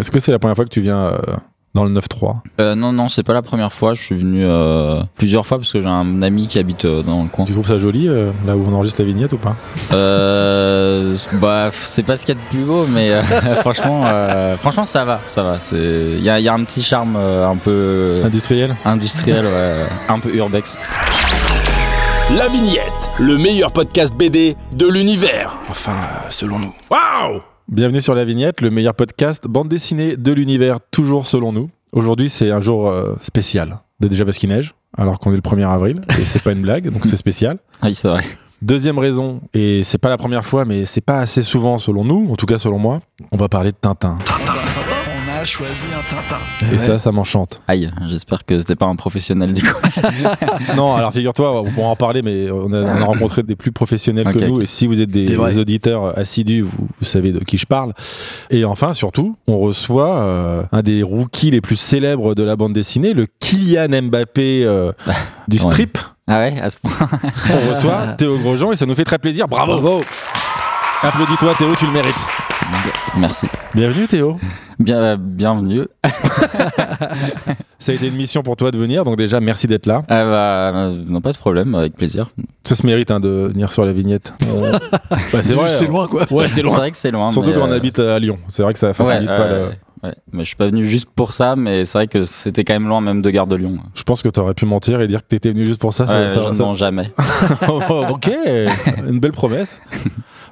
Est-ce que c'est la première fois que tu viens euh, dans le 9-3 Euh, non, non, c'est pas la première fois. Je suis venu euh, plusieurs fois parce que j'ai un ami qui habite euh, dans le coin. Tu trouves ça joli, euh, là où on enregistre la vignette ou pas? Euh, bah, c'est pas ce qu'il y a de plus beau, mais euh, franchement, euh, franchement, ça va, ça va. C'est, il y a, il y a un petit charme euh, un peu Industriel? industriel, ouais, un peu urbex. La Vignette, le meilleur podcast BD de l'univers. Enfin, selon nous. Waouh Bienvenue sur La Vignette, le meilleur podcast bande dessinée de l'univers, toujours selon nous. Aujourd'hui, c'est un jour euh, spécial. De déjà parce qu'il neige, alors qu'on est le 1er avril, et c'est pas une blague, donc c'est spécial. Ah Oui, c'est vrai. Deuxième raison, et c'est pas la première fois, mais c'est pas assez souvent selon nous, en tout cas selon moi, on va parler de Tintin. On a choisi un Tintin. Et ça, ça m'enchante. Aïe, j'espère que c'était pas un professionnel du coup. Non, alors figure-toi, on pourra en parler, mais on a, on a rencontré des plus professionnels que nous. Et si vous êtes des, auditeurs assidus, vous, vous savez de qui je parle. Et enfin, surtout, on reçoit euh, un des rookies les plus célèbres de la bande dessinée, le Kylian Mbappé euh, du Ouais. strip. Ah ouais, à ce point. On reçoit Théo Grosjean et ça nous fait très plaisir. Bravo, Applaudis-toi, Théo, tu le mérites. Merci. Bienvenue, Théo. Bien, euh, bienvenue. Ça a été une mission pour toi de venir, donc déjà, merci d'être là. Ah bah, euh, non, pas de problème, avec plaisir. Ça se mérite hein, de venir sur la vignette. Euh, bah, c'est vrai. C'est loin quoi. Ouais, c'est C'est loin. vrai que c'est loin. Surtout quand on euh, habite à Lyon. C'est vrai que ça facilite ouais, pas euh, le. ouais. Mais je suis pas venu juste pour ça, mais c'est vrai que c'était quand même loin même de Gare de Lyon. Je pense que t'aurais pu mentir et dire que t'étais venu juste pour ça. ça- Ouais, ça- ça- Non, jamais. Oh, ok, une belle promesse.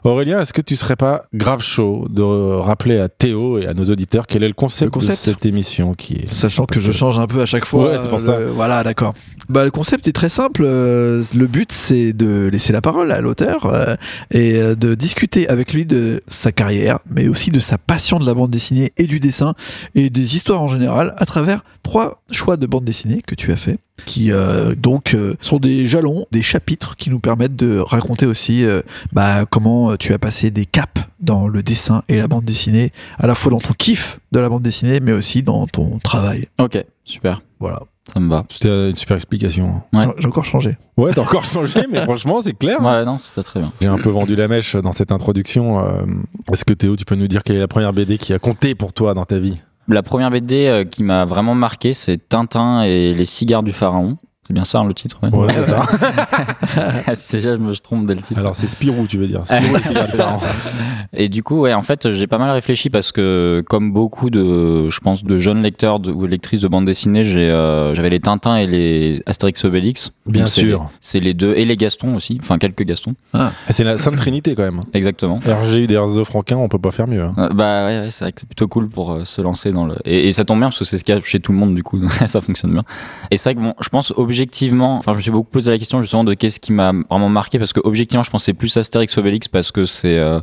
Aurélien, est-ce que tu serais pas grave chaud de rappeler à Théo et à nos auditeurs quel est le concept, Le concept de cette émission qui est Sachant que je change un peu à chaque fois. Ouais, c'est pour euh, ça. le- Voilà, d'accord. Bah, le concept est très simple. euh, Le but, c'est de laisser la parole à l'auteur euh, et de discuter avec lui de sa carrière, mais aussi de sa passion de la bande dessinée et du dessin et des histoires en général à travers trois choix de bande dessinée que tu as fait qui euh, donc euh, sont des jalons, des chapitres qui nous permettent de raconter aussi euh, bah, comment euh, tu as passé des caps dans le dessin et la bande dessinée, à la fois dans ton kiff de la bande dessinée, mais aussi dans ton travail. Ok, super. Voilà. Ça me va. C'était une super explication. Ouais. J'ai- encore changé. Ouais, t'as encore changé, mais franchement, c'est clair. Ouais, non, c'était très bien. J'ai un peu vendu la mèche dans cette introduction. euh, Est-ce que Théo, tu peux nous dire quelle est la première BD qui a compté pour toi dans ta vie? La première BD euh, qui m'a vraiment marqué, c'est Tintin et les cigares du pharaon. C'est bien ça hein, le titre ouais. Ouais, c'est ça. C'est déjà, je me je trompe dès le titre. Alors, c'est Spirou, tu veux dire. Spirou. Et du coup, ouais, en fait, j'ai pas mal réfléchi parce que, comme beaucoup de, je pense, de jeunes lecteurs de- ou lectrices de bande dessinée, j'ai, euh, j'avais les Tintins et les Astérix Obélix. Bien Donc, sûr. C'est les deux et les Gastons aussi, enfin quelques Gastons. Ah, C'est la Sainte Trinité quand même. Exactement. RG, DRZ, Franquin, on peut pas faire mieux. hein. Euh, bah ouais, ouais, c'est vrai que c'est plutôt cool pour euh, se lancer dans le et, et ça tombe bien parce que c'est ce qu'il y a chez tout le monde du coup ça fonctionne bien et c'est vrai que bon je pense objectivement enfin je me suis beaucoup posé la question justement de qu'est-ce qui m'a vraiment marqué parce que objectivement je pensais plus Astérix Obélix parce que c'est euh,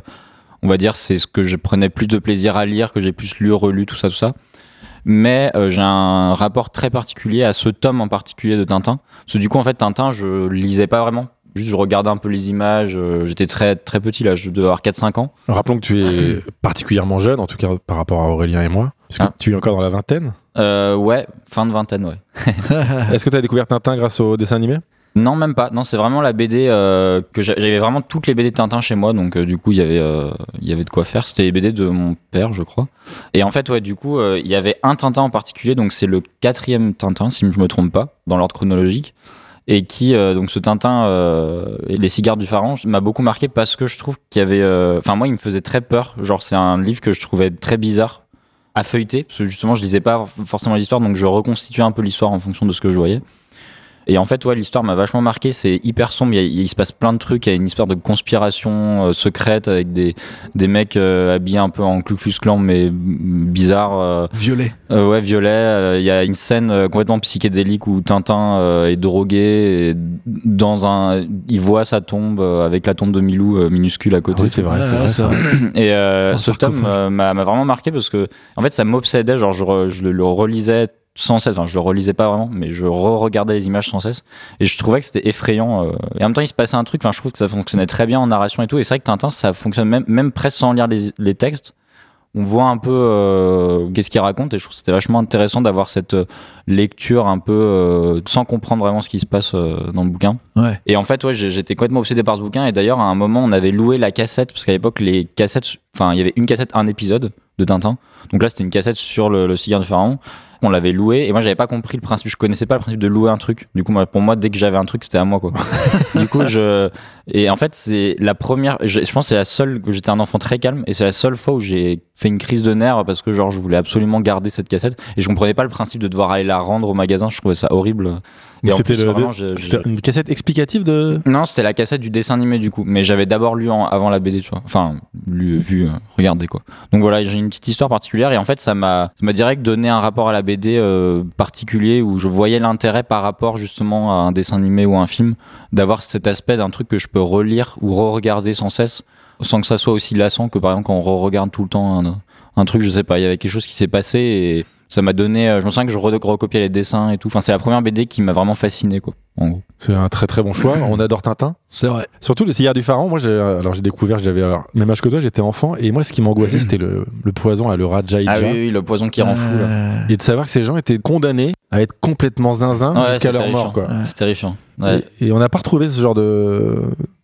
on va dire c'est ce que je prenais plus de plaisir à lire que j'ai plus lu relu tout ça tout ça mais euh, j'ai un rapport très particulier à ce tome en particulier de Tintin parce que du coup en fait Tintin je lisais pas vraiment juste je regardais un peu les images euh, j'étais très très petit là je devais avoir 4-5 ans Rappelons que tu es particulièrement jeune, en tout cas par rapport à Aurélien et moi. Parce que Ah. tu es encore dans la vingtaine? Euh, ouais, fin de vingtaine, ouais. Est-ce que tu as découvert Tintin grâce au dessin animé? Non, même pas. Non, c'est vraiment la BD euh, que j'a- j'avais vraiment toutes les BD de Tintin chez moi, donc euh, du coup il y avait euh, il y avait de quoi faire. C'était les BD de mon père, je crois. Et en fait, ouais, du coup, euh, il y avait un Tintin en particulier, donc c'est le quatrième Tintin, si je me trompe pas, dans l'ordre chronologique. Et qui, euh, donc ce Tintin euh, et les cigares du pharaon m'a beaucoup marqué parce que je trouve qu'il y avait, euh, enfin moi il me faisait très peur. Genre c'est un livre que je trouvais très bizarre à feuilleter parce que justement je lisais pas forcément l'histoire, donc je reconstituais un peu l'histoire en fonction de ce que je voyais. Et en fait, ouais, l'histoire m'a vachement marqué. C'est hyper sombre. Il, y a- il se passe plein de trucs. Il y a une histoire de conspiration euh, secrète avec des, des mecs euh, habillés un peu en Ku Klux Klan, mais bizarre. euh, Violet. euh, ouais, violet. Euh, Il y a une scène euh, complètement psychédélique où Tintin euh, est drogué et dans un, il voit sa tombe euh, avec la tombe de Milou euh, minuscule à côté. Oui, c'est vrai, Ouais, c'est vrai. c'est ça. vrai. Et euh, ce tome euh, m'a m'a vraiment marqué parce que en fait ça m'obsédait, genre je, re- je le, le relisais sans cesse, enfin je le relisais pas vraiment, mais je re-regardais les images sans cesse et je trouvais que c'était effrayant. euh, et en même temps il se passait un truc, enfin je trouve que ça fonctionnait très bien en narration et tout. Et c'est vrai que Tintin ça fonctionne même, même presque sans lire les, les textes. On voit un peu euh, qu'est-ce qu'il raconte et je trouve que c'était vachement intéressant d'avoir cette euh, lecture un peu euh, sans comprendre vraiment ce qui se passe euh, dans le bouquin. Ouais. Et en fait, ouais, j'étais complètement obsédé par ce bouquin. Et d'ailleurs, à un moment, on avait loué la cassette, parce qu'à l'époque, les cassettes, enfin, il y avait une cassette, un épisode. de Tintin. Donc là, c'était une cassette sur le, le cigare du pharaon. On l'avait loué et moi, j'avais pas compris le principe. Je connaissais pas le principe de louer un truc. Du coup, moi, pour moi, dès que j'avais un truc, c'était à moi, quoi. du coup, je et en fait, c'est la première. Je, je pense que c'est la seule que j'étais un enfant très calme et c'est la seule fois où j'ai fait une crise de nerfs parce que genre je voulais absolument garder cette cassette et je comprenais pas le principe de devoir aller la rendre au magasin. Je trouvais ça horrible. Mais c'était une cassette explicative de. non, c'était la cassette du dessin animé du coup, mais j'avais d'abord lu en- avant la BD, tu vois. Enfin, lu, vu, euh, regardé quoi. Donc voilà, j'ai une petite histoire particulière et en fait, ça m'a, ça m'a direct donné un rapport à la BD euh, particulier où je voyais l'intérêt par rapport justement à un dessin animé ou un film d'avoir cet aspect d'un truc que je peux relire ou re-regarder sans cesse sans que ça soit aussi lassant que par exemple quand on re-regarde tout le temps un, un truc, je sais pas, il y avait quelque chose qui s'est passé et ça m'a donné, euh, je me souviens que je re- recopiais les dessins et tout. Enfin, c'est la première BD qui m'a vraiment fasciné quoi. En gros. C'est un très très bon choix. On adore Tintin. C'est vrai. Surtout le cigare du pharaon. Moi, j'ai, alors j'ai découvert, j'avais euh, même âge que toi, j'étais enfant. Et moi, ce qui m'angoissait, c'était le, le poison, là, le Raja Ah oui, oui, le poison qui rend fou là. Euh, Et de savoir que ces gens étaient condamnés à être complètement zinzin Ouais, jusqu'à leur terrifiant. mort, quoi. Ouais. C'est terrifiant. Ouais. Et, et on n'a pas retrouvé ce genre de,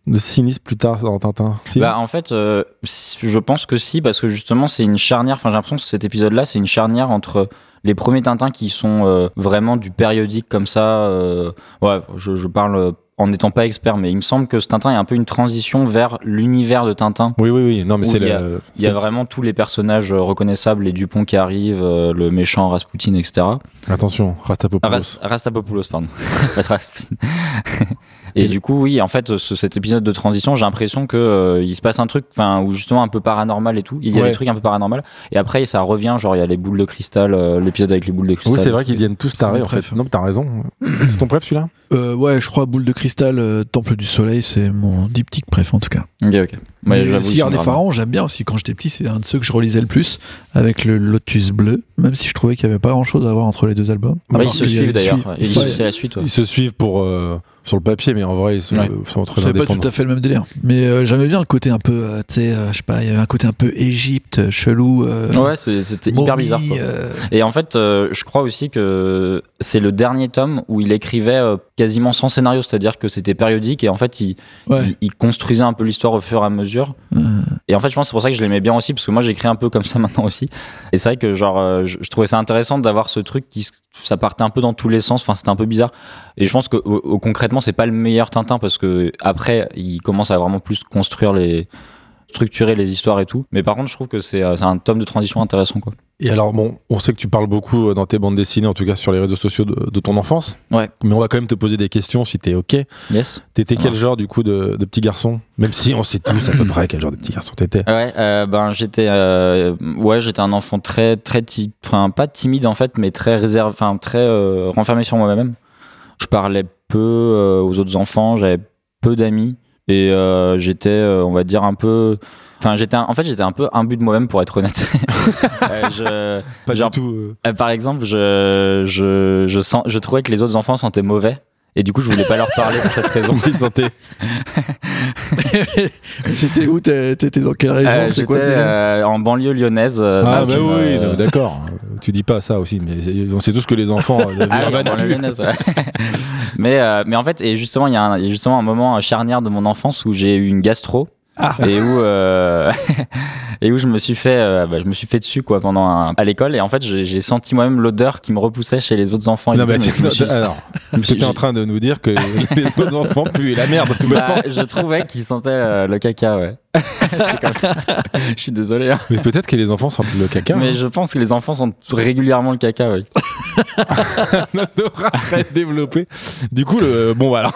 de cynisme plus tard dans Tintin. Bah, en fait, euh, je pense que si, parce que justement, c'est une charnière. Enfin, j'ai l'impression que cet épisode-là, c'est une charnière entre les premiers Tintins qui sont euh, vraiment du périodique comme ça. euh, ouais, je, je parle euh, en n'étant pas expert, mais il me semble que ce Tintin est un peu une transition vers l'univers de Tintin. oui, oui, oui. Non, mais c'est il y a- le. Il y a c'est- vraiment tous les personnages euh, reconnaissables, les Dupont qui arrivent, euh, le méchant Rasputin, etc. Attention, Rastapopoulos. Ah, Ras- Rastapopoulos, pardon. Rasputin. Et du coup, oui, en fait, ce- cet épisode de transition, j'ai l'impression que euh, il se passe un truc, enfin, où justement un peu paranormal et tout. Il y a Ouais. des trucs un peu paranormal. Et après, ça revient, genre il y a les boules de cristal, euh, l'épisode avec les boules de cristal. Oui, c'est vrai qu'ils viennent tous tarés, en fait. Non, mais t'as raison. c'est ton préf, celui-là? Euh, ouais, je crois Boule de Cristal, euh, Temple du Soleil, c'est mon diptyque préf en tout cas. Ok, ok. Ouais, le j'avoue, ils Cigare sont des Pharaons, j'aime bien aussi. Quand j'étais petit, c'est un de ceux que je relisais le plus, avec le Lotus Bleu, même si je trouvais qu'il n'y avait pas grand-chose à voir entre les deux albums. Ouais, Alors ils se suivent d'ailleurs. Ils se suivent pour, euh, sur le papier, mais en vrai, ils sont, Ouais. euh, sont très C'est pas tout à fait le même délire. Mais euh, j'aimais bien le côté un peu, euh, tu sais, euh, je sais pas, il y avait un côté un peu Égypte, chelou. euh, Ouais, c'est- c'était hyper bizarre. quoi. euh, Et en fait, euh, je crois aussi que c'est le dernier tome où il écrivait euh, quasiment sans scénario, c'est-à-dire que c'était périodique et en fait, il, ouais. il, il construisait un peu l'histoire au fur et à mesure. Euh, Et en fait, je pense que c'est pour ça que je l'aimais bien aussi, parce que moi, j'écris un peu comme ça maintenant aussi. Et c'est vrai que, genre, euh, je, je trouvais ça intéressant d'avoir ce truc qui, ça partait un peu dans tous les sens. Enfin, c'était un peu bizarre. Et je pense que, au- concrètement, c'est pas le meilleur Tintin, parce que après, il commence à vraiment plus construire les, structurer les histoires et tout. Mais par contre, je trouve que c'est euh, un tome de transition intéressant, quoi. Et alors, bon, on sait que tu parles beaucoup euh, dans tes bandes dessinées, en tout cas sur les réseaux sociaux de, de ton enfance. Ouais. Mais on va quand même te poser des questions si t'es OK. Yes. T'étais quel marche. genre, du coup, de, de petit garçon? Même si on sait tous à peu près quel genre de petit garçon t'étais. Ouais, euh, ben j'étais, euh, ouais, j'étais un enfant très, très, enfin pas timide en fait, mais très réservé, enfin très euh, renfermé sur moi-même. Je parlais peu euh, aux autres enfants, j'avais peu d'amis et euh, j'étais, euh, on va dire un peu, enfin j'étais, un- en fait j'étais un peu imbu de moi-même pour être honnête. Euh, je, Pas genre- du tout. par exemple, je, je, je sens, je trouvais que les autres enfants sentaient mauvais. Et du coup, je voulais pas leur parler pour cette raison. Ils sentaient. C'était où T'étais dans quelle région? Euh, J'étais euh, en banlieue lyonnaise. euh, Ah, bah oui, euh, d'accord. Tu dis pas ça aussi, mais c'est- on sait tous que les enfants. euh, Ah oui, en lyonnaise, ouais. mais, euh, mais en fait, et justement, il y, a un- il y a justement un moment charnière de mon enfance où j'ai eu une gastro. Ah. Et où euh, et où je me suis fait euh, bah, je me suis fait dessus quoi pendant un- à l'école et en fait j'ai senti moi-même l'odeur qui me repoussait chez les autres enfants Non, bah, me suis- alors, que t'es en train de nous dire que les autres enfants puent la merde tout bah, je trouvais qu'ils sentaient euh, le caca ouais comme ça je suis désolé hein. Mais peut-être que les enfants sentent le caca. mais hein. je pense que les enfants sentent régulièrement le caca oui. Après développer. Du coup, le, bon, alors,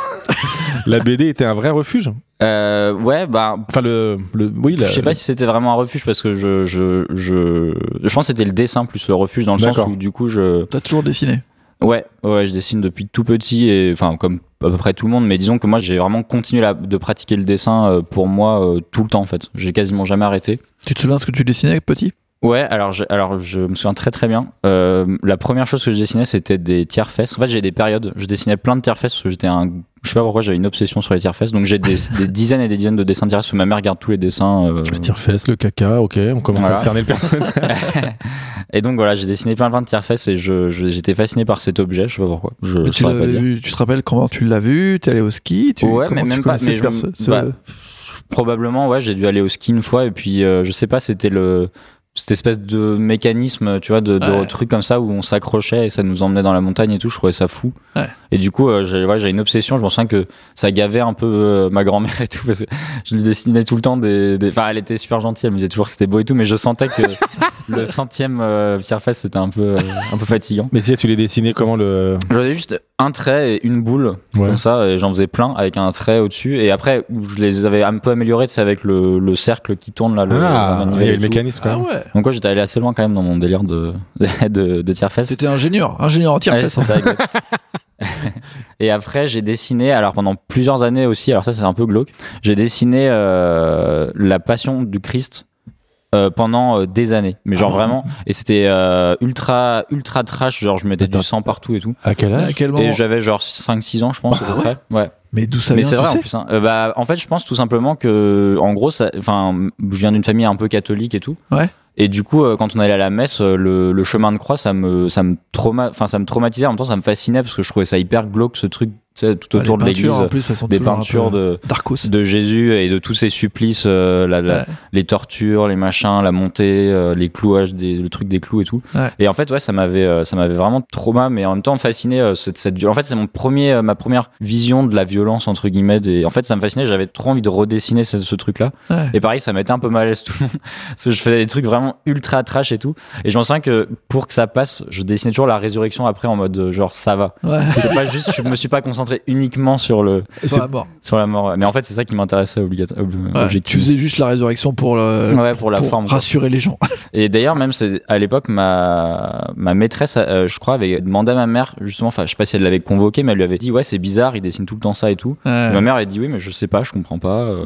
la BD était un vrai refuge. Euh, ouais bah Enfin, le, le oui, la- Je sais pas si c'était vraiment un refuge parce que je je je je pense que c'était le dessin plus le refuge dans le sens où du coup je T'as toujours dessiné ouais ouais je dessine depuis tout petit et enfin comme à peu près tout le monde mais disons que moi j'ai vraiment continué la- de pratiquer le dessin euh, pour moi euh, tout le temps en fait. J'ai quasiment jamais arrêté. Tu te souviens ce que tu dessinais petit? Ouais alors je, alors je me souviens très très bien Euh, la première chose que je dessinais c'était des tiers fesses en fait j'ai des périodes je dessinais plein de tiers fesses parce que j'étais un je sais pas pourquoi j'avais une obsession sur les tiers fesses donc j'ai des, des dizaines et des dizaines de dessins de tiers fesses ma mère regarde tous les dessins euh, Le tire-fesse, le caca, ok, on commence Voilà. à cerner le personnage. et donc voilà, j'ai dessiné plein plein de tire-fesses et je, je- j'étais fasciné par cet objet, je sais pas pourquoi. Je Mais tu, pas vu, tu te rappelles comment tu l'as vu? T'es allé au ski? Tu, ouais, mais tu même pas. Mais ce je, perso- ce- bah, probablement, ouais, j'ai dû aller au ski une fois et puis euh, je sais pas, c'était le. Cette espèce de mécanisme, tu vois, de, de Ouais. truc comme ça où on s'accrochait et ça nous emmenait dans la montagne et tout. Je trouvais ça fou. Ouais. Et du coup, euh, j'ai ouais, une obsession. Je me souviens que ça gavait un peu euh, ma grand-mère et tout parce que je lui dessinais tout le temps des. des- Enfin, elle était super gentille. Elle me disait toujours que c'était beau et tout, mais je sentais que le centième euh, Pierre Fest c'était un peu euh, un peu fatigant. Mais si tu les dessinais comment le. J'avais juste un trait et une boule Ouais. comme ça et j'en faisais plein avec un trait au-dessus et après où je les avais un peu améliorés c'est avec le, le cercle qui tourne là le, Ah, il y a le mécanisme quand Ah ouais. donc ouais j'étais allé assez loin quand même dans mon délire de de, de tiers fest C'était ingénieur, ingénieur en tir Ouais, c'est ça, exact. et après, j'ai dessiné, alors pendant plusieurs années aussi, alors ça c'est un peu glauque, j'ai dessiné euh, la Passion du Christ euh, pendant euh, des années. Mais genre Ah. vraiment, et c'était euh, ultra, ultra trash, genre je mettais Attends. du sang partout et tout. À quel À âge quel moment Et j'avais genre 5-6 ans, je pense, à peu près. Ouais. Mais d'où ça Mais vient c'est tu vrai en plus. hein. Euh, bah, en fait, je pense tout simplement que, en gros, ça, enfin, je viens d'une famille un peu catholique et tout. Ouais. Et du coup, euh, quand on allait à la messe, le, le chemin de croix, ça me, ça me trauma, enfin, ça me traumatisait. En même temps, ça me fascinait parce que je trouvais ça hyper glauque, ce truc, sais, tout Ah, autour de l'église, des peintures de, de Jésus et de tous ces supplices, euh, la, la- Ouais. les tortures, les machins, la montée, euh, les clouages, des, le truc des clous et tout. Ouais. Et en fait, ouais, ça m'avait, euh, ça m'avait vraiment trauma, mais en même temps fasciné. cette, cette, en fait, c'est mon premier, ma première vision de la violence entre guillemets. Des, en fait, ça me fascinait. J'avais trop envie de redessiner ce, ce truc-là. Ouais. Et pareil, ça mettait un peu mal à l'aise tout le monde, parce que je faisais des trucs vraiment ultra trash et tout. Et je me souviens que pour que ça passe, je dessinais toujours la résurrection après en mode genre ça va. C'est pas juste, je me suis pas concentré uniquement sur le, Sur la mort. sur la mort. Mais en fait, c'est ça qui m'intéressait obligatoirement. Ouais, tu faisais juste la résurrection pour, le, Ouais, pour la forme. quoi. rassurer les gens. Et d'ailleurs, même c'est- à l'époque, ma, ma maîtresse, euh, je crois, avait demandé à ma mère, justement, enfin, je sais pas si elle l'avait convoqué, mais elle lui avait dit, ouais, c'est bizarre, il dessine tout le temps ça et tout. Ouais. Et ma mère, elle dit, oui, mais je sais pas, je comprends pas. euh.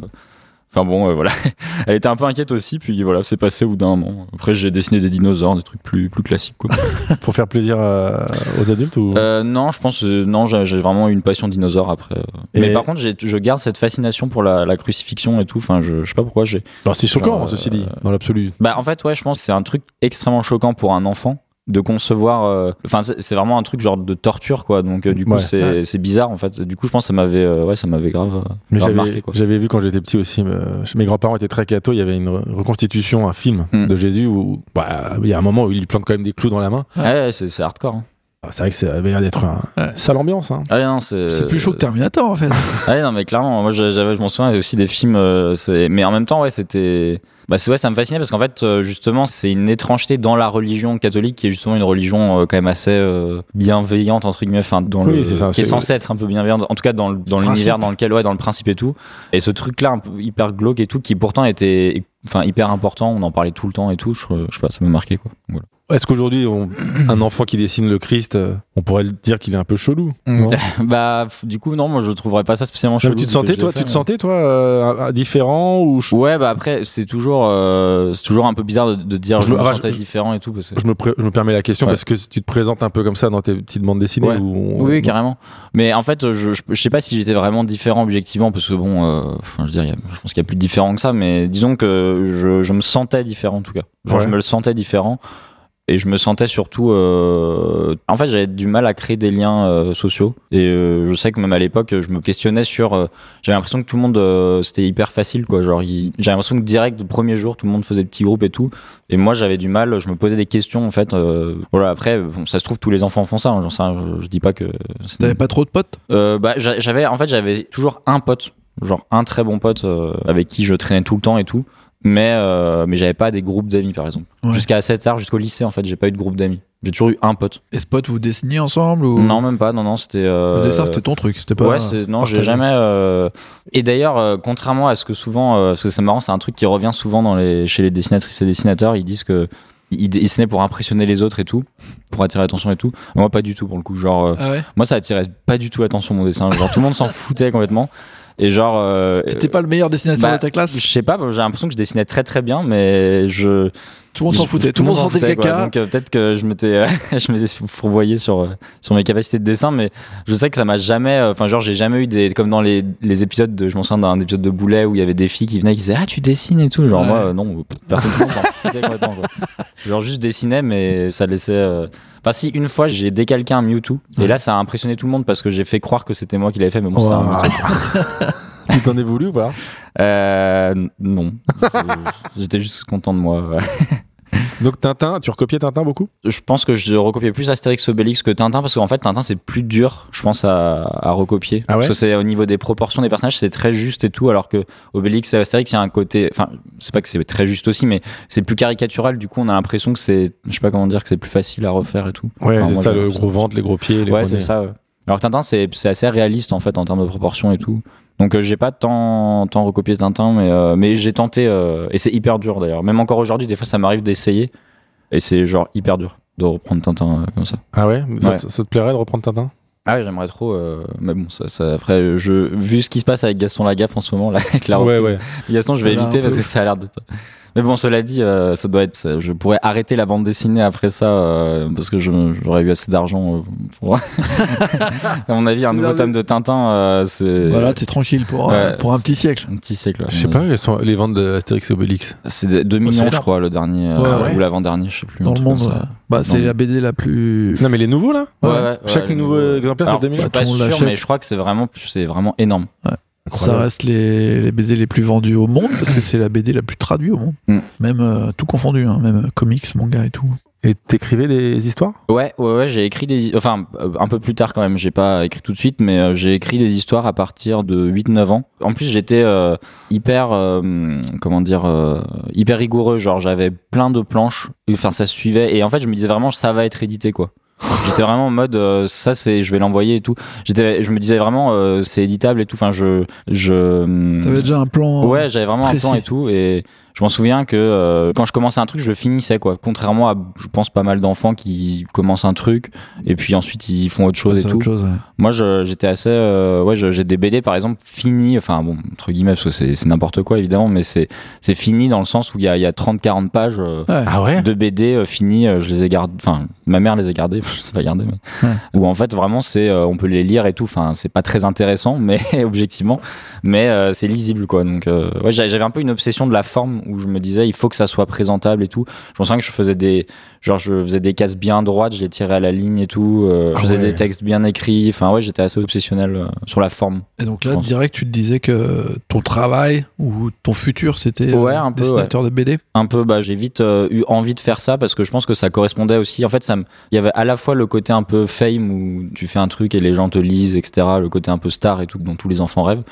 Enfin bon, euh, voilà. elle était un peu inquiète aussi, puis voilà, c'est passé au bout d'un moment. Après, j'ai dessiné des dinosaures, des trucs plus, plus classiques, quoi. Pour faire plaisir euh, aux adultes ou? Euh, non, je pense, euh, non, j'ai vraiment eu une passion dinosaure après. Et- Mais par contre, je garde cette fascination pour la, la crucifixion et tout. Enfin, je, je sais pas pourquoi j'ai. C'est choquant, ceci dit, dans l'absolu. Bah, en fait, ouais, je pense que c'est un truc extrêmement choquant pour un enfant de concevoir. euh, Enfin, c'est c'est vraiment un truc genre de torture, quoi. Donc, euh, du coup, Ouais. c'est c'est bizarre, en fait. Du coup, je pense que ça m'avait, euh, ouais, ça m'avait grave, j'avais, marqué, quoi. j'avais vu quand j'étais petit aussi, euh, mes grands-parents étaient très cathos, il y avait une re- reconstitution, un film Hmm. de Jésus où bah, il y a un moment où il lui plante quand même des clous dans la main. Ouais, c'est hardcore. hein. Ah, C'est vrai que ça avait l'air d'être un Ouais. sale ambiance. Hein. Ah, non, c'est. C'est plus chaud que Terminator en fait. Ah, non, mais clairement, moi, je- j'avais, je m'en souviens, il y avait aussi des films, euh, c'est- mais en même temps, ouais, c'était. Bah, c'est, ouais, ça me fascinait parce qu'en fait, euh, justement, c'est une étrangeté dans la religion catholique qui est justement une religion euh, quand même assez euh, bienveillante, entre guillemets, enfin, dans Oui, le. c'est ça, qui est c'est- censé être un peu bienveillante, en tout cas dans, le- dans principe. l'univers dans lequel, ouais, dans le principe et tout. Et ce truc-là, un peu hyper glauque et tout, qui pourtant était. Enfin, hyper important, on en parlait tout le temps et tout, je, je sais pas, ça m'a marqué quoi. Voilà. Est-ce qu'aujourd'hui, un enfant qui dessine le Christ, euh, on pourrait dire qu'il est un peu chelou non? Bah, du coup, non, moi je trouverais pas ça spécialement chelou. mais tu te sentais, toi, tu te mais- sentais, toi, euh, différent ou Ouais, bah après, c'est toujours, euh, c'est toujours un peu bizarre de, dire Je je, me- sentais différent et tout. Parce que... je me, pré- je me permets la question parce que tu te présentes un peu comme ça dans tes petites bandes dessinées Oui, carrément. Mais en fait, je, je, sais pas si j'étais vraiment différent objectivement, parce que bon, euh, je veux dire, je pense qu'il y a plus de différent que ça, mais disons que je, je me sentais différent en tout cas. Genre, je me le sentais différent. Et je me sentais surtout. euh, En fait, j'avais du mal à créer des liens euh, sociaux. Et euh, je sais que même à l'époque, je me questionnais sur. J'avais l'impression que tout le monde. C'était hyper facile, quoi. Genre, il- j'avais l'impression que direct, le premier jour, tout le monde faisait petits groupes et tout. Et moi, j'avais du mal. Je me posais des questions, en fait. Voilà, après, bon, ça se trouve, tous les enfants font ça. hein, j'en sais rien, je, je dis pas que. T'avais pas trop de potes? Bah, j'a- j'avais, en fait, j'avais toujours un pote, genre un très bon pote euh, avec qui je traînais tout le temps et tout. Mais, euh, mais j'avais pas des groupes d'amis, par exemple. Ouais. Jusqu'à assez tard, jusqu'au lycée, en fait, j'ai pas eu de groupe d'amis. J'ai toujours eu un pote. Et ce pote, vous dessiniez ensemble ou... Non, même pas. Non, non, c'était. euh, Le dessin, c'était ton truc. C'était pas. Ouais, c'est, non, j'ai jamais. euh, Et d'ailleurs, euh, contrairement à ce que souvent, euh, parce que c'est marrant, c'est un truc qui revient souvent dans les... chez les dessinatrices et dessinateurs, ils disent que ils dessinaient pour impressionner les autres et tout, pour attirer l'attention et tout. Moi, pas du tout pour le coup. Genre, euh, Ah ouais? moi, ça attirait pas du tout l'attention mon dessin. Genre, tout le monde s'en foutait complètement. Et genre. euh, T'étais pas le meilleur dessinateur bah, de ta classe Je sais pas, j'ai l'impression que je dessinais très très bien, mais je. Tout le monde s'en foutait. Tout le monde s'en foutait, caca. Donc euh, peut-être que je m'étais, euh, je m'étais fourvoyé sur euh, sur mes capacités de dessin, mais je sais que ça m'a jamais. euh, Enfin, genre, j'ai jamais eu des comme dans les, les épisodes de. Je m'en souviens d'un épisode de Boulet où il y avait des filles qui venaient qui disaient ah tu dessines et tout. Genre Ouais. moi euh, non, personne ne. Genre juste dessinais, mais ça laissait. Enfin si une fois j'ai décalqué un Mewtwo et là ça a impressionné tout le monde parce que j'ai fait croire que c'était moi qui l'avais fait, mais bon c'est un tu t'en es voulu ou pas? Euh, non. J'étais juste content de moi. Donc Tintin, tu recopiais Tintin beaucoup? Je pense que je recopiais plus Astérix Obélix que Tintin parce qu'en fait Tintin c'est plus dur, je pense à, à recopier Ah ouais? Parce que c'est au niveau des proportions des personnages c'est très juste et tout alors que Obélix et Astérix il y a un côté enfin c'est pas que c'est très juste aussi mais c'est plus caricatural du coup on a l'impression que c'est je sais pas comment dire que c'est plus facile à refaire et tout. Ouais, Enfin, c'est ça, le gros ventre, les gros pieds, les Ouais, c'est ça. ouais. Alors Tintin, c'est assez réaliste en fait en termes de proportions et tout. Donc euh, j'ai pas tant, tant recopié Tintin, mais, euh, mais j'ai tenté. euh, et c'est hyper dur d'ailleurs. Même encore aujourd'hui, des fois ça m'arrive d'essayer. Et c'est genre hyper dur de reprendre Tintin comme ça. Ah ouais, ça, Ouais. te- ça te plairait de reprendre Tintin? Ah ouais, j'aimerais trop. euh, mais bon, ça, ça, après, je, vu ce qui se passe avec Gaston Lagaffe en ce moment, là, avec la Ouais, reprise, ouais. Gaston, je vais éviter parce que ça a l'air d'être. Mais bon, cela dit, euh, ça doit être. ça- Je pourrais arrêter la bande dessinée après ça euh, parce que j'aurais eu assez d'argent euh, pour. à mon avis, un nouveau tome de Tintin, euh, c'est. Voilà, t'es tranquille pour, euh, Ouais, pour un petit siècle. Un petit siècle. Je sais pas, quelles sont les ventes d'Astérix et Obélix C'est de- 2 Oh, c'est millions, je crois, le dernier. euh, Ouais, ouais. Ou l'avant-dernier, je sais plus. Dans le monde, ouais. bah, c'est la BD la plus. Non, mais les nouveaux là Ouais, Ouais. ouais, Chaque ouais, nouveau exemplaire, c'est 2 Je suis millions pas monde sûr, mais je crois que c'est vraiment, c'est vraiment énorme. Ça reste les, les BD les plus vendus au monde parce que c'est la BD la plus traduite au monde. Mm. Même euh, tout confondu, hein, même euh, comics, manga et tout. Et t'écrivais des histoires? Ouais, ouais, ouais, j'ai écrit des, enfin, un peu plus tard quand même. J'ai pas écrit tout de suite, mais euh, j'ai écrit des histoires à partir de 8-9 ans. En plus, j'étais euh, hyper, euh, comment dire, euh, hyper rigoureux. Genre, j'avais plein de planches. Enfin, ça suivait. Et en fait, je me disais vraiment, ça va être édité, quoi. J'étais vraiment en mode, euh, ça, c'est, je vais l'envoyer et tout. J'étais, je me disais vraiment, euh, c'est éditable et tout. Enfin, je, je. T'avais déjà un plan. Ouais, j'avais vraiment précis. un plan et tout. Et je m'en souviens que euh, quand je commençais un truc, je le finissais, quoi. Contrairement à, je pense, pas mal d'enfants qui commencent un truc et puis ensuite ils font autre chose et tout. autre chose, ouais. Moi, j'étais assez. euh, ouais, j'ai des BD, par exemple, finis. Enfin, bon, entre guillemets, parce que c'est n'importe quoi, évidemment, mais c'est c'est fini dans le sens où il y a, il y a 30-40 pages. euh, Ouais. Ah ouais? de BD euh, finis, euh, je les ai gardés. Enfin, ma mère les a gardés, je sais pas garder, mais Ouais. où en fait vraiment c'est, euh, on peut les lire et tout. Enfin, c'est pas très intéressant, mais objectivement, mais euh, c'est lisible quoi. Donc, euh, ouais, j'avais un peu une obsession de la forme où je me disais, il faut que ça soit présentable et tout. Je me souviens que je faisais des, genre, je faisais des cases bien droites, je les tirais à la ligne et tout. euh, je Ah faisais ouais. des textes bien écrits. Enfin, ouais, j'étais assez obsessionnel euh, sur la forme. Et donc Je là, direct, tu te disais que ton travail ou ton futur, c'était euh, Ouais, un peu, dessinateur de BD. un peu bah j'ai vite euh, eu envie de faire ça parce que je pense que ça correspondait aussi en fait ça il y avait à la fois le côté un peu fame où tu fais un truc et les gens te lisent etc le côté un peu star et tout dont tous les enfants rêvent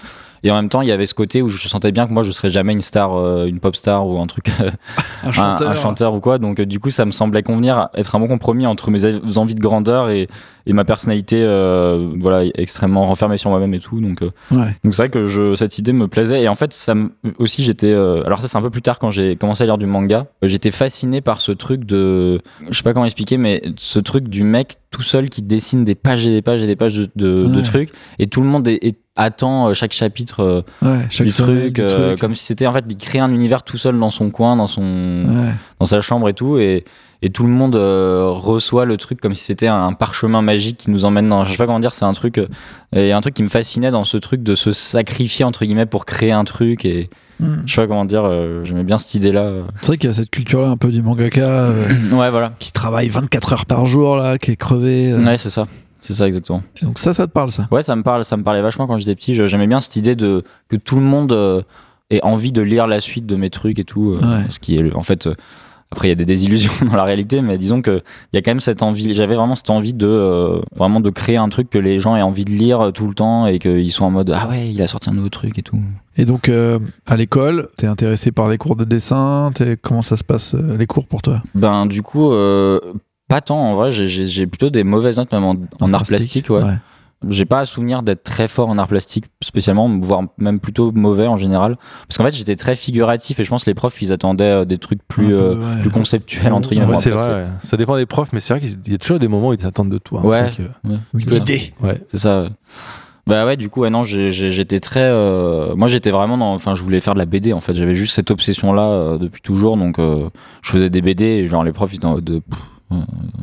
et en même temps il y avait ce côté où je sentais bien que moi je serais jamais une star euh, une pop star ou un truc Un chanteur. un chanteur ou quoi. Donc euh, du coup ça me semblait convenir être un bon compromis entre mes envies de grandeur et, et ma personnalité euh, voilà extrêmement renfermée sur moi-même et tout. Donc euh, Ouais. donc c'est vrai que je, cette idée me plaisait. Et en fait ça aussi j'étais euh, alors ça c'est un peu plus tard quand j'ai commencé à lire du manga. J'étais fasciné par ce truc de je sais pas comment expliquer mais ce truc du mec tout seul qui dessine des pages et des pages et des pages de, de, trucs. Et tout le monde est- est- attend euh, chaque chapitre euh, Ouais, chaque du truc, du euh, truc. comme si c'était en fait il crée un univers tout seul dans son coin dans son Ouais. dans sa chambre et tout et et tout le monde euh, reçoit le truc comme si c'était un parchemin magique qui nous emmène dans je sais pas comment dire c'est un truc euh, et un truc qui me fascinait dans ce truc de se sacrifier entre guillemets pour créer un truc et Hmm. je sais pas comment dire euh, j'aimais bien cette idée là C'est vrai qu'il y a cette culture-là un peu du mangaka ouais voilà qui travaille 24 heures par jour, là, qui est crevé. ouais c'est ça c'est ça exactement. Et Donc ça, ça te parle, ça? Ouais ça me parle ça me parlait vachement quand j'étais petit. J'aimais bien cette idée de que tout le monde euh, ait envie de lire la suite de mes trucs et tout euh, Ouais. ce qui est en fait euh, après il y a des désillusions dans la réalité mais disons que il y a quand même cette envie j'avais vraiment cette envie de euh, vraiment de créer un truc que les gens aient envie de lire tout le temps et qu'ils soient en mode ah ouais il a sorti un nouveau truc et tout. Et donc, euh, à l'école, t'es intéressé par les cours de dessin? T'es- Comment ça se passe, euh, les cours pour toi? Ben du coup euh, pas tant en vrai j'ai- plutôt des mauvaises notes même en, en art plastique ouais. J'ai pas à souvenir d'être très fort en art plastique spécialement, voire même plutôt mauvais en général. Parce qu'en fait, j'étais très figuratif et je pense que les profs, ils attendaient euh, des trucs plus, Un peu, euh, ouais. plus conceptuels, entre guillemets. Ouais, c'est vrai, ouais. ça dépend des profs, mais c'est vrai qu'il y a toujours des moments où ils attendent de toi. un Ouais. truc, euh, Oui, c'est ça. dé. ouais. C'est ça. ouais. Bah ouais, du coup, ouais, non, j'étais très. euh, moi, j'étais vraiment dans. Enfin, je voulais faire de la BD en fait. J'avais juste cette obsession-là euh, depuis toujours. Donc, euh, je faisais des BD et genre les profs, ils étaient en mode de. pff,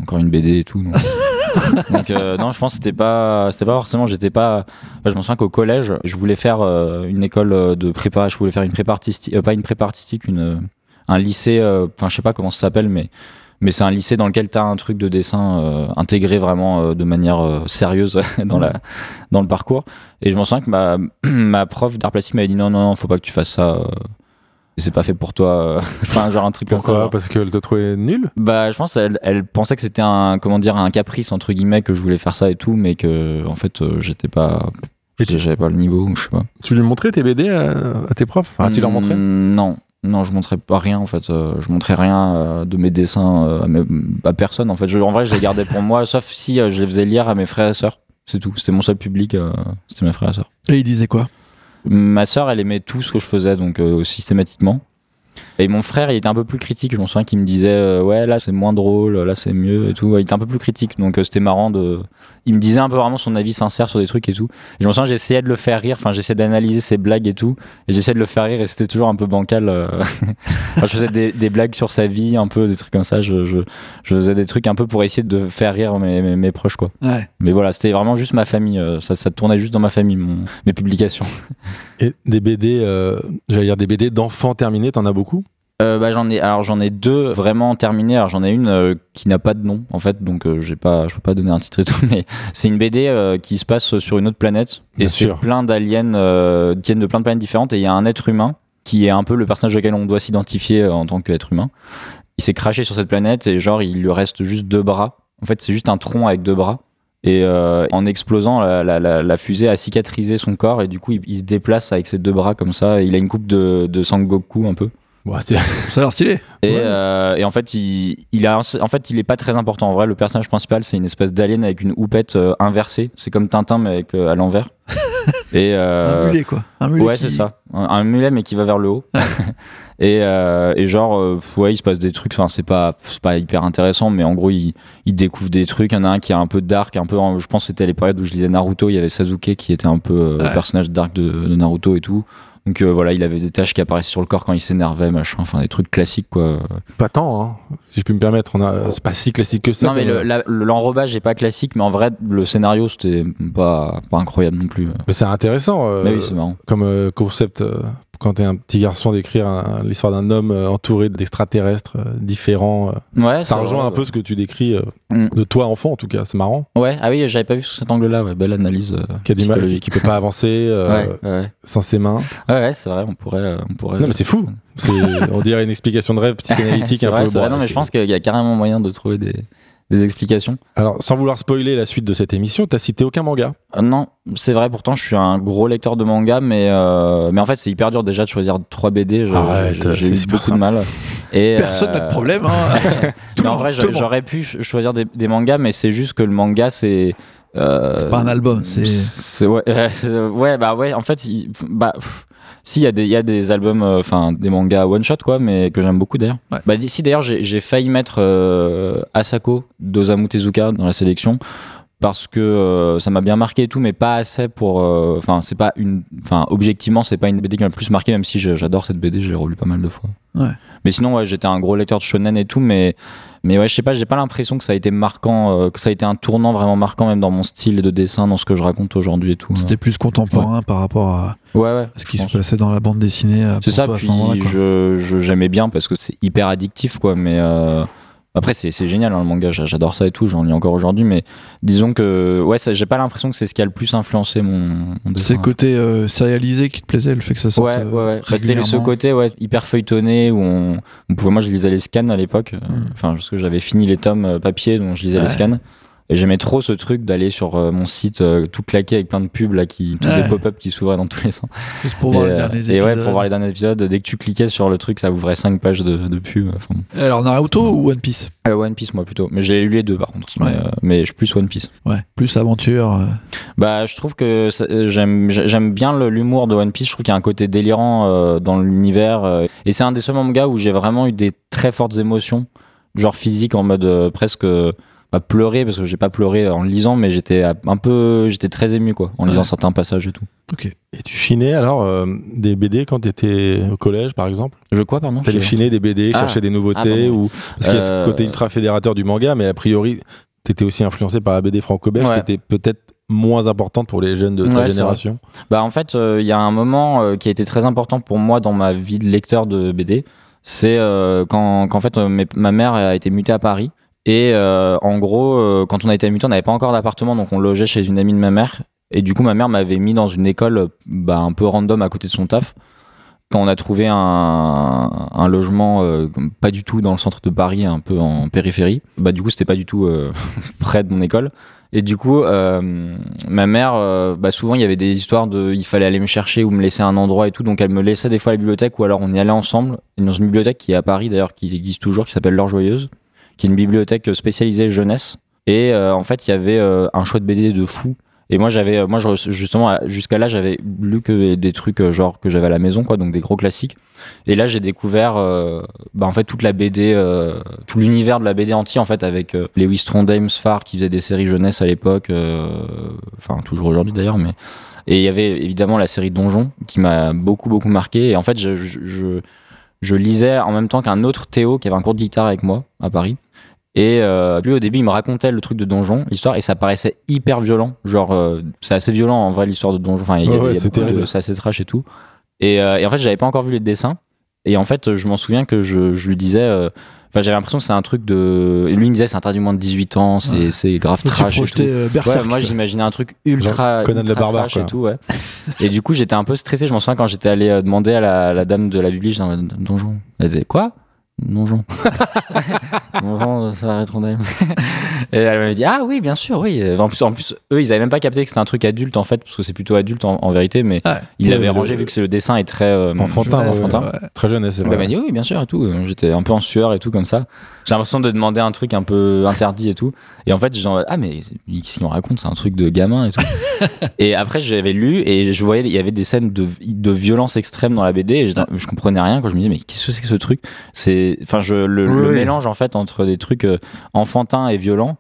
encore une BD et tout. Donc, donc, euh, non, je pense que c'était pas. C'était pas forcément. J'étais pas. enfin, je me souviens qu'au collège, je voulais faire euh, une école euh, de prépa. Je voulais faire une prépa artistique. euh, pas une prépa artistique, une, euh, un lycée. euh, Enfin, je sais pas comment ça s'appelle, mais. Mais c'est un lycée dans lequel tu as un truc de dessin euh, intégré vraiment euh, de manière euh, sérieuse dans, la, dans le parcours. Et je me souviens que ma, ma prof d'art plastique m'avait dit non, non, non, faut pas que tu fasses ça. C'est pas fait pour toi. euh, Enfin, genre un truc comme ça. Parce qu'elle te trouvait nul Bah, je pense elle, elle pensait que c'était un comment dire un caprice entre guillemets que je voulais faire ça et tout, mais que en fait euh, j'étais pas, j'avais pas le niveau, ou je sais pas. Tu lui montrais tes BD à, à tes profs Enfin, tu leur montrais Mm, Non, non, je montrais pas rien en fait. Euh, je montrais rien euh, de mes dessins euh, à, mes- à personne en fait. Je- en vrai, je les gardais pour moi, sauf si je les faisais lire à mes frères et sœurs. C'est tout. C'était mon seul public. C'était mes frères et sœurs. Et il disait quoi? Ma sœur, elle aimait tout ce que je faisais, donc euh, systématiquement. Et mon frère, il était un peu plus critique. Je m'en souviens qu'il me disait euh, Ouais, là c'est moins drôle, là c'est mieux et tout. Il était un peu plus critique, donc euh, c'était marrant de. Il me disait un peu vraiment son avis sincère sur des trucs et tout. Et je me souviens, j'essayais de le faire rire, enfin, j'essayais d'analyser ses blagues et tout. Et j'essayais de le faire rire et c'était toujours un peu bancal. euh. Enfin, je faisais des, des blagues sur sa vie, un peu des trucs comme ça. Je, je, je faisais des trucs un peu pour essayer de faire rire mes, mes, mes proches, quoi. Ouais. Mais voilà, c'était vraiment juste ma famille. Ça, ça tournait juste dans ma famille, mon, mes publications. Et des BD, euh, j'allais dire des BD d'enfants terminés, t'en as beaucoup? Euh, bah, j'en ai alors j'en ai deux vraiment terminées alors j'en ai une euh, qui n'a pas de nom en fait. Donc euh, j'ai pas je peux pas donner un titre et tout mais c'est une BD qui se passe sur une autre planète. Bien et c'est plein d'aliens qui viennent de plein de planètes différentes. Et il y a un être humain qui est un peu le personnage auquel on doit s'identifier en tant qu'être humain. Il s'est craché sur cette planète et genre il lui reste juste deux bras. En fait c'est juste un tronc avec deux bras et euh, en explosant la, fusée a cicatrisé son corps et du coup il, il se déplace avec ses deux bras comme ça. Il a une coupe de, de Sangoku un peu Ouais, c'est- Ça a l'air stylé. et, Ouais. euh, et en fait, il, il a, en fait, il est pas très important. En vrai, le personnage principal, c'est une espèce d'alien avec une houppette euh, inversée. C'est comme Tintin, mais avec, euh, à l'envers. et euh, Un mulet, quoi. Un mulet ouais, qui- c'est ça. Un, un mulet, mais qui va vers le haut. et, euh, et genre, euh, ouais, il se passe des trucs. Enfin, c'est pas, c'est pas hyper intéressant, mais en gros, il, il découvre des trucs. Il y en a un qui est un peu dark, un peu. en- Je pense que c'était à les périodes où je lisais Naruto. Il y avait Sasuke qui était un peu euh, Ouais. le personnage dark de, de Naruto et tout. Donc euh, voilà, il avait des taches qui apparaissaient sur le corps quand il s'énervait, machin. Enfin, des trucs classiques, quoi. pas tant, hein, si je puis me permettre. On a, c'est pas si classique que ça. non mais le- euh, l'enrobage est pas classique mais en vrai le scénario c'était pas, pas incroyable non plus mais c'est intéressant euh, mais oui c'est marrant comme euh, concept. Quand t'es un petit garçon d'écrire un- l'histoire d'un homme euh, entouré d'extraterrestres euh, différents, euh, ouais ça rejoint vrai, un peu ce que tu décris Mm. de toi enfant en tout cas. C'est marrant. ouais. ah oui j'avais pas vu sous cet angle là ouais belle analyse euh, Qui a du mal, qui, qui peut pas avancer euh, ouais sans ses mains. ouais, c'est vrai on pourrait on pourrait Non mais c'est fou. C'est, on dirait une explication de rêve psychanalytique un vrai, peu. vrai. bon, non mais je pense qu'il y a carrément moyen de trouver des des explications Alors, sans vouloir spoiler la suite de cette émission, t'as cité aucun manga. Euh, non c'est vrai pourtant je suis un gros lecteur de manga mais euh, mais en fait c'est hyper dur déjà de choisir 3 BD je- Arrête, j'ai- eu beaucoup de mal et Personne n'a euh, de problème. Hein. Mais en vrai j'aurais pu ch- choisir des, des mangas mais c'est juste que le manga c'est euh, C'est pas un album, c'est. C'est ouais, euh, ouais, bah ouais. En fait, il- bah, pff, si il y a des, il y a des albums, euh, enfin des mangas one shot quoi, mais que j'aime beaucoup d'ailleurs. Ouais. Bah d'ici d'ailleurs, j'ai j'ai failli mettre euh, Asako d'Osamu Tezuka dans la sélection parce que euh, ça m'a bien marqué et tout, mais pas assez pour. euh, Enfin, c'est pas une. Enfin, objectivement, c'est pas une BD qui m'a le plus marqué, même si j'adore cette BD, je l'ai relu pas mal de fois. Ouais. Mais sinon, ouais, j'étais un gros lecteur de shonen et tout, mais mais ouais, je sais pas, j'ai pas l'impression que ça a été marquant, euh, que ça a été un tournant vraiment marquant même dans mon style de dessin, dans ce que je raconte aujourd'hui et tout. C'était plus contemporain par rapport à Ouais, ouais. ce qui se passait dans la bande dessinée. euh, C'est ça, toi à ce puis je je- j'aimais bien parce que c'est hyper addictif, quoi. Mais euh, après, c'est c'est génial hein, le manga, j'a- j'adore ça et tout, j'en lis encore aujourd'hui. Mais disons que, ouais, ça- j'ai pas l'impression que c'est ce qui a le plus influencé mon, mon C'est le côté euh, sérialisé qui te plaisait, le fait que ça sorte. Ouais, euh, ouais, ouais. Bah, C'était ce côté ouais, hyper feuilletonné où on, on pouvait, moi je lisais les scans à l'époque, euh, Mm. enfin parce que j'avais fini les tomes euh, papier donc je lisais Ouais. les scans. Et j'aimais trop ce truc d'aller sur euh, mon site euh, tout claqué avec plein de pubs là qui tous Ouais. les pop-up qui s'ouvraient dans tous les sens. Juste pour et, voir les euh, derniers et épisodes. ouais, pour voir les derniers épisodes, dès que tu cliquais sur le truc, ça ouvrait 5 pages de, de pubs. Enfin. Alors Naruto ou One Piece? Euh, One Piece moi plutôt, mais j'ai lu les deux par contre. Ouais. Mais, mais je suis plus One Piece. Ouais, plus aventure. Bah, je trouve que j'aime j'ai- j'aime bien l'humour de One Piece. Je trouve qu'il y a un côté délirant dans l'univers. et c'est un des seuls mangas où j'ai vraiment eu des très fortes émotions, genre physique, en mode presque pas pleurer parce que j'ai pas pleuré en le lisant, mais j'étais un peu, j'étais très ému quoi en Ouais. lisant certains passages et tout. Ok. Et tu chinais alors euh, des BD quand t'étais au collège, par exemple? Je quoi pardon? T'allais chiner des BD, Ah. chercher des Ah, nouveautés pardon. ou parce qu'il y a ce Euh, côté ultra fédérateur du manga, mais a priori t'étais aussi influencé par la BD franco-belge Ouais. qui était peut-être moins importante pour les jeunes de ta Ouais, génération. Bah en fait, euh, il y a un moment euh, qui a été très important pour moi dans ma vie de lecteur de BD. C'est euh, quand, qu'en fait mes- ma mère a été mutée à Paris. Et euh, en gros, euh, quand on a été muté, on n'avait pas encore d'appartement, donc on logeait chez une amie de ma mère. Et du coup, ma mère m'avait mis dans une école bah, un peu random à côté de son taf. quand on a trouvé un, logement euh, pas du tout dans le centre de Paris, un peu en périphérie, bah du coup c'était pas du tout près de mon école. Et du coup, ma mère, bah souvent il y avait des histoires de, il fallait aller me chercher ou me laisser un endroit et tout, donc elle me laissait des fois la bibliothèque ou alors on y allait ensemble. Dans une bibliothèque qui est à Paris d'ailleurs, qui existe toujours, qui s'appelle L'Or Joyeuse, qui est une bibliothèque spécialisée jeunesse. Et euh, en fait, il y avait euh, un choix de BD de fou. Et moi, j'avais, euh, moi, justement, jusqu'à là, j'avais lu que des trucs genre que j'avais à la maison, quoi, donc des gros classiques. Et là, j'ai découvert, euh, bah, en fait, toute la BD, tout l'univers de la BD entier, en fait, avec euh, Lewis Trondheim, Sfar, qui faisait des séries jeunesse à l'époque, enfin toujours aujourd'hui d'ailleurs, mais et il y avait évidemment la série Donjon qui m'a beaucoup beaucoup marqué. Et en fait, je, je lisais en même temps qu'un autre Théo qui avait un cours de guitare avec moi à Paris. Et euh, lui, au début, il me racontait le truc de donjon, l'histoire, et ça paraissait hyper violent. Genre, euh, c'est assez violent en vrai l'histoire de donjon. Enfin, il y a- Ouais, y a c'est de- assez trash et tout. Et, euh, et en fait, j'avais pas encore vu les dessins. Et en fait, je m'en souviens que je, je lui disais. euh, Enfin, j'avais l'impression que c'est un truc de. Et lui, il me disait, c'est interdit moins de 18 ans, c'est Ouais. c'est grave trash et tout. Ouais, moi j'imaginais un truc ultra, Conan le ultra barbare, trash quoi. et tout, ouais. et du coup j'étais un peu stressé. Je m'en souviens quand j'étais allé demander à la, la dame de la bibli, j'étais en mode, donjon. Elle disait quoi? Donjon. Ça va être Et elle m'avait dit ah oui bien sûr oui. En plus en plus eux ils avaient même pas capté que c'était un truc adulte en fait parce que c'est plutôt adulte en, en vérité mais Ouais. ils l'avaient le- rangé vu que c'est le dessin est très euh, Enfantin, enfantin. ouais. Très jeune, c'est elle vrai. m'a dit oui, bien sûr et tout. J'étais un peu en sueur et tout comme ça. J'ai l'impression de demander un truc un peu interdit et tout. Et en fait, genre ah mais qu'est-ce qu'on raconte C'est un truc de gamin et tout. et après, j'avais lu et je voyais il y avait des scènes de, de violence extrême dans la BD et je, je comprenais rien quand je me disais mais qu'est-ce que c'est que ce truc? C'est enfin je le, Oui, mélange en fait entre des trucs euh, enfantins et violents.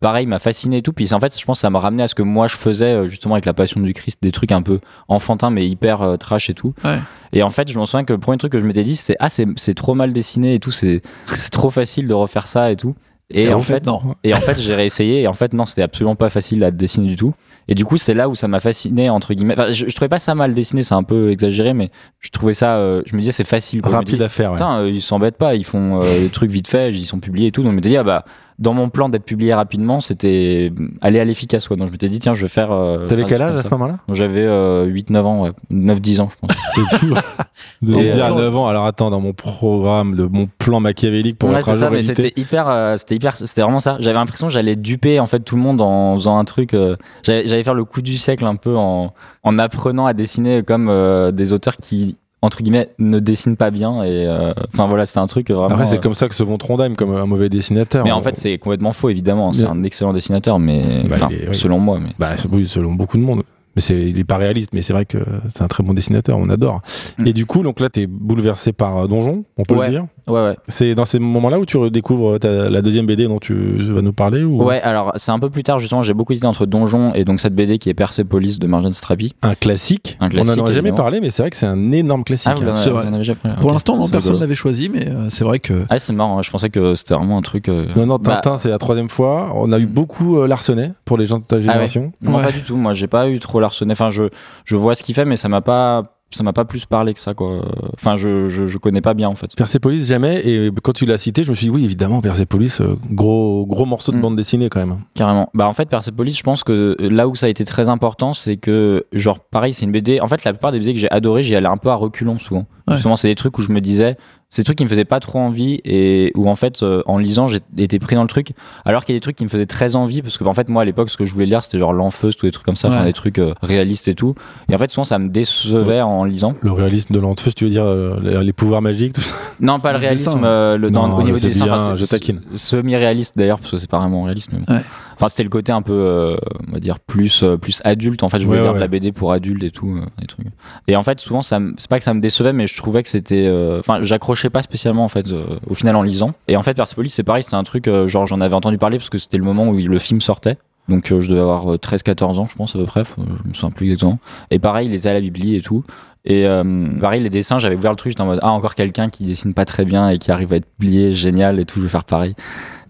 Pareil, m'a fasciné et tout. Puis en fait, je pense que ça m'a ramené à ce que moi je faisais euh, justement avec la Passion du Christ, des trucs un peu enfantins mais hyper euh, trash et tout. Ouais. Et en fait, je me souviens que le premier truc que je m'étais dit, c'est ah c'est c'est trop mal dessiné et tout, c'est c'est trop facile de refaire ça et tout. Et, Et en en fait, fait, non. et en fait, j'ai réessayé et en fait non, c'était absolument pas facile à dessiner du tout. Et du coup, c'est là où ça m'a fasciné entre guillemets. Enfin, je, je trouvais pas ça mal dessiné, c'est un peu exagéré, mais je trouvais ça. euh, je me disais c'est facile. quoi. Me Rapide à faire, ouais. Putain, euh, ils s'embêtent pas, ils font euh, des trucs vite fait, ils sont publiés et tout. Donc je m'étais dit, ah bah, dans mon plan d'être publié rapidement, c'était aller à l'efficace. quoi. Donc je m'étais dit, tiens, je vais faire. euh, T'avais quel âge à ce moment-là? J'avais euh, 8-9 ans, ouais. 9-10 ans, je pense. C'est fou. De Et, se dire à euh, 9 ans, alors attends, dans mon programme, de mon plan machiavélique pour Ouais, être c'est à ça, jour c'était hyper, euh, c'était hyper, c'était vraiment ça. J'avais l'impression que j'allais duper en fait tout le monde en faisant un truc. euh, j'allais j'allais faire le coup du siècle un peu en, en apprenant à dessiner comme euh, des auteurs qui entre guillemets ne dessinent pas bien et euh, enfin voilà c'était un truc vraiment. Après, c'est euh, comme ça que se vend Trondheim, comme un mauvais dessinateur. mais en On- fait c'est complètement faux évidemment. C'est un excellent dessinateur mais Bah, oui. selon moi mais. Bah, c'est- oui, selon beaucoup de monde. Mais c'est, il est pas réaliste, mais c'est vrai que c'est un très bon dessinateur, on adore. Mm. Et du coup, donc là, t'es bouleversé par euh, Donjon, on peut Ouais. le dire. Ouais ouais. C'est dans ces moments-là où tu redécouvres ta- la deuxième BD dont tu vas nous parler ou? Ouais, alors c'est un peu plus tard justement. J'ai beaucoup hésité entre Donjon et donc cette BD qui est Persepolis de Marjane Strapi. un classique. Un classique, on n'en a jamais parlé, mais c'est vrai que c'est un énorme classique. Ah, hein. vrai. Pour l'instant, personne rigolo. l'avait choisi, mais euh, c'est vrai que. Ah, c'est marrant, hein. je pensais que c'était vraiment un truc. euh, Non, non, bah, Tintin, c'est la troisième fois. On a eu beaucoup euh, Larsenet pour les gens de ta génération. non, Ouais. pas du tout. Moi, j'ai pas eu trop l'arsenet. Enfin, je, je vois ce qu'il fait, mais ça m'a pas, ça m'a pas plus parlé que ça, quoi. Enfin, je, je, je connais pas bien, en fait. Persepolis, jamais. Et quand tu l'as cité, je me suis dit, oui, évidemment, Persepolis, euh, gros, gros morceau de Mm. bande dessinée quand même. Carrément. Bah, en fait, Persepolis, je pense que là où ça a été très important, c'est que, genre, pareil, c'est une BD. En fait, la plupart des BD que j'ai adoré, j'y allais un peu à reculons souvent. Ouais. Justement, c'est des trucs où je me disais, c'est des trucs qui me faisaient pas trop envie et où, en fait, euh, en lisant, j'ai été pris dans le truc. Alors qu'il y a des trucs qui me faisaient très envie parce que, en fait, moi, à l'époque, ce que je voulais lire, c'était genre l'enfeuse, tous des trucs comme ça, enfin, Ouais. des trucs euh, réalistes et tout. Et en fait, souvent, ça me décevait en lisant. Le réalisme de l'enfeuse, tu veux dire euh, les, les pouvoirs magiques, tout ça? Non, pas le Le réalisme dessin. euh, le, dans- Non, au niveau du dessin. bien, enfin, je taquine. Semi-réaliste d'ailleurs, parce que c'est pas vraiment réaliste. Mais bon. Ouais. Enfin, c'était le côté un peu, euh, on va dire, plus, euh, plus adulte. En fait, je voulais Ouais, lire ouais. de la BD pour adultes et tout. euh, des trucs. Et en fait, souvent, ça c'est pas que ça me décevait, mais je trouvais que c'était. euh, Enfin, j'accrochais pas spécialement, en fait, euh, au final, en lisant. Et en fait, Persepolis, c'est pareil, c'était un truc, euh, genre, j'en avais entendu parler parce que c'était le moment où le film sortait. Donc, euh, je devais avoir 13-14 ans, je pense, à peu près. Je me souviens plus exactement. Et pareil, il était à la Bibli et tout. Et euh, pareil, les dessins, j'avais ouvert le truc, j'étais en mode, ah, encore quelqu'un qui dessine pas très bien et qui arrive à être plié, génial et tout, je vais faire pareil.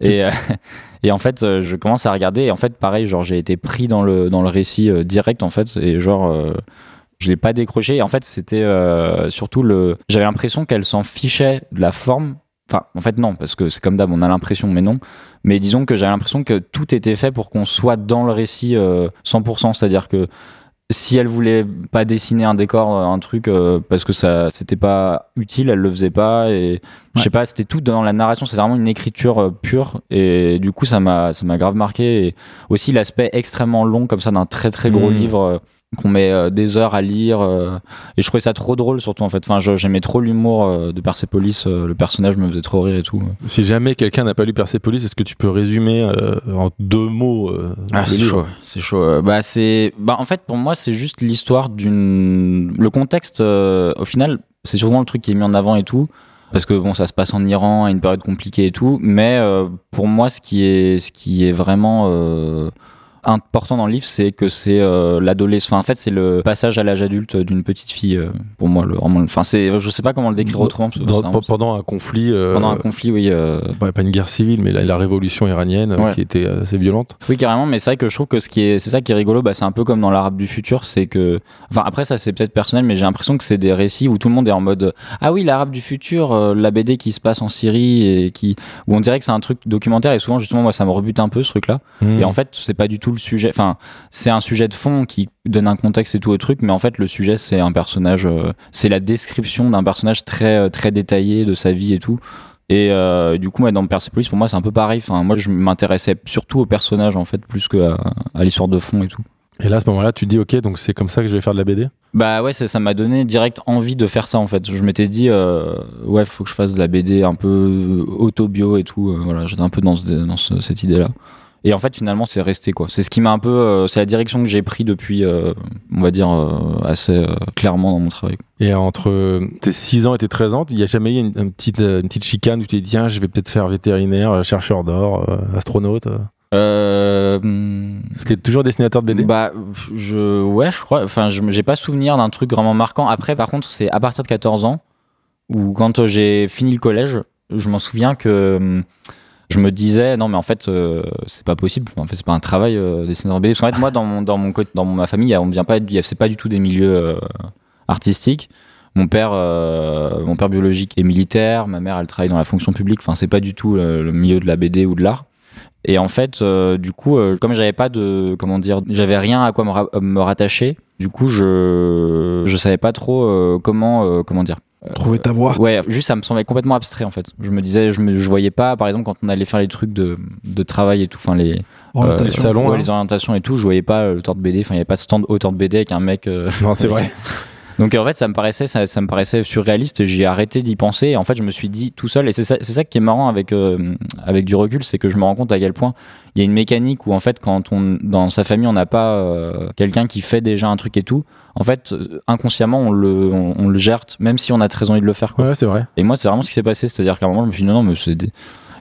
Et, euh, et en fait, euh, je commence à regarder, et en fait, pareil, genre, j'ai été pris dans le, dans le récit euh, direct, en fait, et genre, euh, je l'ai pas décroché. Et en fait, c'était euh, surtout le. J'avais l'impression qu'elle s'en fichait de la forme. Enfin, en fait, non, parce que c'est comme d'hab, on a l'impression, mais non. Mais disons que j'avais l'impression que tout était fait pour qu'on soit dans le récit euh, 100%. C'est-à-dire que si elle voulait pas dessiner un décor, un truc, euh, parce que ça, c'était pas utile, elle le faisait pas. Et je sais pas, c'était tout dans la narration. C'est vraiment une écriture euh, pure. Et du coup, ça m'a, ça m'a grave marqué. Et aussi l'aspect extrêmement long, comme ça, d'un très très gros Mhm. livre. Qu'on met euh, des heures à lire euh, et je trouvais ça trop drôle surtout en fait enfin j'aimais trop l'humour euh, de Persepolis le personnage me faisait trop rire et tout Si jamais quelqu'un n'a pas lu Persepolis, est-ce que tu peux résumer en deux mots Ah, c'est chaud, c'est chaud. Bah, c'est, bah, en fait, pour moi, c'est juste l'histoire d'une. Le contexte, au final, c'est souvent le truc qui est mis en avant et tout. Parce que bon, ça se passe en Iran, à une période compliquée et tout. Mais pour moi, ce qui est, ce qui est vraiment important dans le livre, c'est que c'est euh, l'adolescence. Enfin, en fait, c'est le passage à l'âge adulte d'une petite fille. euh, pour moi, le, vraiment. Enfin, c'est, je sais pas comment le décrire autrement. Dans- pendant un conflit, euh, pendant un conflit, oui. ouais, pas une guerre civile, mais la, la révolution iranienne Ouais. qui était assez violente. Oui, carrément, mais c'est vrai que je trouve que ce qui est, c'est ça qui est rigolo, bah, c'est un peu comme dans l'arabe du futur, c'est que, enfin, après, ça c'est peut-être personnel, mais j'ai l'impression que c'est des récits où tout le monde est en mode, ah oui, l'arabe du futur, la BD qui se passe en Syrie et qui, où on dirait que c'est un truc documentaire et souvent, justement, moi, ça me rebute un peu ce truc-là. Hmm. Et en fait, c'est pas du tout le sujet, enfin, c'est un sujet de fond qui donne un contexte et tout au truc, mais en fait, le sujet, c'est un personnage, euh, c'est la description d'un personnage très, euh, très détaillé de sa vie et tout. Et euh, du coup, dans Persepolis, pour moi, c'est un peu pareil. Enfin, moi, je m'intéressais surtout au personnage, en fait, plus qu'à à l'histoire de fond et tout. Et là, à ce moment-là, tu te dis, ok, donc c'est comme ça que je vais faire de la BD Bah ouais, ça m'a donné direct envie de faire ça, en fait. Je m'étais dit, euh, ouais, faut que je fasse de la BD un peu auto-bio et tout. euh, voilà, j'étais un peu dans, ce- dans ce- cette idée-là. Et en fait, finalement, c'est resté, quoi. C'est ce qui m'a un peu... euh, c'est la direction que j'ai pris depuis, euh, on va dire, euh, assez euh, clairement dans mon travail. Et entre tes 6 ans et tes 13 ans, il n'y a jamais eu une, une petite, une petite chicane où tu t'es dit, tiens, je vais peut-être faire vétérinaire, chercheur d'or, euh, astronaute. euh. C'était toujours dessinateur de BD Bah, je, ouais, je crois. Enfin, je j'ai pas souvenir d'un truc vraiment marquant. Après, par contre, c'est à partir de 14 ans, ou quand j'ai fini le collège, je m'en souviens que hum, je me disais, non, mais en fait, euh, c'est pas possible. En fait, c'est pas un travail euh, dessinateur de BD. Parce qu'en fait, moi, dans mon, dans mon, dans ma famille, on vient pas, c'est pas du tout des milieux euh, artistiques. Mon père, euh, mon père biologique est militaire. Ma mère, elle travaille dans la fonction publique. Enfin, c'est pas du tout le, milieu de la BD ou de l'art. Et en fait, du coup, comme j'avais pas de, comment dire, j'avais rien à quoi me, ra- me rattacher. Du coup, je, je savais pas trop comment, comment dire. Trouver ta voix. Ouais, juste ça me semblait complètement abstrait en fait. Je me disais, je me, je voyais pas, par exemple, quand on allait faire les trucs de, de travail et tout, enfin les, Orientation. euh, salons, ouais, là. les orientations et tout, je voyais pas le temps de BD. Enfin, il y avait pas de stand auteur de BD avec un mec. euh, Non, c'est vrai. Donc en fait, ça me paraissait, ça, ça me paraissait surréaliste. et J'ai arrêté d'y penser. Et en fait, je me suis dit tout seul. Et c'est ça, ça qui est marrant avec euh, avec du recul, c'est que je me rends compte à quel point il y a une mécanique où en fait, quand on dans sa famille, on n'a pas euh, quelqu'un qui fait déjà un truc et tout. En fait, euh, inconsciemment, on le on, on le gère, même si on a très envie de le faire. quoi. Ouais, c'est vrai. Et moi, c'est vraiment ce qui s'est passé. C'est-à-dire qu'à un moment, je me suis dit non, non, mais c'est. des-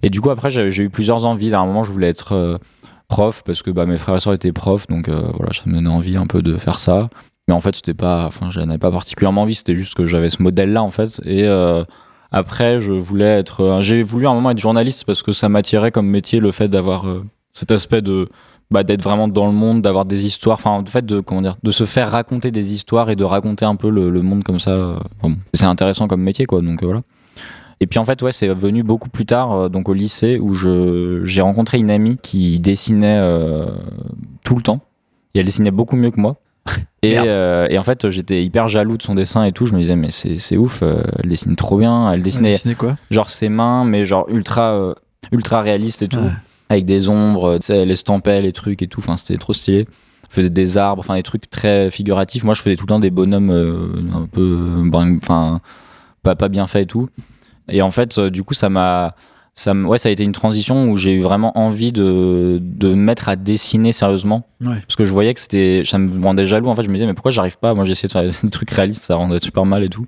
Et du coup, après, j'ai j'ai eu plusieurs envies. À un moment, je voulais être euh, prof parce que bah, mes frères et sœurs étaient profs. Donc euh, voilà, ça me donnait envie un peu de faire ça. Mais en fait, c'était pas. Enfin, je n'avais pas particulièrement envie. C'était juste que j'avais ce modèle-là, en fait. Et. euh, après, je voulais être. J'ai voulu à un moment être journaliste parce que ça m'attirait comme métier le fait d'avoir euh, cet aspect de bah, d'être vraiment dans le monde, d'avoir des histoires, enfin, en fait, de comment dire, de se faire raconter des histoires et de raconter un peu le, monde comme ça. euh, c'est intéressant comme métier, quoi. Donc voilà. Et puis en fait, ouais, c'est venu beaucoup plus tard, donc au lycée, où je j'ai rencontré une amie qui dessinait tout le temps. Et elle dessinait beaucoup mieux que moi. Et, euh, et en fait, j'étais hyper jaloux de son dessin et tout. Je me disais, mais c'est ouf, euh, elle dessine trop bien. Elle dessinait Dessiner quoi? genre ses mains, mais genre ultra, euh, ultra réaliste et tout, Ouais. avec des ombres, elle estampait les trucs et tout. Enfin, c'était trop stylé. Elle faisait des arbres, enfin des trucs très figuratifs. Moi, je faisais tout le temps des bonhommes un peu, enfin, pas, pas bien fait et tout. Et en fait, du coup, ça m'a, ça, ouais, ça a été une transition où j'ai eu vraiment envie de, de me mettre à dessiner sérieusement. Ouais. Parce que je voyais que c'était, ça me rendait jaloux. En fait, je me disais, mais pourquoi j'arrive pas? Moi, j'ai essayé de faire des trucs réalistes, ça rendait super mal et tout.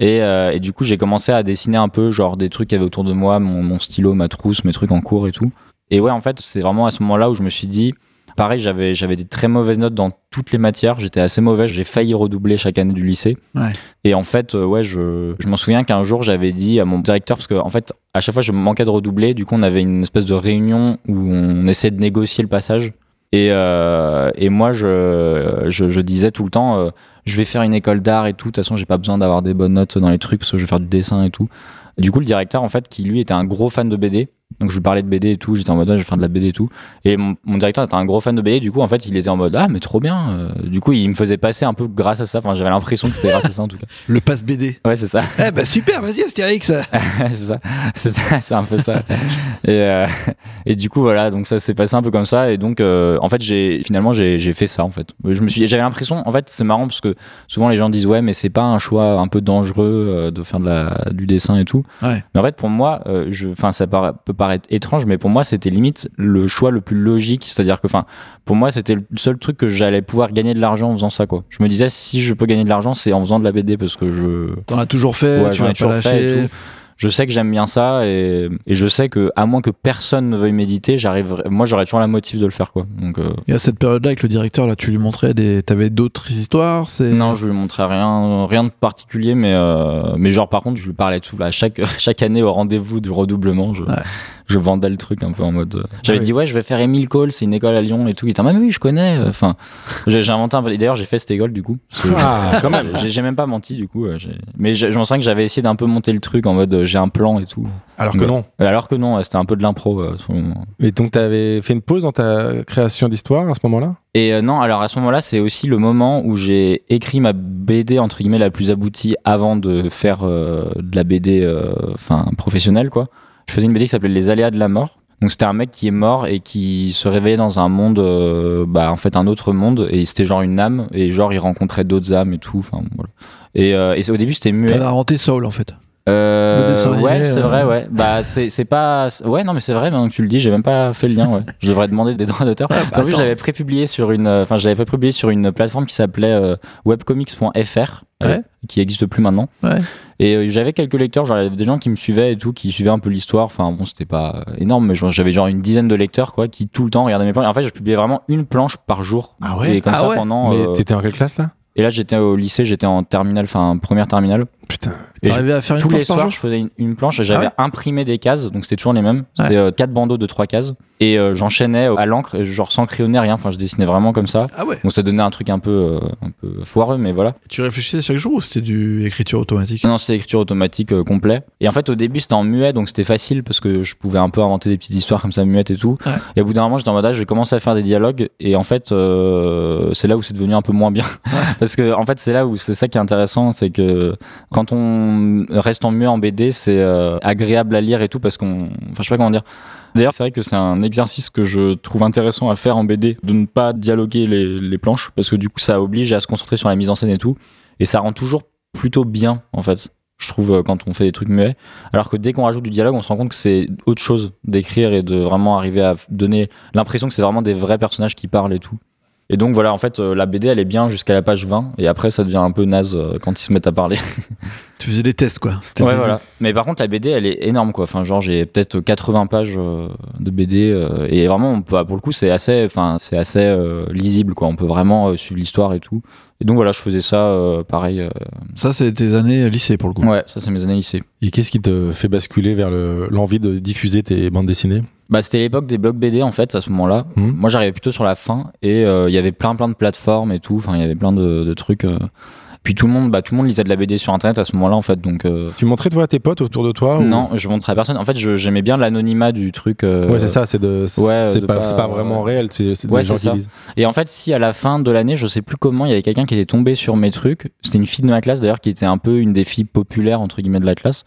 Et, euh, et du coup, j'ai commencé à dessiner un peu, genre des trucs qu'il y avait autour de moi, mon, mon stylo, ma trousse, mes trucs en cours et tout. Et ouais, en fait, c'est vraiment à ce moment-là où je me suis dit, pareil, j'avais, j'avais des très mauvaises notes dans toutes les matières. J'étais assez mauvais. J'ai failli redoubler chaque année du lycée. Ouais. Et en fait, euh, ouais, je, je m'en souviens qu'un jour, j'avais dit à mon directeur, parce que en fait, à chaque fois, je manquais de redoubler. Du coup, on avait une espèce de réunion où on essayait de négocier le passage. Et, euh, et moi, je, je, je disais tout le temps, euh, je vais faire une école d'art et tout. De toute façon, j'ai pas besoin d'avoir des bonnes notes dans les trucs parce que je vais faire du dessin et tout. Du coup, le directeur, en fait, qui lui était un gros fan de BD, Donc je lui parlais de BD et tout, j'étais en mode ouais, je vais faire de la BD et tout. Et mon, mon directeur était un gros fan de BD, du coup en fait il était en mode ah mais trop bien. Euh, Du coup il me faisait passer un peu grâce à ça, enfin j'avais l'impression que c'était grâce à ça en tout cas. Le passe BD. Ouais c'est ça. Eh bah super, vas-y Astérix. c'est ça, c'est ça, c'est un peu ça. Et, euh, et du coup voilà, donc ça s'est passé un peu comme ça. Et donc euh, en fait j'ai finalement j'ai fait ça en fait. Je me suis, j'avais l'impression, en fait c'est marrant parce que souvent les gens disent ouais mais c'est pas un choix un peu dangereux de faire de la du dessin et tout. Ouais. Mais en fait pour moi, enfin ça para- peut paraître étrange, mais pour moi c'était limite le choix le plus logique. C'est-à-dire que enfin pour moi c'était le seul truc que j'allais pouvoir gagner de l'argent en faisant ça quoi. Je me disais si je peux gagner de l'argent c'est en faisant de la BD parce que je T'en as toujours fait, Ouais, tu vas toujours fait et tout. Je sais que j'aime bien ça et, et je sais que à moins que personne ne veuille méditer, j'arrive moi j'aurais toujours la motive de le faire quoi. Donc euh, Et à cette période-là, avec le directeur, là, tu lui montrais des. T'avais d'autres histoires c'est... non, je lui montrais rien rien de particulier mais euh, mais genre par contre, je lui parlais tout à chaque chaque année au rendez-vous du redoublement, je Ouais. Je vendais le truc un peu en mode euh, j'avais Ah oui. dit ouais, je vais faire Emile Cole, c'est une école à Lyon et tout. Il était ah mais oui, je connais enfin j'ai inventé un peu et d'ailleurs, j'ai fait cette école du coup. Ah, quand même. J'ai même pas menti du coup, euh, mais je me sens que j'avais essayé d'un peu monter le truc en mode euh, j'ai un plan et tout. Alors que non. Alors que non, c'était un peu de l'impro euh, sur le moment. Et donc, t'avais fait une pause dans ta création d'histoire à ce moment-là? Et euh, non, alors à ce moment-là, c'est aussi le moment où j'ai écrit ma BD entre guillemets la plus aboutie avant de faire euh, de la BD euh, professionnelle quoi. Je faisais une BD qui s'appelait Les aléas de la mort. Donc c'était un mec qui est mort et qui se réveillait dans un monde, euh, bah en fait un autre monde et c'était genre une âme et genre il rencontrait d'autres âmes et tout. Enfin voilà. Et, euh, au début c'était muet. T'avais inventé Soul en fait. Euh, Le dessin animé, ouais, c'est euh. vrai, ouais. Bah, c'est, c'est pas, ouais, non, mais c'est vrai, maintenant que tu le dis, j'ai même pas fait le lien, ouais. Je devrais demander des droits d'auteur. Qu'en plus, j'avais prépublié sur une, euh, enfin, j'avais prépublié sur une plateforme qui s'appelait euh, webcomics.fr, euh, Ouais. qui existe plus maintenant. Ouais. Et j'avais quelques lecteurs, genre, des gens qui me suivaient et tout, qui suivaient un peu l'histoire. Enfin, bon, c'était pas énorme, mais j'avais genre une dizaine de lecteurs, quoi, qui tout le temps regardaient mes planches. En fait, je publiais vraiment une planche par jour. Ah ouais? Et comme Ah ça ouais. pendant. Mais t'étais en quelle classe là? Et là, j'étais au lycée, j'étais en terminale, enfin, première terminale. Putain. Et je- à faire une tous les soirs, je faisais une, une planche et j'avais Ah imprimé des cases, donc c'était toujours les mêmes. C'était euh, quatre bandeaux de trois cases. Et euh, j'enchaînais à l'encre, genre sans crayonner, rien. Enfin, je dessinais vraiment comme ça. Ah ouais. Donc ça donnait un truc un peu, euh, un peu foireux, mais voilà. Tu réfléchissais chaque jour ou c'était du écriture automatique? Non, c'était écriture automatique euh, complet. Et en fait, au début, c'était en muet, donc c'était facile parce que je pouvais un peu inventer des petites histoires comme ça, muettes et tout. Ouais. Et au bout d'un moment, j'étais en mode, ah, je vais commencer à faire des dialogues. Et en fait, euh, c'est là où c'est devenu un peu moins bien. parce que, en fait, c'est là où c'est ça qui est intéressant, c'est que quand on reste en muet en BD, c'est euh, agréable à lire et tout parce qu'on, enfin, je sais pas comment dire. D'ailleurs, c'est vrai que c'est un exercice que je trouve intéressant à faire en BD, de ne pas dialoguer les, planches, parce que du coup, ça oblige à se concentrer sur la mise en scène et tout, et ça rend toujours plutôt bien, en fait. Je trouve euh, quand on fait des trucs muets, alors que dès qu'on rajoute du dialogue, on se rend compte que c'est autre chose d'écrire et de vraiment arriver à donner l'impression que c'est vraiment des vrais personnages qui parlent et tout. Et donc voilà, en fait, euh, la BD elle est bien jusqu'à la page 20, et après ça devient un peu naze euh, quand ils se mettent à parler. Tu faisais des tests quoi. Ouais, voilà. Mais par contre, la BD, elle est énorme, quoi. Enfin, genre, j'ai peut-être 80 pages euh, de BD et vraiment, on peut, pour le coup, c'est assez, enfin, c'est assez euh, lisible, quoi. On peut vraiment suivre l'histoire et tout. Et donc voilà, je faisais ça, euh, pareil. euh, Ça, c'est tes années lycée pour le coup. ouais, ça, c'est mes années lycée. Et qu'est-ce qui te fait basculer vers le- l'envie de diffuser tes bandes dessinées? Bah, c'était l'époque des blogs BD en fait à ce moment-là. Mhm. Moi, j'arrivais plutôt sur la fin et euh, il y avait plein plein de plateformes et tout. Enfin, il y avait plein de, de trucs. Puis tout le monde, bah, tout le monde lisait de la BD sur Internet à ce moment-là en fait. Donc euh, Tu montrais toi à tes potes autour de toi ou- non, je montrais à personne. En fait, je- j'aimais bien l'anonymat du truc. euh, Ouais, c'est ça, c'est de, ouais, c'est pas, pas- c'est pas vraiment réel, c'est Ouais, des gens qui lisent. Et en fait, si à la fin de l'année, je sais plus comment, il y avait quelqu'un qui était tombé sur mes trucs. C'était une fille de ma classe d'ailleurs qui était un peu une des filles populaires entre guillemets de la classe.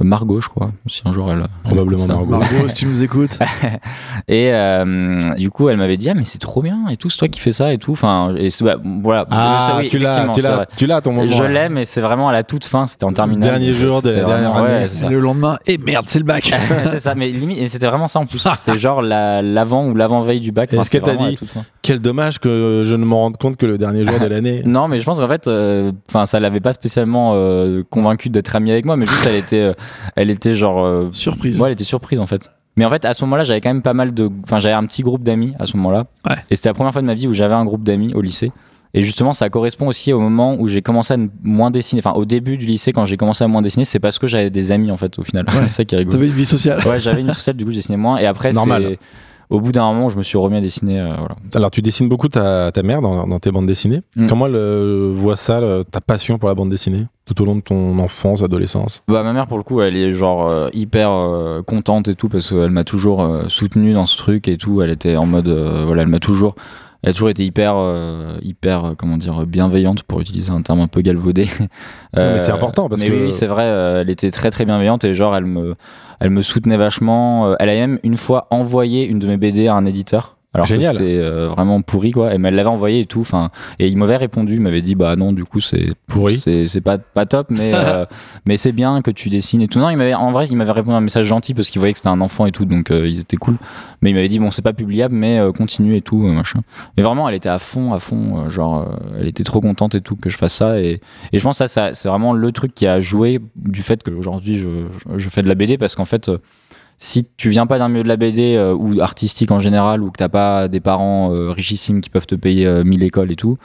Euh, Margot, je crois. Si un jour elle. Probablement. Margot. Margot, si tu nous écoutes. Et euh, du coup, elle m'avait dit ah mais c'est trop bien et tout, c'est toi qui fais ça et tout. Enfin, et bah, voilà. Ah, Ça, oui, tu l'as, tu l'as, tu l'as ton moment. Je l'ai, mais c'est vraiment à la toute fin. C'était en terminale. Dernier jour de la dernière année. ouais, c'est. Et le lendemain, et merde, c'est le bac. c'est ça, mais limite, et c'était vraiment ça en plus. C'était genre la- l'avant ou l'avant-veille du bac. Est-ce dit. Quel dommage que je ne m'en rende compte que le dernier jour de l'année. Non, mais je pense qu'en fait, euh, enfin, ça l'avait pas spécialement euh, convaincu d'être amie avec moi, mais juste elle était, euh, elle était genre, euh, Surprise. ouais, elle était surprise en fait. Mais en fait, à ce moment-là, j'avais quand même pas mal de, enfin, j'avais un petit groupe d'amis à ce moment-là, Ouais. et c'était la première fois de ma vie où j'avais un groupe d'amis au lycée. Et justement, ça correspond aussi au moment où j'ai commencé à moins dessiner. Enfin, au début du lycée, quand j'ai commencé à moins dessiner, c'est parce que j'avais des amis en fait au final. Ouais. c'est ça qui est rigolo. T'avais une vie sociale. Ouais, j'avais une sociale, du coup, je dessinais moins. Et après, Normal. c'est. Au bout d'un moment, je me suis remis à dessiner. euh, voilà. Alors, tu dessines beaucoup ta, ta mère dans, dans tes bandes dessinées. Mm. Comment elle euh, voit ça, le- ta passion pour la bande dessinée, tout au long de ton enfance, adolescence? Bah, ma mère, pour le coup, elle est genre euh, hyper euh, contente et tout parce qu'elle m'a toujours euh, soutenu dans ce truc et tout. Elle était en mode, euh, voilà, elle m'a toujours, elle a toujours été hyper, euh, hyper, euh, comment dire, bienveillante pour utiliser un terme un peu galvaudé. mais c'est important parce mais que- oui, oui, c'est vrai, euh, elle était très très bienveillante et genre elle me, elle me soutenait vachement. Euh, Elle a même une fois envoyé une de mes BD à un éditeur. Alors Génial. que c'était euh, vraiment pourri quoi. Et mais elle l'avait envoyé et tout. Enfin, et il m'avait répondu, il m'avait dit bah non, du coup c'est Pourri. c'est c'est pas pas top, mais euh, mais c'est bien que tu dessines et tout. Non, il m'avait en vrai, il m'avait répondu un message gentil parce qu'il voyait que c'était un enfant et tout, donc euh, ils étaient cool. Mais il m'avait dit bon, c'est pas publiable, mais euh, continue et tout, euh, machin. Mais vraiment, elle était à fond, à fond, euh, genre euh, elle était trop contente et tout que je fasse ça. Et, et je pense que ça, ça c'est vraiment le truc qui a joué du fait qu'aujourd'hui je, je, je fais de la BD parce qu'en fait. Euh, si tu viens pas d'un milieu de la BD euh, ou artistique en général ou que t'as pas des parents euh, richissimes qui peuvent te payer euh, 1000 écoles et tout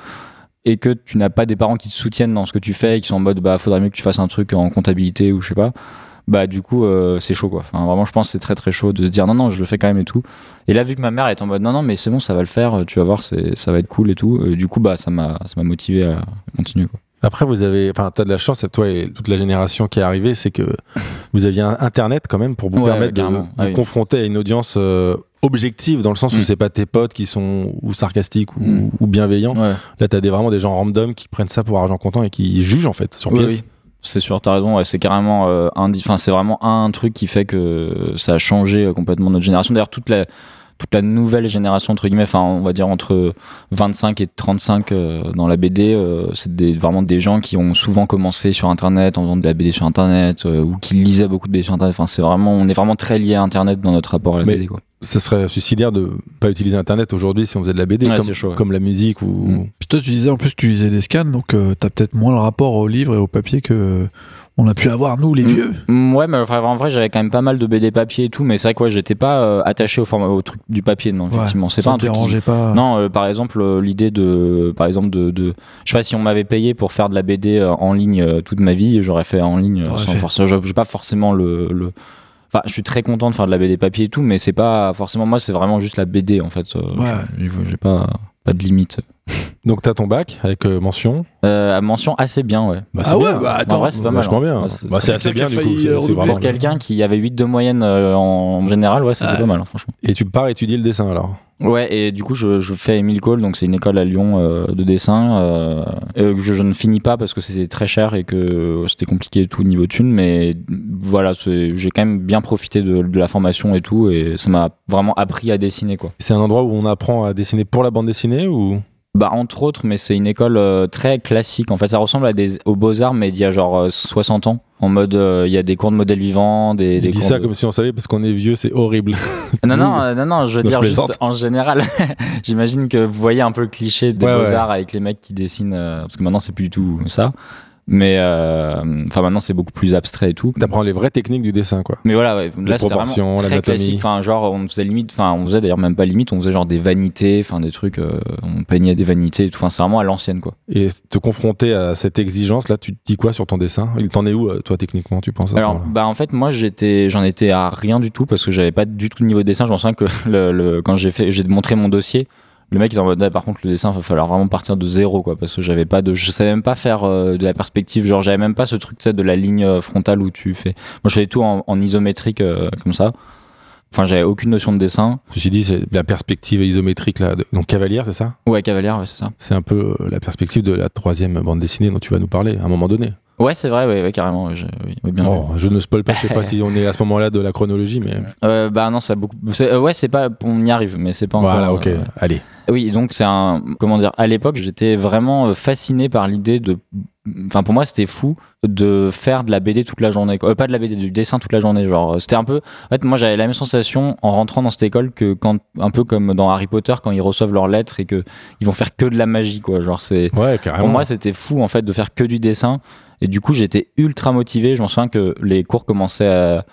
et que tu n'as pas des parents qui te soutiennent dans ce que tu fais et qui sont en mode bah faudrait mieux que tu fasses un truc en comptabilité ou je sais pas bah du coup euh, c'est chaud quoi. Enfin vraiment je pense c'est très très chaud de dire non non je le fais quand même et tout. Et là vu que ma mère est en mode non non mais c'est bon ça va le faire tu vas voir ça va être cool et tout du coup bah ça m'a ça m'a motivé à continuer quoi Après, vous avez, enfin, t'as de la chance, toi et toute la génération qui est arrivée, c'est que vous aviez un Internet quand même pour vous Ouais, permettre de vous Ah oui. confronter à une audience euh, objective, dans le sens où Mm. c'est pas tes potes qui sont ou sarcastiques ou, Mm. ou bienveillants. ouais Là, t'as des, vraiment des gens random qui prennent ça pour argent comptant et qui jugent en fait sur Oui, pièce. oui. C'est sûr, t'as raison. ouais, c'est carrément euh, un, enfin, c'est vraiment un truc qui fait que ça a changé euh, complètement notre génération. D'ailleurs, toute la toute la nouvelle génération entre guillemets, enfin, on va dire entre 25 et 35 euh, dans la BD, euh, c'est des, vraiment des gens qui ont souvent commencé sur Internet en faisant de la BD sur Internet euh, ou qui lisaient beaucoup de BD sur Internet. Enfin, c'est vraiment, on est vraiment très lié à Internet dans notre rapport à la Mais- BD. Quoi. Ça serait suicidaire de pas utiliser Internet aujourd'hui si on faisait de la BD, Ouais, comme, c'est chaud, ouais. comme la musique ou. Mm. Puis toi, tu disais en plus que tu lisais des scans, donc euh, t'as peut-être moins le rapport au livre et au papier que euh, on a pu avoir nous, les Mm. vieux. Mm, Ouais, mais enfin, en vrai, j'avais quand même pas mal de BD papier et tout, mais c'est vrai que ouais, j'étais pas euh, attaché au format, au truc du papier, non, effectivement. c'est pas un truc qui- dérangeait pas. Non, euh, par exemple, euh, l'idée de, par exemple, de, de, je sais pas si on m'avait payé pour faire de la BD en ligne toute ma vie, j'aurais fait en ligne sans forcément, j'ai pas forcément le, le, enfin, je suis très content de faire de la BD papier et tout, mais c'est pas forcément moi, c'est vraiment juste la BD en fait. Ouais. j'ai- J'ai pas, pas de limite. Donc t'as ton bac avec euh, mention. Euh, mention assez bien, ouais. Bah, Ah c'est ouais, bien. bah attends. en vrai, c'est pas mal. Hein. bien. Ouais, c'est- Bah, c'est assez bien du coup. c'est- euh, vraiment quelqu'un qui avait 8 de moyenne euh, en général, ouais, c'était Ah. pas mal, hein, franchement. Et tu pars étudier le dessin alors. Ouais, et du coup, je, je fais Emile Cole, donc c'est une école à Lyon euh, de dessin euh, que je, je ne finis pas parce que c'était très cher et que c'était compliqué et tout niveau thune, mais voilà, j'ai quand même bien profité de, de la formation et tout, et ça m'a vraiment appris à dessiner, quoi. C'est un endroit où on apprend à dessiner pour la bande dessinée ou Bah, entre autres, mais c'est une école euh, très classique. En fait, ça ressemble à des, aux Beaux-Arts, mais d'il y a genre euh, 60 ans. En mode, euh, il y a des cours de modèles vivants, des, Il des dit cours ça de- comme si on savait parce qu'on est vieux, c'est horrible. Non, non, euh, non, non, je veux Non, dire je juste en général. J'imagine que vous voyez un peu le cliché des Ouais, ouais. beaux-arts avec les mecs qui dessinent, euh, parce que maintenant c'est plus du tout ça. Mais euh, enfin maintenant c'est beaucoup plus abstrait et tout. T'apprends les vraies techniques du dessin quoi. Mais voilà, ouais, là c'était vraiment très classique. Enfin genre on faisait limite, enfin on faisait d'ailleurs même pas limite, on faisait genre des vanités, enfin des trucs, euh, on peignait des vanités et tout. Enfin c'est vraiment à l'ancienne quoi. Et te confronter à cette exigence là, tu te dis quoi sur ton dessin? Il t'en est où euh, toi techniquement tu penses à Alors, bah en fait, moi j'étais, j'en étais à rien du tout parce que j'avais pas du tout de niveau de dessin. Je me souviens que le, le- quand j'ai fait, j'ai montré mon dossier, le mec il était en mode, Ah, par contre le dessin, il va falloir vraiment partir de zéro quoi, parce que j'avais pas de, je savais même pas faire euh, de la perspective. Genre j'avais même pas ce truc de la ligne euh, frontale où tu fais. Moi je faisais tout en, en isométrique euh, comme ça. Enfin j'avais aucune notion de dessin. Ceci dit, c'est la perspective isométrique là. de- Donc Cavalière, c'est ça? Ouais cavalière, ouais c'est ça. C'est un peu euh, la perspective de la troisième bande dessinée dont tu vas nous parler à un moment donné. Ouais c'est vrai, ouais, ouais, carrément. ouais, j'ai- oui, oui, bien vu. Oh, je ne spoil pas, je sais pas si on est à ce moment-là de la chronologie, mais Euh, bah non ça a beaucoup. euh, ouais c'est pas, on y arrive, mais c'est pas encore. voilà, ok, euh, allez. Oui, donc c'est un comment dire. À l'époque, j'étais vraiment euh, fasciné par l'idée de. Enfin, pour moi, c'était fou de faire de la BD toute la journée. quoi. Euh, pas de la BD, du dessin toute la journée. Genre, euh, c'était un peu. En fait, moi, j'avais la même sensation en rentrant dans cette école que quand, un peu comme dans Harry Potter, quand ils reçoivent leurs lettres et que ils vont faire que de la magie, quoi. Genre, c'est. Ouais, carrément. Pour moi, c'était fou en fait de faire que du dessin. Et du coup, j'étais ultra motivé. Je m'en souviens que les cours commençaient à,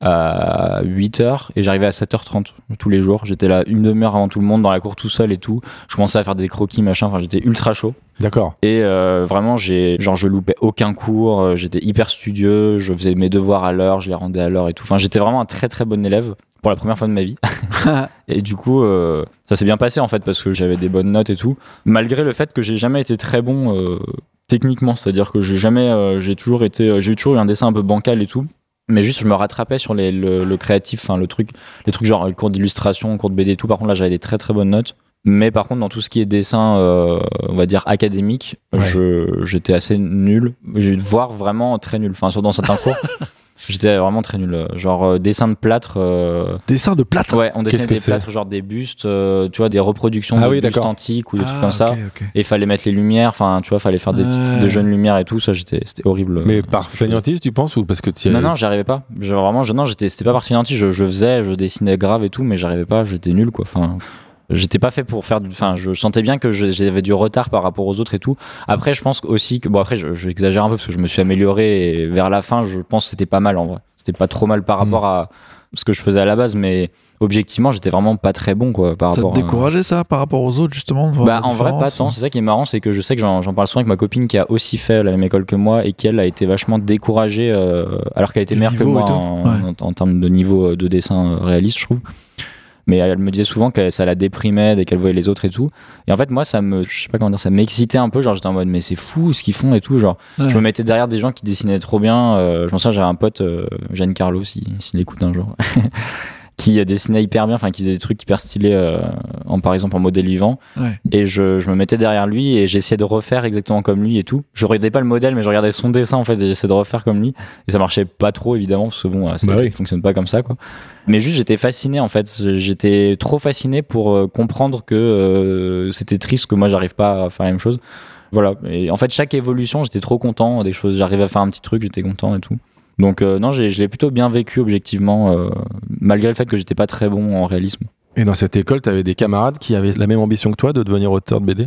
à 8h et j'arrivais à 7h30 tous les jours. J'étais là une demi-heure avant tout le monde dans la cour tout seul et tout. Je commençais à faire des croquis, machin. Enfin, j'étais ultra chaud. D'accord. Et euh, vraiment, j'ai, genre, je loupais aucun cours. euh, J'étais hyper studieux. Je faisais mes devoirs à l'heure. Je les rendais à l'heure et tout. Enfin, j'étais vraiment un très très bon élève. pour la première fois de ma vie. et du coup, euh, ça s'est bien passé en fait parce que j'avais des bonnes notes et tout, malgré le fait que j'ai jamais été très bon euh, techniquement, c'est-à-dire que j'ai jamais, euh, j'ai toujours été, euh, j'ai toujours eu un dessin un peu bancal et tout. Mais juste, je me rattrapais sur les, le, le créatif, enfin le truc, les trucs genre cours d'illustration, cours de BD et tout. Par contre, là, j'avais des très très bonnes notes. Mais par contre, dans tout ce qui est dessin, euh, on va dire académique, Ouais. je j'étais assez nul, J'ai- voire vraiment très nul. Enfin, sur- dans certains cours, j'étais vraiment très nul. Genre euh, dessin de plâtre. euh, Dessin de plâtre? Ouais, on dessinait Qu'est-ce que des c'est? plâtres, genre des bustes, euh, tu vois, des reproductions Ah de oui, bustes d'accord. antiques ou des trucs Ah, comme ça. Et il fallait mettre les lumières, enfin, tu vois, fallait faire des petites Ouais. de jeunes lumières et tout. Ça, j'étais, c'était horrible. Mais Euh, par fainéantise, tu penses ou parce que tu Non, non, j'arrivais pas. Je, vraiment, je, non, j'étais, c'était pas par fainéantise. Je, je faisais, je dessinais grave et tout, mais j'arrivais pas. J'étais nul, quoi. Enfin, j'étais pas fait pour faire du. Enfin, je sentais bien que je- j'avais du retard par rapport aux autres et tout. Après, je pense aussi que bon, après, je, je exagère un peu parce que je me suis amélioré et vers la fin, je pense que c'était pas mal en vrai. C'était pas trop mal par Mm. rapport à ce que je faisais à la base, mais objectivement, j'étais vraiment pas très bon, quoi, par Ça te rapport. à- décourageait ça par rapport aux autres justement bah, en vrai, pas tant. C'est ça qui est marrant, c'est que je sais que j'en parle souvent avec ma copine qui a aussi fait la même école que moi et qui, elle, a été vachement découragée euh, alors qu'elle était meilleure que moi en, Ouais. en- en termes de niveau de dessin euh, réaliste, je trouve. Mais elle me disait souvent que ça la déprimait dès qu'elle voyait les autres et tout. Et en fait, moi, ça me, je sais pas comment dire, ça m'excitait un peu. Genre, j'étais en mode, mais c'est fou ce qu'ils font et tout. Genre, Ouais. je me mettais derrière des gens qui dessinaient trop bien. Euh, je m'en souviens, j'avais un pote, euh, Jeanne Carlo, s'il si, s'il écoute un jour, qui dessinait hyper bien, enfin, qui faisait des trucs hyper stylés, euh, en, par exemple, en modèle vivant. Ouais. Et je, je me mettais derrière lui et j'essayais de refaire exactement comme lui et tout. Je regardais pas le modèle, mais je regardais son dessin, en fait, et j'essayais de refaire comme lui. Et ça marchait pas trop, évidemment, parce que bon, euh, ça Bah oui. fonctionne pas comme ça, quoi. Mais juste, j'étais fasciné, en fait. J'étais trop fasciné pour euh, comprendre que euh, c'était triste que moi, j'arrive pas à faire la même chose. Voilà. Et en fait, chaque évolution, j'étais trop content. Des choses, j'arrivais à faire un petit truc, j'étais content et tout. Donc, euh, non, je l'ai plutôt bien vécu objectivement, euh, malgré le fait que j'étais pas très bon en réalisme. Et dans cette école, tu avais des camarades qui avaient la même ambition que toi de devenir auteur de BD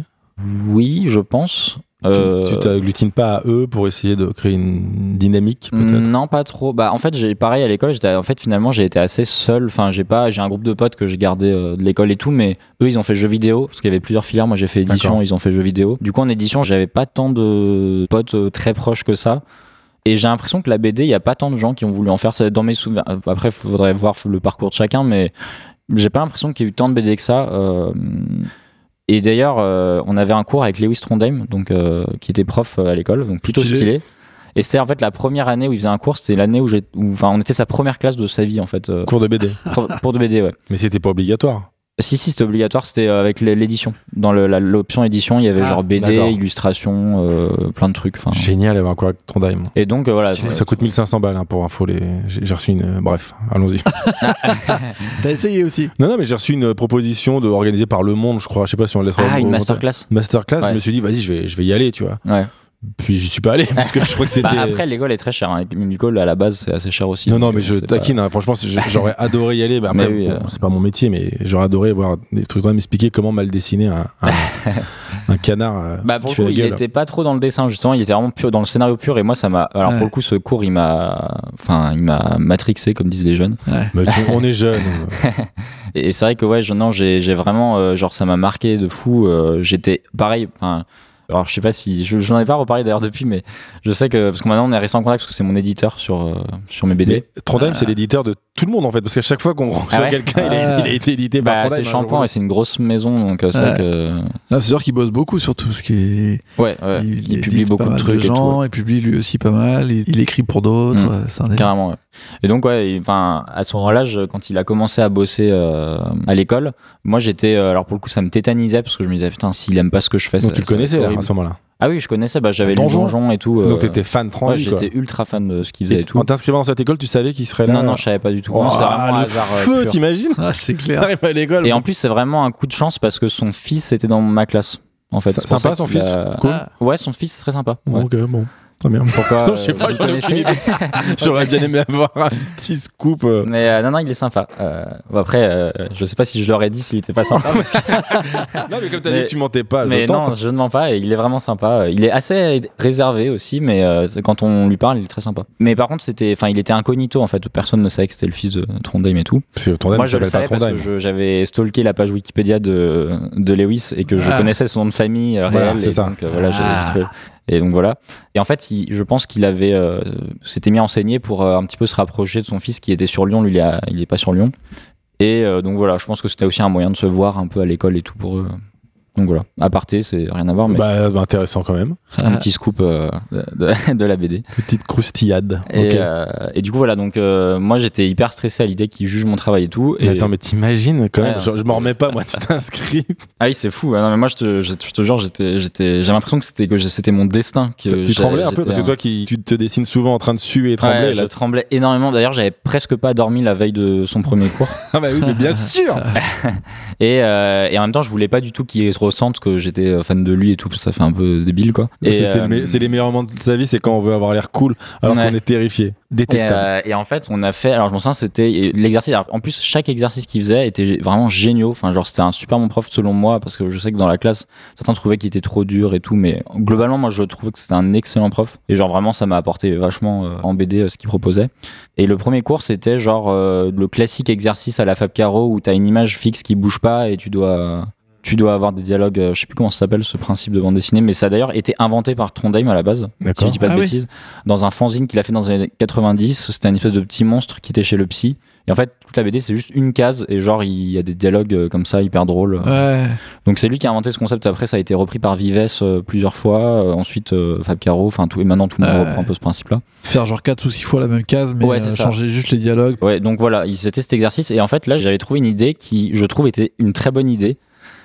Oui, je pense. Tu- Euh, t'agglutines pas à eux pour essayer de créer une dynamique peut-être? Non, pas trop. Bah, en fait, j'ai pareil à l'école. J'étais, en fait, finalement, j'ai été assez seul. Enfin, j'ai pas, j'ai un groupe de potes que j'ai gardé euh, de l'école et tout, mais eux, ils ont fait jeux vidéo parce qu'il y avait plusieurs filières. Moi, j'ai fait édition, ils ont fait jeux vidéo. Du coup, en édition, j'avais pas tant de potes euh, très proches que ça. Et j'ai l'impression que la BD, il y a pas tant de gens qui ont voulu en faire. C'est dans mes souvenirs. Après, faudrait voir le parcours de chacun, mais j'ai pas l'impression qu'il y ait eu tant de BD que ça. Euh, et d'ailleurs, euh, on avait un cours avec Lewis Trondheim, donc euh, qui était prof euh, à l'école, donc plutôt Stylé. stylé. Et c'était en fait la première année où il faisait un cours, c'était l'année où j'ai, enfin, on était sa première classe de sa vie en fait, euh, Cours de BD. pour, pour de BD, ouais. Mais c'était pas obligatoire. Si, si, c'était obligatoire, c'était euh, avec l'é- l'édition. Dans l'option édition, il y avait Ah, genre BD, illustration, euh, plein de trucs. Enfin. Génial d'avoir avec Trondheim. Et donc, euh, voilà. Ça coûte 1500 balles hein, pour info. Les... J'ai reçu une. Bref, allons-y. T'as essayé aussi? Non, non, mais j'ai reçu une proposition de organisée par Le Monde, je crois. Je sais pas si on laissera. Ah, une masterclass. Masterclass. Ouais. Je me suis dit, vas-y, je vais, je vais y aller, tu vois. Ouais. Puis j'y suis pas allé parce que je crois que c'était. Bah, après, l'école est très chère. Hein. Une école, à la base, c'est assez cher aussi. non, non, mais euh, je pas- taquine. hein. Franchement, j'aurais adoré y aller. Mais après, Mais oui, bon, euh. c'est pas mon métier, mais j'aurais adoré voir des trucs, m'expliquer comment mal dessiner un, un, un canard. euh, Bah pour le coup, il gueule. était pas trop dans le dessin justement, il était vraiment pur dans le scénario pur et moi ça m'a alors Ouais. pour le coup ce cours il m'a enfin il m'a matrixé comme disent les jeunes. Mais tu- on est jeunes. Et, c'est vrai que ouais, je, non, j'ai j'ai vraiment euh, genre ça m'a marqué de fou, euh, j'étais pareil enfin alors je sais pas si je j'en ai pas reparlé d'ailleurs depuis mais je sais que parce que maintenant on est resté en contact parce que c'est mon éditeur sur euh, sur mes BD. Mais Trondheim, c'est l'éditeur de tout le monde en fait, parce qu'à chaque fois qu'on reçoit Ah ouais quelqu'un, il, a- Ah. il a été édité par Bah, Trondheim. c'est hein, Shampoing et c'est une grosse maison donc euh, c'est Ouais. vrai que C'est sûr qu'il bosse beaucoup sur tout ce qui est. ouais, ouais, il, publie beaucoup de trucs et tout. gens, il publie lui aussi pas mal, il, il écrit pour d'autres. Mm. C'est un délire. Carrément. ouais. Et donc ouais, enfin à moment-là, je- quand il a commencé à bosser euh, à l'école, moi j'étais euh, alors pour le coup ça me tétanisait parce que je me disais putain s'il aime pas ce que je fais, Donc ça- tu le ça connaissais là, à ce moment-là. Ah oui, je connaissais, bah j'avais lu Donjon Donjon et tout. euh, Donc t'étais fan transi j'étais ultra fan de ce qu'il faisait Et et tout. en t'inscrivant dans cette école, tu savais qu'il serait là Non non, je savais pas du tout. Oh, Non, c'est vraiment un le hasard euh, feu, t'imagines Ah, c'est clair. À l'école. Et en plus, c'est vraiment un coup de chance parce que son fils était dans ma classe. En fait, C'est sympa, son fils a- Cool. Ah, Ouais, son fils serait sympa. Ok, bon. Très bien. Pourquoi Non, je sais euh, pas, j'en ai aucune idée. J'aurais bien aimé avoir un petit scoop. euh. Mais euh, non, non, il est sympa. Euh, bon, après, euh, je sais pas si je l'aurais dit s'il était pas sympa. Non, mais comme t'as Mais- dit tu mentais pas, mais tente. non, je ne mens pas. Et il est vraiment sympa. Il est assez réservé aussi, mais euh, c'est- quand on lui parle, il est très sympa. Mais par contre, c'était, enfin, il était incognito en fait. Personne ne savait que c'était le fils de Trondheim et tout. Que Trondheim, Moi, je le savais pas parce que j'avais stalké la page Wikipédia de, de Lewis et que je Ah. connaissais son nom de famille Voilà, réel. c'est ça. Donc, euh, voilà, j'avais Ah. Et donc voilà. Et en fait, il- je pense qu'il avait euh, s'était mis à enseigner pour euh, un petit peu se rapprocher de son fils qui était sur Lyon. Lui, il à- il est pas sur Lyon. Et euh, donc voilà, je pense que c'était aussi un moyen de se voir un peu à l'école et tout pour eux. Donc voilà, aparté, c'est rien à voir, mais Bah, bah, intéressant quand même. un petit scoop euh, de, la BD. Petite croustillade. Et, euh, et du coup voilà, donc euh, moi j'étais hyper stressé à l'idée qu'il juge mon travail et tout. Mais attends, mais t'imagines quand même, Ouais, je, m'en remets pas, moi, tu t'inscris. Ah oui, c'est fou. Non, mais moi je te, je, je te jure, j'étais, j'étais, j'ai l'impression que c'était que c'était mon destin. Que tu tremblais un peu parce que toi qui tu te dessines souvent en train de suer et trembler. Ouais, là, je tremblais énormément. D'ailleurs, j'avais presque pas dormi la veille de son premier cours. Ah bah oui, mais bien sûr. Et, euh, et en même temps, je voulais pas du tout qu'il ressente que j'étais euh, fan de lui et tout, ça fait un peu débile, quoi. Et, C'est c'est le euh, c'est les meilleurs moments de sa vie, c'est quand on veut avoir l'air cool alors Ouais. qu'on est terrifié, Et, détestable. euh, et en fait, on a fait. Alors, je me souviens, c'était l'exercice. En plus, chaque exercice qu'il faisait était vraiment géniaux. Enfin, genre, c'était un super bon prof selon moi, parce que je sais que dans la classe, certains trouvaient qu'il était trop dur et tout, mais globalement, moi, je trouvais que c'était un excellent prof. Et genre, vraiment, ça m'a apporté vachement euh, en BD euh, ce qu'il proposait. Et le premier cours, c'était genre euh, le classique exercice à la Fab Caro où t'as une image fixe qui bouge pas et tu dois. Tu dois avoir des dialogues, euh, je sais plus comment ça s'appelle ce principe de bande dessinée, mais ça a d'ailleurs été inventé par Trondheim à la base, si je dis pas de Ah oui. bêtises, dans un fanzine qu'il a fait dans les années 90. C'était une espèce de petit monstre qui était chez le psy. Et en fait, toute la BD, c'est juste une case et genre, il y a des dialogues euh, comme ça, hyper drôles. Ouais. Donc c'est lui qui a inventé ce concept. Après, ça a été repris par Vives euh, plusieurs fois. Euh, ensuite, euh, Fab Caro, enfin tout. Et maintenant, tout le monde Ouais. reprend un peu ce principe-là. Faire genre 4 ou 6 fois la même case, mais Ouais, euh, ça. changer juste les dialogues. Ouais, donc voilà, il- c'était cet exercice. Et en fait, là, j'avais trouvé une idée qui, je trouve, était une très bonne idée.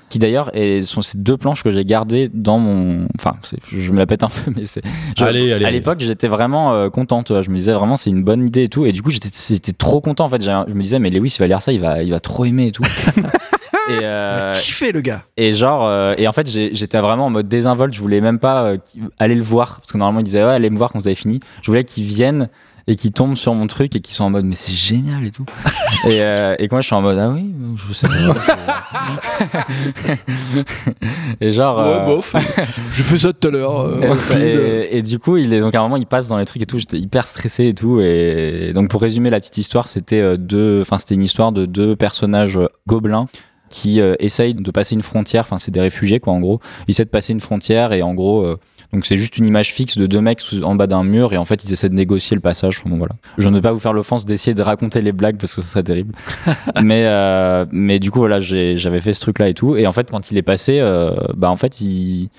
Qui d'ailleurs sont ces deux planches que j'ai gardées dans mon. Enfin, je me la pète un peu, mais c'est. Allez, allez, À l'époque, j'étais vraiment euh, content. tu vois. Je me disais vraiment, c'est une bonne idée et tout. Et du coup, j'étais trop content en fait. Je me disais, mais Lewis, il va lire ça, il va, il va trop aimer et tout. et, euh, Kiffé le gars. et genre, euh, et en fait, j'étais vraiment en mode désinvolte. Je voulais même pas euh, aller le voir parce que normalement, il disait, ouais, allez me voir quand vous avez fini. Je voulais qu'il vienne et qu'il tombe sur mon truc et qu'il soit en mode, mais c'est génial et tout. et, euh, et que moi, je suis en mode, ah oui, je sais pas. et genre. euh, bof. Je fais ça tout à l'heure. euh, et, rapide. et- et du coup, il est donc à un moment, il passe dans les trucs et tout. J'étais hyper stressé et tout. Et donc, pour résumer la petite histoire, c'était euh, deux, enfin, c'était une histoire de deux personnages euh, gobelins qui euh, essayent de passer une frontière. Enfin, c'est des réfugiés, quoi, en gros. Ils essaient de passer une frontière et en gros, euh, donc c'est juste une image fixe de deux mecs sous- en bas d'un mur et en fait, ils essaient de négocier le passage. Bon, voilà. Je ne vais pas vous faire l'offense d'essayer de raconter les blagues parce que ce serait terrible. mais, euh, mais du coup, voilà, j'avais fait ce truc-là et tout. Et en fait, quand il est passé, euh, bah, en fait, il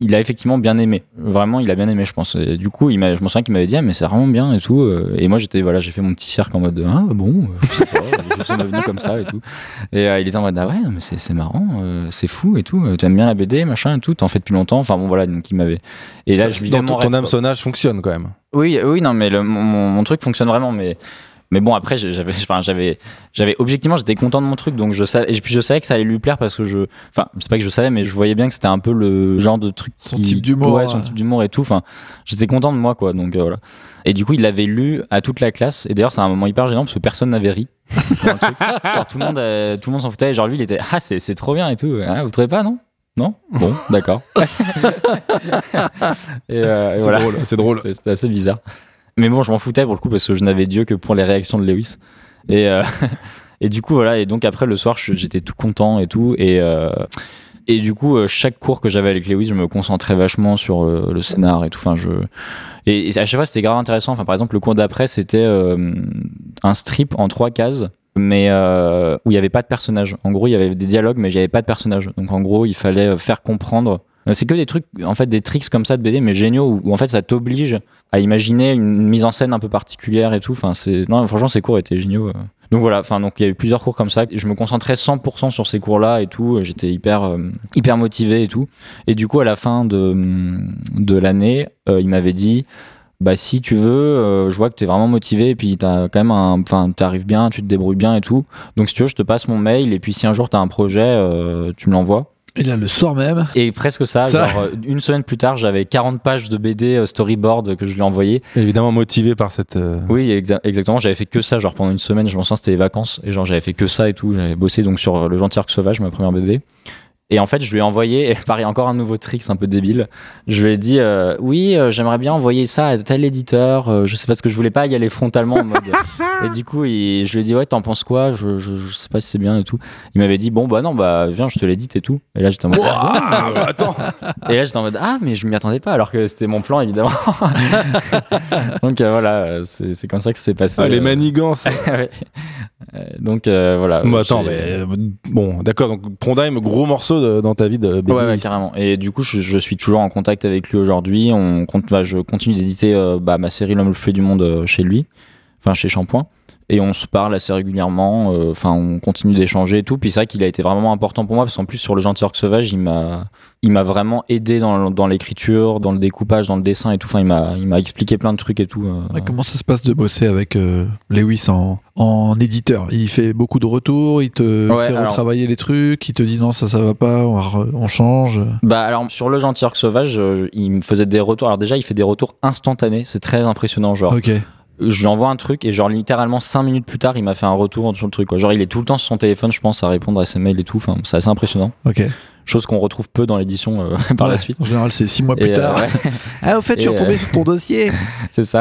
il a effectivement bien aimé. Vraiment, il a bien aimé, je pense. Et du coup, il je me souviens qu'il m'avait dit, ah, mais c'est vraiment bien et tout. Euh, Et moi, j'étais, voilà, j'ai fait mon petit cirque en mode, ah, bon, euh, je sais pas, je suis devenu comme ça et tout. Et euh, il était en mode, ah ouais, mais c'est marrant, euh, c'est fou et tout. Tu aimes bien la BD, machin et tout. T'en fais depuis longtemps. Enfin, bon, voilà, donc il m'avait. Et là, je ton, rêve, ton quoi. hameçonnage fonctionne quand même. Oui, oui, non, mais le- mon- mon truc fonctionne vraiment, mais. Mais bon, après, j'avais, enfin, j'avais, j'avais, objectivement, j'étais content de mon truc, donc je savais, et puis je savais que ça allait lui plaire parce que je, enfin, c'est pas que je savais, mais je voyais bien que c'était un peu le genre de truc Son qui- type d'humour, ouais, son type d'humour et tout. Enfin, j'étais content de moi, quoi. Donc euh, voilà. Et du coup, il l'avait lu à toute la classe. Et d'ailleurs, c'est un moment hyper gênant parce que personne n'avait ri. Genre, tout le monde, euh, tout le monde s'en foutait. Et genre lui, il était, ah, c'est, c'est trop bien et tout. Ah, vous trouvez pas, non? Non? Bon, d'accord. et, euh, et C'est voilà. drôle, c'est drôle. C'était assez bizarre. Mais bon, je m'en foutais pour le coup parce que je n'avais Dieu que pour les réactions de Lewis. Et, euh, et du coup, voilà. Et donc après le soir, j'étais tout content et tout. Et, euh, et du coup, euh, chaque cours que j'avais avec Lewis, je me concentrais vachement sur euh, le scénar et tout. Enfin, je et, à chaque fois, c'était grave intéressant. Enfin, par exemple, le cours d'après, c'était euh, un strip en trois cases. Mais euh, où il n'y avait pas de personnage. En gros, il y avait des dialogues, mais il n'y avait pas de personnage. Donc en gros, il fallait faire comprendre. C'est que des trucs, en fait, des tricks comme ça de BD, mais géniaux, où, en fait, ça t'oblige à imaginer une mise en scène un peu particulière et tout. Enfin, c'est non, franchement, ces cours étaient géniaux. euh. Donc voilà. Enfin, donc il y a eu plusieurs cours comme ça. Je me concentrais 100% sur ces cours-là et tout. J'étais hyper, euh, hyper motivé et tout. Et du coup, à la fin de de l'année, euh, il m'avait dit. Bah si tu veux, je vois que tu es vraiment motivé et puis t'as quand même un, enfin t'arrives bien, tu te débrouilles bien et tout. Donc si tu veux, je te passe mon mail et puis si un jour t'as un projet, tu me l'envoies. Et là, le soir même. Et presque ça, Ça. genre euh, une semaine plus tard, j'avais 40 pages de BD euh, storyboard que je lui ai envoyé. Évidemment motivé par cette. euh, Oui, exa- exactement. J'avais fait que ça, genre pendant une semaine. Je m'en souviens, c'était les vacances et genre j'avais fait que ça et tout. J'avais bossé donc sur le gentil arc sauvage, ma première BD. Et en fait, je lui ai envoyé, et pareil, encore un nouveau trick, c'est un peu débile. Je lui ai dit, euh, oui, euh, j'aimerais bien envoyer ça à tel éditeur. euh, je sais pas ce que je voulais pas y aller frontalement en mode. et du coup, il- je lui ai dit, ouais, t'en penses quoi? Je, je, je sais pas si c'est bien et tout. Il m'avait dit, bon, bah non, bah viens, je te l'édite et tout. Et là, j'étais en mode, Ah, bah, attends. et là, j'étais en mode, ah, mais je m'y attendais pas, alors que c'était mon plan, évidemment. Donc euh, voilà, c'est c'est comme ça que c'est passé. Ah, les manigances. Donc voilà. Bon, attends, mais bon, d'accord. Donc Trondheim, gros morceau de- dans ta vie de Ouais, ouais, BDiste. carrément. Et du coup, je, je suis toujours en contact avec lui aujourd'hui. On compte, bah, je continue d'éditer euh, bah, ma série L'homme le plus fait du monde euh, chez lui, enfin chez Shampoing. Et on se parle assez régulièrement. euh, Enfin, on continue d'échanger et tout. Puis c'est vrai qu'il a été vraiment important pour moi parce qu'en plus sur le gentil orc sauvage, il m'a, il m'a vraiment aidé dans, dans l'écriture, dans le découpage, dans le dessin et tout. Enfin, il m'a, il m'a expliqué plein de trucs et tout. euh. Ouais, comment ça se passe de bosser avec euh, Lewis en, en éditeur? Il fait beaucoup de retours, il te Ouais, fait alors- retravailler les trucs, il te dit non, ça, ça va pas, on, va re- on change. Bah alors sur le gentil orc sauvage, euh, il me faisait des retours. Alors déjà, il fait des retours instantanés. C'est très impressionnant, genre. Je lui envoie un truc et genre littéralement 5 minutes plus tard il m'a fait un retour sur le truc quoi. genre il est tout le temps sur son téléphone je pense à répondre à ses mails et tout enfin c'est assez impressionnant Ok. chose qu'on retrouve peu dans l'édition euh, par la suite En général, c'est six mois plus euh, tard. ouais, Ah, au fait, je suis Et, retombé euh, sur ton dossier. c'est ça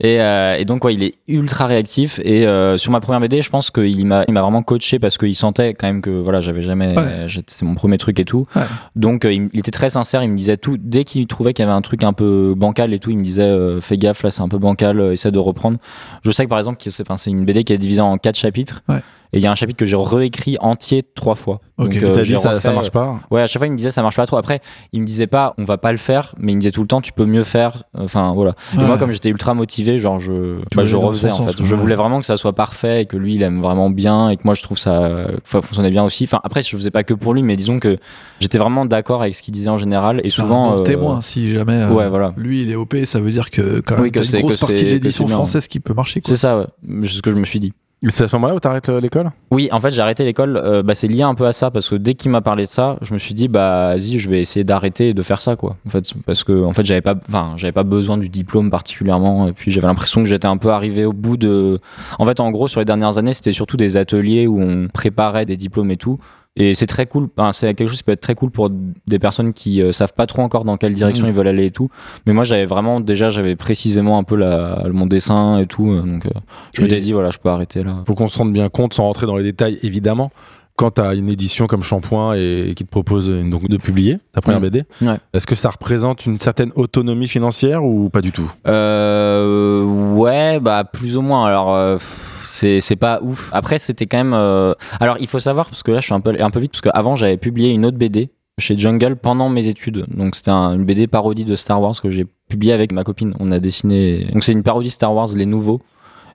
et, euh, et donc ouais il est ultra réactif et euh, sur ma première BD je pense qu'il m'a il m'a vraiment coaché parce qu'il sentait quand même que voilà j'avais jamais Ouais. j'étais- c'est mon premier truc et tout Ouais. donc euh, il, il était très sincère il me disait tout dès qu'il trouvait qu'il y avait un truc un peu bancal et tout il me disait euh, fais gaffe là c'est un peu bancal euh, essaie de reprendre je sais que par exemple que c'est c'est une BD qui est divisée en quatre chapitres Ouais. Et il y a un chapitre que j'ai réécrit entier trois fois Ok. donc euh, j'ai dit ça, refait, ça marche pas. Ouais, à chaque fois il me disait ça marche pas trop. Après, il me disait pas on va pas le faire, mais il me disait tout le temps tu peux mieux faire. Enfin voilà. Et Ouais. moi comme j'étais ultra motivé, genre je, bah, je refaisais en fait. Je voulais vraiment que ça soit parfait et que lui il aime vraiment bien et que moi je trouve ça, fonctionnait bien aussi. Enfin après je faisais pas que pour lui, mais disons que j'étais vraiment d'accord avec ce qu'il disait en général et souvent. un euh, témoin, si jamais euh, ouais, voilà. lui il est OP, ça veut dire que quand Oui, même que c'est- une grosse partie de l'édition française qui peut marcher. C'est ça, ouais. C'est ce que je me suis dit. C'est à ce moment-là où t'arrêtes euh, l'école? Oui, en fait, j'ai arrêté l'école. euh, bah, c'est lié un peu à ça parce que dès qu'il m'a parlé de ça, je me suis dit, bah, vas-y, je vais essayer d'arrêter de faire ça, quoi. En fait, parce que, en fait, j'avais pas, enfin, j'avais pas besoin du diplôme particulièrement. Et puis, j'avais l'impression que j'étais un peu arrivé au bout de. En fait, en gros, sur les dernières années, c'était surtout des ateliers où on préparait des diplômes et tout. Et c'est très cool. Enfin, c'est quelque chose qui peut être très cool pour des personnes qui euh, savent pas trop encore dans quelle direction Mhm. ils veulent aller et tout. Mais moi, j'avais vraiment déjà, j'avais précisément un peu la, mon dessin et tout. euh, Donc, euh, je m'étais dit, voilà, je peux arrêter là. Faut qu'on se rende bien compte, sans rentrer dans les détails évidemment, quand t'as une édition comme Shampoing et, et qui te propose une- donc, de publier ta première Mm. BD, Ouais. est-ce que ça représente une certaine autonomie financière ou pas du tout? Euh, ouais, bah plus ou moins. Alors euh, pff, c'est pas ouf. Après c'était quand même. euh, Alors il faut savoir parce que là je suis un peu un peu vite parce qu'avant j'avais publié une autre BD chez Jungle pendant mes études. Donc c'était un- une BD parodie de Star Wars que j'ai publié avec ma copine. On a dessiné. Donc c'est une parodie Star Wars les nouveaux.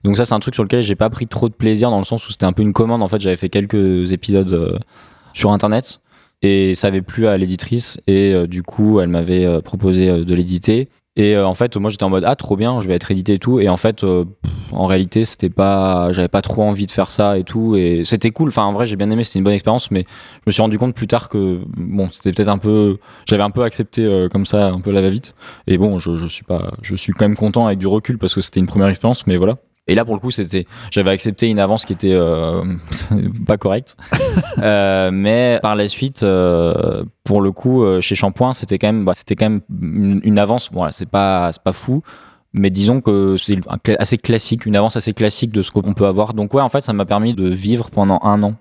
Donc ça c'est un truc sur lequel j'ai pas pris trop de plaisir dans le sens où c'était un peu une commande. En fait j'avais fait quelques épisodes euh, sur internet et ça avait plu à l'éditrice et euh, du coup elle m'avait euh, proposé de l'éditer et euh, en fait moi j'étais en mode ah trop bien je vais être édité et tout. Et en fait euh, en réalité c'était pas j'avais pas trop envie de faire ça et tout. Et c'était cool. Enfin en vrai j'ai bien aimé c'était une bonne expérience mais je me suis rendu compte plus tard que bon c'était peut-être un peu j'avais un peu accepté euh, comme ça un peu la va vite et bon je, je suis pas je suis quand même content avec du recul parce que c'était une première expérience mais voilà et là pour le coup c'était j'avais accepté une avance qui était euh, pas correcte euh, mais par la suite, euh, pour le coup, chez Shampoing, c'était quand même, bah, c'était quand même une, une avance. Bon, c'est pas, c'est pas fou, mais disons que c'est assez classique, une avance assez classique de ce qu'on peut avoir. Donc ouais, en fait, ça m'a permis de vivre pendant un an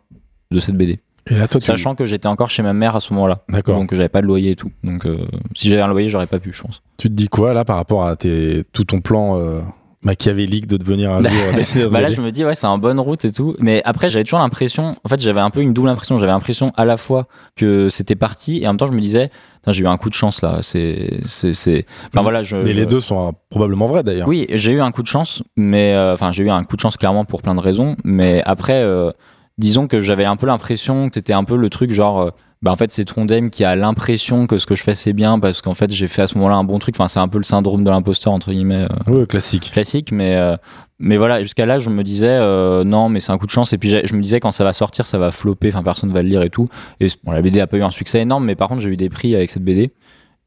de cette BD, Et là, toi, sachant que j'étais encore chez ma mère à ce moment-là, D'accord. donc j'avais pas de loyer et tout. Donc euh, si j'avais un loyer, j'aurais pas pu, je pense. Tu te dis quoi là par rapport à tes... tout ton plan euh, machiavélique de devenir un Bah, jour Bah là, je me dis, ouais, c'est un bonne route et tout. Mais après, j'avais toujours l'impression, en fait, j'avais un peu une double impression. J'avais l'impression à la fois que c'était parti et en même temps, je me disais, j'ai eu un coup de chance là. C'est, c'est, c'est. Enfin voilà, je. Mais les je- deux sont euh, probablement vrais d'ailleurs. Oui, j'ai eu un coup de chance, mais euh, enfin, j'ai eu un coup de chance clairement pour plein de raisons. Mais après, euh, disons que j'avais un peu l'impression que c'était un peu le truc genre. Bah en fait c'est Trondheim qui a l'impression que ce que je fais c'est bien parce qu'en fait j'ai fait à ce moment-là un bon truc enfin c'est un peu le syndrome de l'imposteur entre guillemets euh, Ouais, classique. classique, mais euh, mais voilà, jusqu'à là, je me disais euh, non, mais c'est un coup de chance. Et puis je me disais quand ça va sortir, ça va flopper, enfin personne va le lire et tout. Et bon, la BD a pas eu un succès énorme, mais par contre j'ai eu des prix avec cette BD.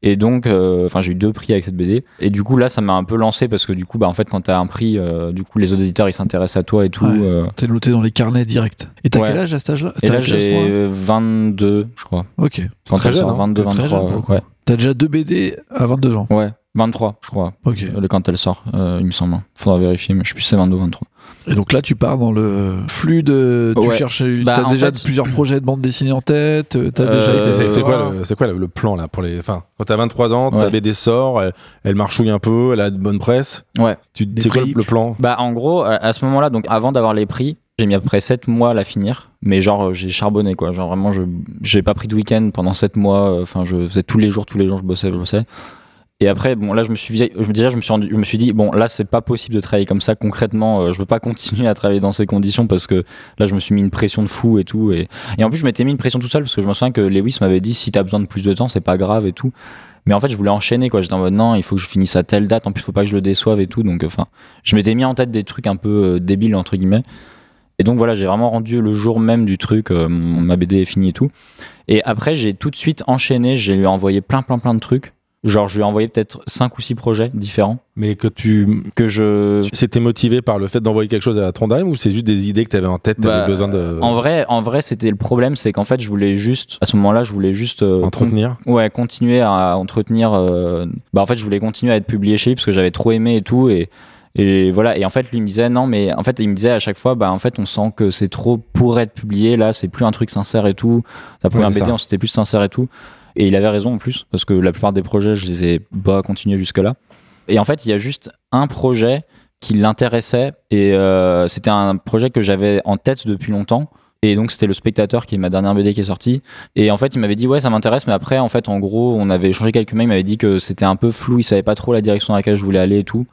Et donc, euh, enfin, j'ai eu deux prix avec cette BD. Et du coup, là, ça m'a un peu lancé parce que du coup, bah, en fait, quand t'as un prix, euh, du coup, les autres éditeurs, ils s'intéressent à toi et tout. Ouais. euh. T'es noté dans les carnets direct. Et t'as Ouais. quel âge à cet âge-là Et là, j'ai 22, je crois. Ok. Quand très jeune, sort, hein. 22, Très 23. jeune, beaucoup. ouais. T'as déjà deux BD à 22 ans. ouais, 23, je crois. Ok. euh, Quand elle sort, euh, il me semble. Faudra vérifier, mais je sais plus si c'est 22 ou 23. Et donc là, tu pars dans le flux de. Tu Ouais. cherches. Bah, t'as déjà fait- plusieurs projets de bande dessinée en tête. euh, T'as Euh, déjà. C'est- c'est- C'est voilà. quoi, le, c'est quoi le, le plan là pour les. Enfin, quand t'as 23 ans, ta Ouais. BD sort, elle, elle marchouille un peu, elle a de bonne presse. Ouais. Tu, c'est quoi prix. le, le plan? Bah, en gros, à, ce moment-là, donc avant d'avoir les prix, j'ai mis à peu près 7 mois à la finir. Mais genre, j'ai charbonné, quoi. Genre, vraiment, je j'ai pas pris de week-end pendant 7 mois. Enfin, je faisais tous les jours, tous les jours, je bossais, je bossais. Et après, bon, là, je me suis, déjà, je me suis, dit, bon, là, c'est pas possible de travailler comme ça concrètement. euh, je peux pas continuer à travailler dans ces conditions parce que là, je me suis mis une pression de fou et tout. Et, en plus, je m'étais mis une pression tout seul parce que je me souviens que Lewis m'avait dit, si t'as besoin de plus de temps, c'est pas grave et tout. Mais en fait, je voulais enchaîner, quoi. J'étais en mode, non, il faut que je finisse à telle date. En plus, faut pas que je le déçoive et tout. Donc, enfin, je m'étais mis en tête des trucs un peu euh, débiles, entre guillemets. Et donc, voilà, j'ai vraiment rendu le jour même du truc. euh, ma BD est finie et tout. Et après, j'ai tout de suite enchaîné. J'ai lui envoyé plein, plein, plein de trucs. Genre, je lui ai envoyé peut-être 5 ou 6 projets différents Mais que tu. que je. C'était motivé par le fait d'envoyer quelque chose à Trondheim ou c'est juste des idées que t'avais en tête, t'avais Bah, besoin de. En vrai, en vrai, c'était le problème, c'est qu'en fait, je voulais juste, à ce moment-là, je voulais juste euh, entretenir Ouais, continuer à entretenir. euh, Bah, en fait, je voulais continuer à être publié chez lui parce que j'avais trop aimé et tout. Et, et voilà. Et en fait, lui me disait non, mais en fait, il me disait à chaque fois, bah, en fait, on sent que c'est trop pour être publié. Là, c'est plus un truc sincère et tout. Ta première c'est BD, c'était plus sincère et tout. Et il avait raison en plus parce que la plupart des projets, je les ai pas continués jusque-là. Et en fait, il y a juste un projet qui l'intéressait et euh, c'était un projet que j'avais en tête depuis longtemps. Et donc c'était le spectateur qui est ma dernière BD qui est sortie. Et en fait il m'avait dit ouais ça m'intéresse mais après en fait en gros on avait échangé quelques mails, il m'avait dit que c'était un peu flou, il savait pas trop la direction dans laquelle je voulais aller et tout.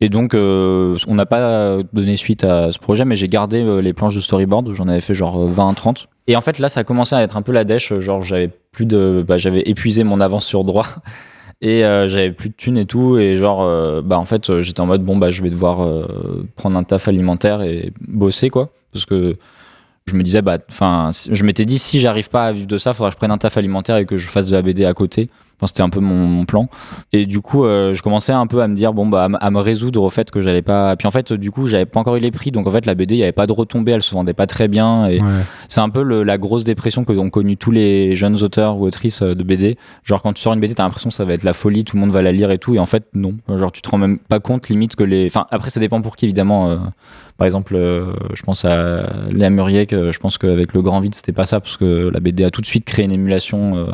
Et donc euh, on n'a pas donné suite à ce projet mais j'ai gardé euh, les planches de storyboard, j'en avais fait genre 20-30. Et en fait là ça a commencé à être un peu la dèche, genre j'avais plus de... Bah, j'avais épuisé mon avance sur droit. Et euh, j'avais plus de thunes et tout, et genre, euh, bah en fait, euh, j'étais en mode bon, bah je vais devoir euh, prendre un taf alimentaire et bosser quoi, parce que je me disais, bah, enfin, je m'étais dit si j'arrive pas à vivre de ça, faudra que je prenne un taf alimentaire et que je fasse de la BD à côté. Enfin, c'était un peu mon, mon plan. Et du coup, euh, je commençais un peu à me dire, bon, bah, à, me résoudre au fait que j'allais pas. Puis en fait, du coup, j'avais pas encore eu les prix, donc en fait, la BD, il y avait pas de retombées, elle se vendait pas très bien. Et Ouais. c'est un peu le- la grosse dépression que ont connu tous les jeunes auteurs ou autrices euh, de BD. Genre quand tu sors une BD, t'as l'impression que ça va être la folie, tout le monde va la lire et tout, et en fait non. Genre tu te rends même pas compte limite que les. Enfin après ça dépend pour qui évidemment. euh, par exemple, euh, je pense à Léa Murier, que je pense qu'avec le Grand Vide c'était pas ça parce que la BD a tout de suite créé une émulation.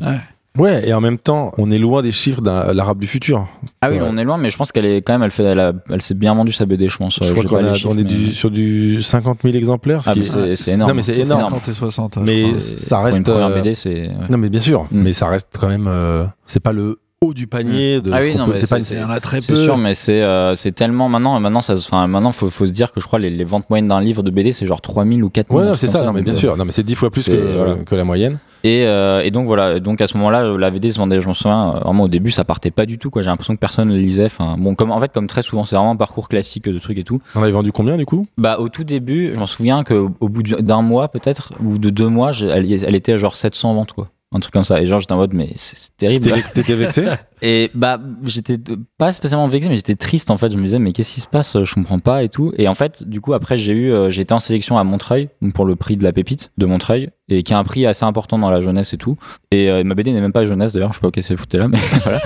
Ouais, et en même temps, on est loin des chiffres de l'arabe du futur. Ah oui, Ouais. on est loin, mais je pense qu'elle est quand même, elle fait, elle, a- elle s'est bien vendue sa BD, je pense. Je crois qu'on est mais- du- sur du 50 000 exemplaires. ce Ah, qui mais est- c'est- c'est énorme. Non, mais c'est énorme. 50 et 60. je Mais ça Pour une reste. première euh, BD, c'est. ouais. Non, mais bien sûr. Mm. Mais ça reste quand même. euh, c'est pas le haut du panier de Ah oui, non, mais c'est pas une- c'est- très C'est peu. sûr, mais c'est euh, c'est tellement maintenant, maintenant ça, se- enfin maintenant faut, faut se dire que je crois les, les ventes moyennes d'un livre de BD c'est genre 3000 ou 4000. Ouais, non, c'est ça, non, mais bien donc, sûr. Non, mais c'est 10 fois plus que, que la moyenne. Et, euh, et donc voilà, donc à ce moment-là, la BD se vendait, je m'en souviens, euh, vraiment au début ça partait pas du tout quoi. J'ai l'impression que personne le lisait. Enfin bon, comme en fait comme très souvent, c'est vraiment un parcours classique de trucs et tout. On avait vendu combien du coup? Bah au tout début, je m'en souviens que au bout du- d'un mois peut-être ou de deux mois, elle, elle était à genre 700 ventes quoi. Un truc comme ça. Et genre j'étais en mode mais c'est terrible. T'étais vexé? Et bah j'étais pas spécialement vexé mais j'étais triste en fait. Je me disais mais qu'est-ce qui se passe? Je comprends pas et tout. Et en fait du coup après j'ai eu euh, j'ai été en sélection à Montreuil donc pour le prix de la pépite de Montreuil et qui est un prix assez important dans la jeunesse et tout. Et euh, ma BD n'est même pas jeunesse d'ailleurs. Je sais pas ok c'est fouté là mais voilà.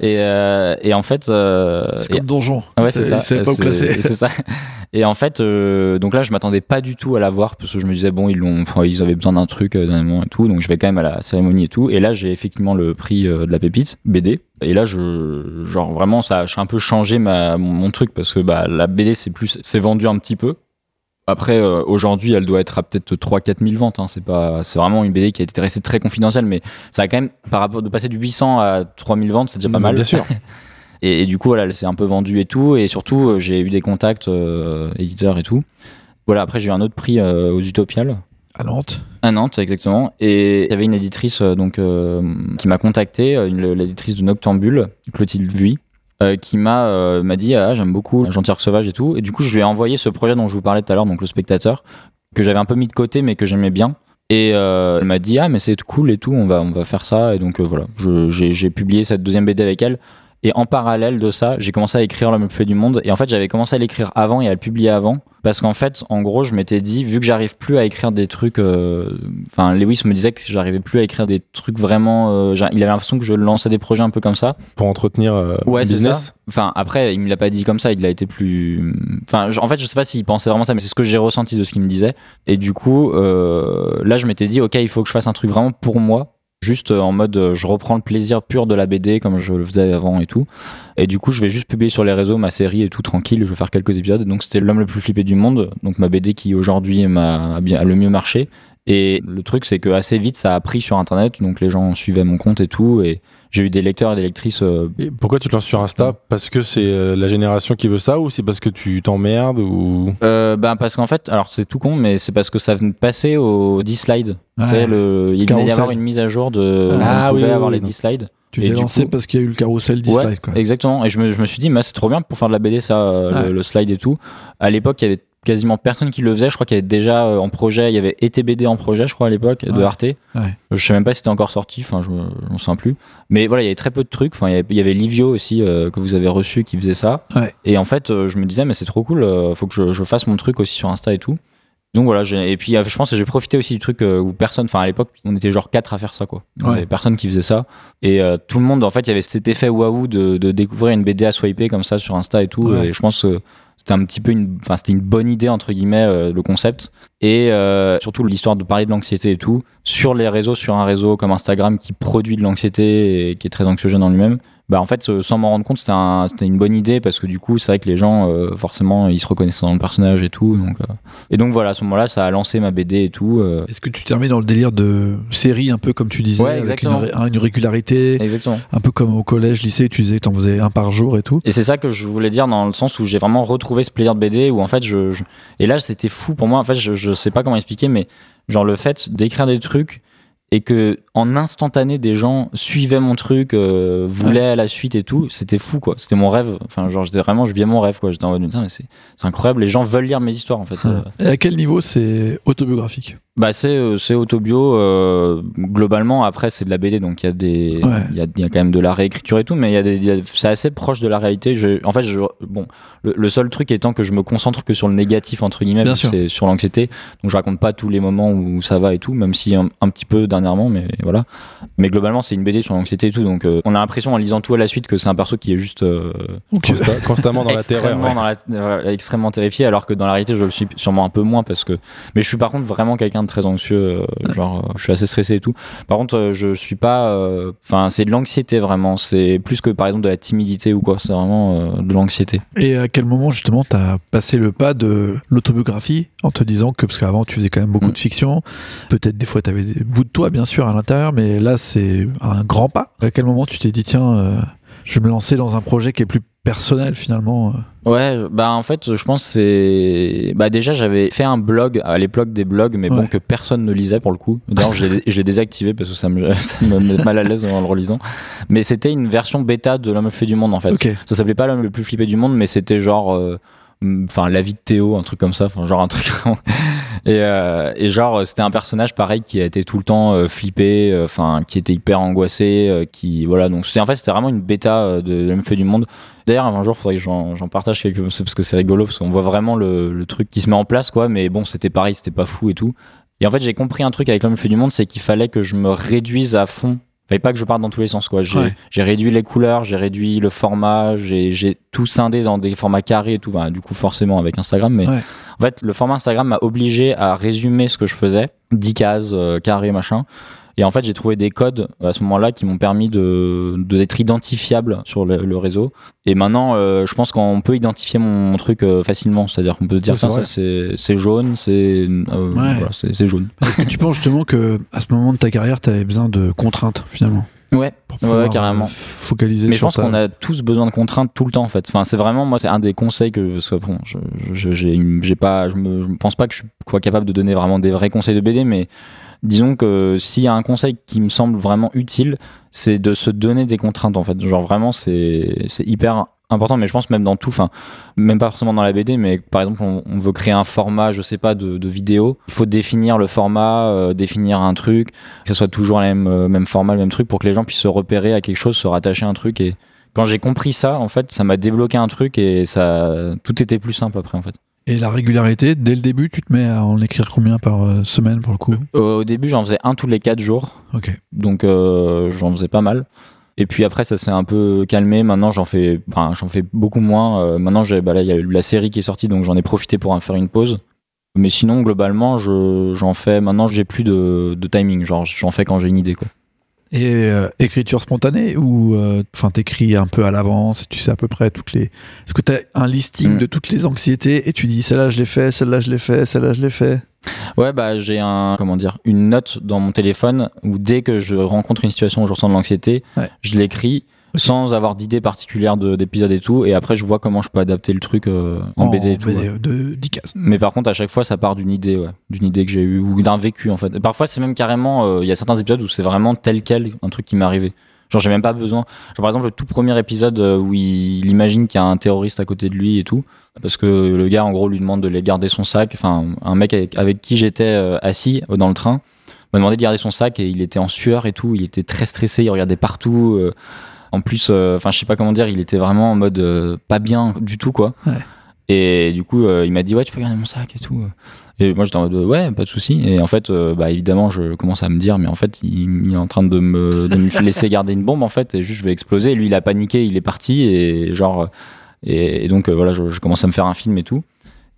Et, euh, et en fait euh, C'est et- comme Donjon. Ouais, c'est ça. Savaient pas où C'est-. C'est ça. Et en fait, euh, donc là, je m'attendais pas du tout à la voir parce que je me disais bon, ils l'ont, enfin, ils avaient besoin d'un truc euh, d'un moment et tout, donc je vais quand même à la cérémonie et tout. Et là, j'ai effectivement le prix euh, de la pépite BD. Et là, je, genre vraiment, ça a un peu changé ma, mon, mon truc parce que bah la BD, c'est plus, c'est vendu un petit peu. Après, euh, aujourd'hui, elle doit être à peut-être 3-4 000 ventes. Hein. C'est pas, c'est vraiment une BD qui a été restée très confidentielle, mais ça a quand même, par rapport de passer du 800 à 3 000 ventes, c'est déjà pas mais mal. Bien sûr. Et, et du coup, voilà, elle s'est un peu vendue et tout. Et surtout, euh, j'ai eu des contacts euh, éditeurs et tout. Voilà, après, j'ai eu un autre prix euh, aux Utopiales. À Nantes. À Nantes, exactement. Et il y avait une éditrice donc, qui m'a contacté, l'éditrice de Noctambule, Clotilde Vuy, euh, qui m'a euh, m'a dit ah, J'aime beaucoup Arc Sauvage et tout. Et du coup, je lui ai envoyé ce projet dont je vous parlais tout à l'heure, donc Le Spectateur, que j'avais un peu mis de côté, mais que j'aimais bien. Et euh, elle m'a dit ah mais c'est cool et tout, on va on va faire ça et donc euh, voilà, j'ai publié cette deuxième BD avec elle. Et en parallèle de ça, j'ai commencé à écrire le fait du monde. Et en fait, j'avais commencé à l'écrire avant et à le publier avant. Parce qu'en fait, en gros, je m'étais dit, vu que j'arrive plus à écrire des trucs. euh, Enfin, Lewis me disait que j'arrivais plus à écrire des trucs vraiment. euh, il avait l'impression que je lançais des projets un peu comme ça. Pour entretenir euh, Ouais, business. ça. Enfin, après, il me l'a pas dit comme ça, il a été plus. Enfin, en fait, je sais pas s'il pensait vraiment ça, mais c'est ce que j'ai ressenti de ce qu'il me disait. Et du coup, euh, là, je m'étais dit, ok, il faut que je fasse un truc vraiment pour moi. Juste en mode, euh, je reprends le plaisir pur de la BD comme je le faisais avant et tout. Et du coup, je vais juste publier sur les réseaux ma série et tout tranquille. Je vais faire quelques épisodes. Donc, c'était l'homme le plus flippé du monde. Donc, ma BD qui aujourd'hui m'a le mieux marché. Et le truc, c'est que assez vite, ça a pris sur Internet. Donc, les gens suivaient mon compte et tout. Et j'ai eu des lecteurs et des lectrices euh, Et pourquoi tu te lances sur Insta? Parce que c'est euh, la génération qui veut ça ou c'est parce que tu t'emmerdes ou? Euh, ben parce qu'en fait, alors c'est tout con, mais c'est parce que ça venait de passer au 10 slides. Tu sais, le, il venait d'y avoir une mise à jour de. Ah on pouvait oui, avoir oui, les donc- 10 slides. Tu t'es lancé coup- parce qu'il y a eu le carrousel 10 Ouais, slides, quoi. exactement. Et je me, je me suis dit, mais c'est trop bien pour faire de la BD, ça, euh, le slide et tout. À l'époque, il y avait quasiment personne qui le faisait. Je crois qu'il y avait déjà euh, en projet, il y avait ETBD en projet, je crois, à l'époque, de. Arte. Ouais. Je sais même pas si c'était encore sorti, enfin, je m'en souviens plus. Mais voilà, il y avait très peu de trucs. Enfin, il y avait, il y avait Livio aussi, euh, que vous avez reçu, qui faisait ça. Ouais. Et en fait, euh, je me disais, mais c'est trop cool, euh, faut que je, je fasse mon truc aussi sur Insta et tout. Donc voilà, et puis je pense que j'ai profité aussi du truc où personne, enfin à l'époque, on était genre quatre à faire ça quoi. Il y avait personne qui faisait ça. Et euh, tout le monde, en fait, il y avait cet effet waouh de, de découvrir une BD à swiper comme ça sur Insta et tout. Et je pense que c'était un petit peu une, enfin c'était une bonne idée entre guillemets euh, le concept. Et euh, surtout l'histoire de parler de l'anxiété et tout sur les réseaux, sur un réseau comme Instagram qui produit de l'anxiété et qui est très anxiogène en lui-même. Bah en fait, sans m'en rendre compte, c'était un- c'était une bonne idée parce que du coup, c'est vrai que les gens, euh, forcément, ils se reconnaissaient dans le personnage et tout. Donc, euh, Et donc voilà, à ce moment-là, ça a lancé ma BD et tout. euh, Est-ce que tu termines dans le délire de série, un peu comme tu disais, Ouais, avec une, hein, une régularité, Exactement. un peu comme au collège, lycée, tu disais t'en faisais un par jour et tout? Et c'est ça que je voulais dire dans le sens où j'ai vraiment retrouvé ce plaisir de BD où en fait je, je- et là c'était fou pour moi en fait je, je sais pas comment expliquer mais genre le fait d'écrire des trucs et que en instantané des gens suivaient mon truc euh, voulaient la suite et tout. C'était fou quoi. C'était mon rêve. Enfin genre j'étais vraiment je vivais mon rêve quoi. J'étais en mode Putain, mais c'est incroyable. Les gens veulent lire mes histoires en fait. Euh, Et à quel niveau c'est autobiographique? Bah c'est euh, c'est autobio euh, globalement. Après c'est de la BD donc il y a des il Ouais. y, a, il y a quand même de la réécriture et tout mais il y a des c'est assez proche de la réalité. Je, en fait je bon le, le seul truc étant que je me concentre que sur le négatif entre guillemets c'est sur l'anxiété. Donc je raconte pas tous les moments où ça va et tout même si un, un petit peu dernièrement mais voilà. Mais globalement c'est une BD sur l'anxiété et tout donc euh, on a l'impression en lisant tout à la suite que c'est un perso qui est juste euh, Consta- constamment dans la terreur extrêmement, ouais. dans la- voilà, extrêmement terrifié alors que dans la réalité je le suis sûrement un peu moins parce que mais je suis par contre vraiment quelqu'un de très anxieux euh, genre je suis assez stressé et tout. Par contre je suis pas enfin c'est de l'anxiété vraiment. C'est plus que par exemple de la timidité ou quoi. C'est vraiment de l'anxiété. Et à quel moment justement t'as passé le pas de l'autobiographie en te disant que parce qu'avant tu faisais quand même beaucoup Mm. de fiction, peut-être des fois t'avais des bouts de toi bien sûr à l'intérieur, mais là c'est un grand pas. À quel moment tu t'es dit tiens, euh, je vais me lancer dans un projet qui est plus personnel finalement euh. Ouais, bah en fait, je pense que c'est bah déjà j'avais fait un blog à l'époque des blogs, mais bon que personne ne lisait pour le coup. D'ailleurs, je l'ai- désactivé parce que ça me ça me met mal à l'aise en le relisant. Mais c'était une version bêta de l'homme le plus fait du monde en fait. Ça s'appelait pas l'homme le plus flippé du monde, mais c'était genre euh, enfin la vie de Théo, un truc comme ça, genre un truc et, euh, et genre c'était un personnage pareil qui a été tout le temps euh, flippé, euh, enfin qui était hyper angoissé, qui voilà donc c'était en fait c'était vraiment une bêta de l'homme fait du monde. D'ailleurs un jour faudrait que j'en j'en partage quelques parce que c'est rigolo parce qu'on voit vraiment le, le truc qui se met en place quoi, mais bon c'était pareil c'était pas fou et tout. Et en fait j'ai compris un truc avec l'homme fait du monde, c'est qu'il fallait que je me réduise à fond. Fallait pas que je parte dans tous les sens quoi. J'ai Ouais. réduit les couleurs, j'ai réduit le format, j'ai tout scindé dans des formats carrés et tout. Du coup, forcément avec Instagram, mais Ouais. en fait, le format Instagram m'a obligé à résumer ce que je faisais, 10 cases, euh, carrés, machin. Et en fait, j'ai trouvé des codes à ce moment-là qui m'ont permis de d'être identifiable sur le, le réseau. Et maintenant, euh, je pense qu'on peut identifier mon, mon truc euh, facilement. C'est-à-dire qu'on peut dire ça, c'est jaune, c'est euh, voilà, c'est c'est jaune. Est-ce que tu penses justement que à ce moment de ta carrière t'avais besoin de contraintes finalement Ouais. pour Ouais, carrément. focaliser Mais je pense ta- qu'on a tous besoin de contraintes tout le temps en fait. Enfin, c'est vraiment moi, c'est un des conseils que bon, je, j'ai, pas, je me, je pense pas que je suis quoi capable de donner vraiment des vrais conseils de BD, mais disons que s'il y a un conseil qui me semble vraiment utile, c'est de se donner des contraintes en fait. Genre vraiment, c'est, hyper important, mais je pense même dans tout, enfin, même pas forcément dans la BD, mais par exemple, on, veut créer un format, je sais pas, de, de vidéo. Il faut définir le format, euh, définir un truc, que ce soit toujours le même, euh, même format, le même truc, pour que les gens puissent se repérer à quelque chose, se rattacher à un truc. Et quand j'ai compris ça, en fait, ça m'a débloqué un truc et ça, tout était plus simple après, en fait. Et la régularité, dès le début, tu te mets à en écrire combien par euh, semaine pour le coup? Au début, j'en faisais un tous les quatre jours, Ok. donc euh, j'en faisais pas mal. Et puis après, ça s'est un peu calmé. Maintenant, j'en fais, enfin, j'en fais beaucoup moins. Euh, maintenant, j'ai, bah là, il y a eu la série qui est sortie, donc j'en ai profité pour en faire une pause. Mais sinon, globalement, je, j'en fais. Maintenant, j'ai plus de, de timing. Genre, j'en fais quand j'ai une idée, quoi. Et euh, écriture spontanée ou euh, enfin t'écris un peu à l'avance et tu sais à peu près toutes les. Est-ce que t'as un listing Mm. de toutes les anxiétés et tu dis celle-là je l'ai fait, celle-là je l'ai fait, celle-là je l'ai fait? Ouais, bah, j'ai un, comment dire, une note dans mon téléphone où dès que je rencontre une situation où je ressens de l'anxiété, Ouais. je l'écris. Sans avoir d'idée particulière de, d'épisode et tout. Et après, je vois comment je peux adapter le truc euh, en, BD et tout. ouais. de 10 cases. Mais par contre, à chaque fois, ça part d'une idée, ouais. d'une idée que j'ai eue ou d'un vécu en fait. Et parfois, c'est même carrément, euh, il y a certains épisodes où c'est vraiment tel quel un truc qui m'est arrivé. Genre, j'ai même pas besoin. Genre, par exemple, le tout premier épisode euh, où il, il imagine qu'il y a un terroriste à côté de lui et tout, parce que le gars, en gros, lui demande de les garder son sac. Enfin, un mec avec, avec qui j'étais euh, assis dans le train m'a demandé de garder son sac et il était en sueur et tout. Il était très stressé, il regardait partout. En plus, euh, enfin, je sais pas comment dire, il était vraiment en mode euh, pas bien du tout, quoi. Ouais. Et du coup, euh, il m'a dit ouais, tu peux garder mon sac et tout. Et moi, j'étais en mode ouais, pas de souci. Et en fait, euh, bah évidemment, je commence à me dire, mais en fait, il, il est en train de me, de me laisser garder une bombe en fait, et juste je vais exploser. Et lui, il a paniqué, il est parti et genre, et, et donc euh, voilà, je, je commence à me faire un film et tout.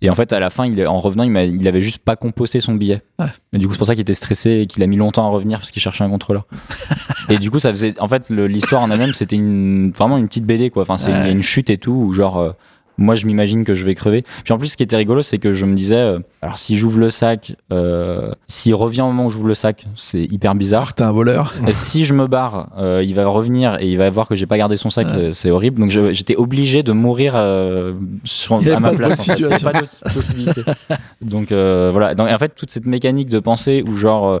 Et en fait, à la fin, il, est- en revenant, il, il avait juste pas composté son billet. Ouais. Et du coup, c'est pour ça qu'il était stressé et qu'il a mis longtemps à revenir parce qu'il cherchait un contrôleur. et du coup, ça faisait. En fait, l'histoire en elle-même, c'était une, vraiment une petite BD, quoi. Enfin, c'est Ouais. une, une chute et tout, où genre. Euh, moi, je m'imagine que je vais crever. Puis en plus, ce qui était rigolo, c'est que je me disais, euh, alors si j'ouvre le sac, euh, s'il revient au moment où j'ouvre le sac, c'est hyper bizarre. T'es un voleur. Et si je me barre, euh, il va revenir et il va voir que j'ai pas gardé son sac, Ouais. euh, c'est horrible. Donc j'étais obligé de mourir euh, sur, Il à ma place. en fait. Il y avait pas d'autre possibilité. Donc euh, voilà. Donc, en fait, toute cette mécanique de pensée où genre euh,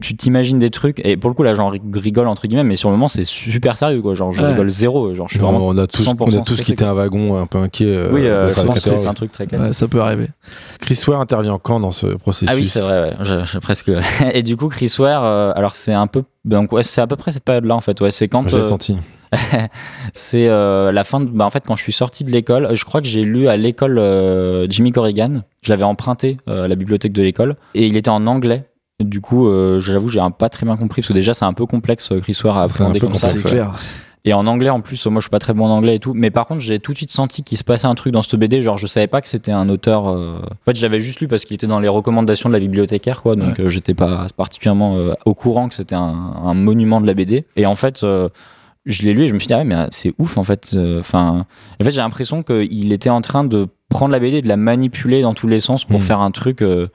tu t'imagines des trucs et pour le coup là j'en rigole entre guillemets mais sur le moment c'est super sérieux quoi genre je Ouais. rigole zéro genre je suis vraiment on a tous, 100% on a tous quitté un wagon un peu inquiet. euh, oui euh, c'est un truc très classique Ouais, ça peut arriver. Chris Ware intervient quand dans ce processus? Ah oui, c'est vrai, ouais. Je, je- presque. Et du coup, Chris Ware, euh, alors c'est un peu, donc ouais, c'est à peu près cette période-là en fait. Ouais, c'est quand je l'ai euh, senti. c'est euh, la fin de, bah, en fait, quand je suis sorti de l'école, je crois que j'ai lu à l'école euh, Jimmy Corrigan. Je l'avais emprunté euh, à la bibliothèque de l'école et il était en anglais. Du coup, euh, j'avoue, j'ai pas très bien compris parce que déjà c'est un peu complexe euh, Chris Ware à appréhender comme ça. clair. Et en anglais en plus, moi je suis pas très bon en anglais et tout. Mais par contre, j'ai tout de suite senti qu'il se passait un truc dans cette BD. Genre, je savais pas que c'était un auteur. euh, En fait, je l'avais juste lu parce qu'il était dans les recommandations de la bibliothécaire, quoi. Donc, euh, j'étais pas particulièrement euh, au courant que c'était un, un monument de la BD. Et en fait. je l'ai lu et je me suis dit, ah ouais, mais c'est ouf en fait. Enfin, en fait, j'ai l'impression qu'il était en train de prendre la BD et de la manipuler dans tous les sens pour Mhm. faire un truc. euh,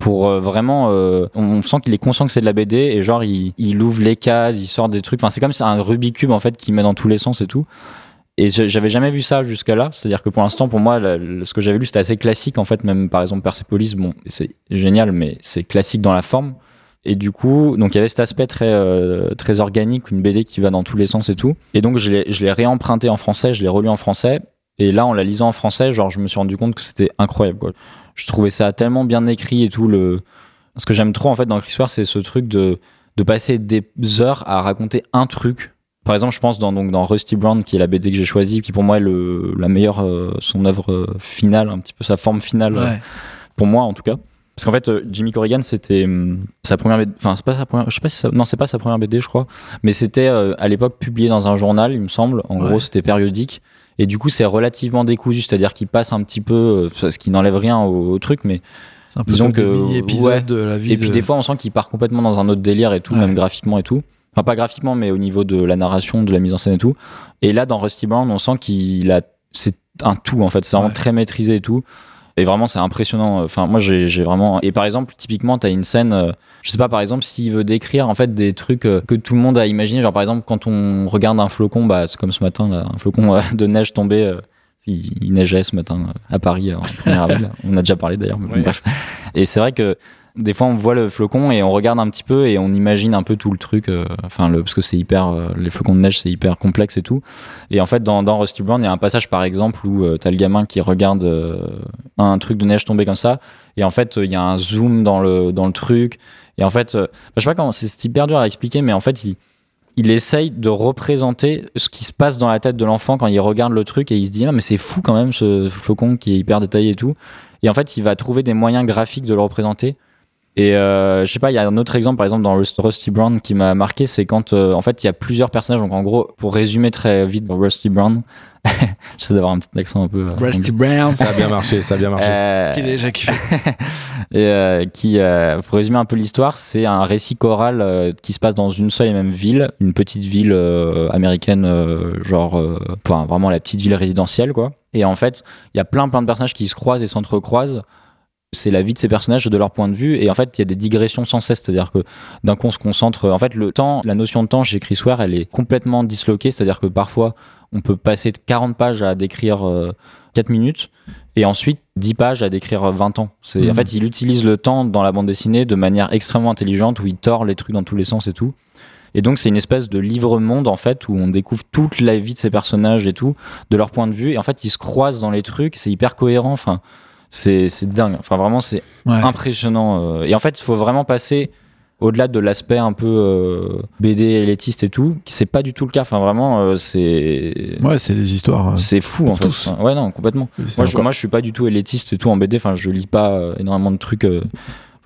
pour euh, vraiment euh, on sent qu'il est conscient que c'est de la BD et genre il, ouvre les cases il sort des trucs. Enfin c'est comme un Rubik's cube en fait qui met dans tous les sens et tout. Et j'avais jamais vu ça jusqu'à là. C'est à dire que pour l'instant pour moi ce que j'avais lu c'était assez classique en fait. Même par exemple Persepolis bon c'est génial mais c'est classique dans la forme. Et du coup donc il y avait cet aspect très euh, très organique une BD qui va dans tous les sens et tout. Et donc je l'ai réemprunté en français je l'ai relu en français. Et là en la lisant en français genre je me suis rendu compte que c'était incroyable quoi je trouvais ça tellement bien écrit et tout le ce que j'aime trop en fait dans Chris Ware c'est ce truc de de passer des heures à raconter un truc. Par exemple je pense dans donc dans Rusty Brown qui est la BD que j'ai choisie qui pour moi est le la meilleure euh, son œuvre euh, finale un petit peu sa forme finale euh, pour moi en tout cas. Parce qu'en fait Jimmy Corrigan c'était hum, sa première BD enfin c'est pas sa première je sais pas si ça- non c'est pas sa première BD je crois. Mais c'était euh, à l'époque publié dans un journal il me semble. En Ouais. gros c'était périodique et du coup c'est relativement décousu c'est-à-dire qu'il passe un petit peu euh, ce qui n'enlève rien au, au truc mais un peu Disons que, ouais. de la vie. et puis de- des fois, on sent qu'il part complètement dans un autre délire et tout, Ouais. même graphiquement et tout. Enfin, pas graphiquement, mais au niveau de la narration, de la mise en scène et tout. Et là, dans Rusty Brown, on sent qu'il a. C'est un tout, en fait. C'est vraiment Ouais. très maîtrisé et tout. Et vraiment, c'est impressionnant. Enfin, moi, j'ai vraiment. Et par exemple, typiquement, t'as une scène. euh, Je sais pas, par exemple, s'il veut décrire en fait des trucs euh, que tout le monde a imaginé. Genre, par exemple, quand on regarde un flocon, bah, c'est comme ce matin, là, un flocon euh, de neige tombé. il, il neigeait ce matin à Paris en 1er avril. On a déjà parlé d'ailleurs. bref. Et c'est vrai que des fois on voit le flocon et on regarde un petit peu et on imagine un peu tout le truc. euh, Enfin, le, parce que c'est hyper, euh, les flocons de neige c'est hyper complexe et tout. Et en fait, dans, Rusty Brown, il y a un passage par exemple où euh, t'as le gamin qui regarde euh, un truc de neige tomber comme ça, et en fait, il y a un zoom dans le dans le truc. Et en fait, bah, je sais pas comment, c'est c'est hyper dur à expliquer, mais en fait, il il essaye de représenter ce qui se passe dans la tête de l'enfant quand il regarde le truc et il se dit ah mais c'est fou quand même ce flocon qui est hyper détaillé et tout et en fait il va trouver des moyens graphiques de le représenter et euh, je sais pas il y a un autre exemple par exemple dans Rust- Rusty Brown qui m'a marqué c'est quand euh, en fait il y a plusieurs personnages donc en gros pour résumer très vite Rusty Brown j'essaie d'avoir un petit accent un peu euh, Rusty Brown. Ça a bien marché, ça a bien marché. euh, Stylé, j'ai kiffé. et euh, qui, euh, pour résumer un peu l'histoire, c'est un récit choral euh, qui se passe dans une seule et même ville, une petite ville euh, américaine, euh, genre, euh, enfin vraiment la petite ville résidentielle, quoi. Et en fait, il y a plein plein de personnages qui se croisent et s'entrecroisent. C'est la vie de ces personnages de leur point de vue, et en fait, il y a des digressions sans cesse, c'est-à-dire que d'un coup, on se concentre. En fait, le temps, la notion de temps chez Chris Ware, elle est complètement disloquée, c'est-à-dire que parfois, on peut passer de 40 pages à décrire euh, 4 minutes et ensuite 10 pages à décrire 20 ans. C'est, En Mhm. fait, il utilise le temps dans la bande dessinée de manière extrêmement intelligente où il tord les trucs dans tous les sens et tout. Et donc, c'est une espèce de livre-monde en fait où on découvre toute la vie de ces personnages et tout, de leur point de vue. Et en fait, ils se croisent dans les trucs, c'est hyper cohérent. Enfin, c'est, dingue. Enfin, vraiment, c'est Ouais. impressionnant. euh. Et en fait, il faut vraiment passer au-delà de l'aspect un peu euh, BD élitiste et tout, qui c'est pas du tout le cas. Enfin, vraiment, euh, c'est Ouais, c'est des histoires. euh, c'est fou en fait. tous. Enfin, ouais, non, complètement. Moi, je, moi, je suis pas du tout élitiste et tout en BD. Enfin, je lis pas énormément de trucs.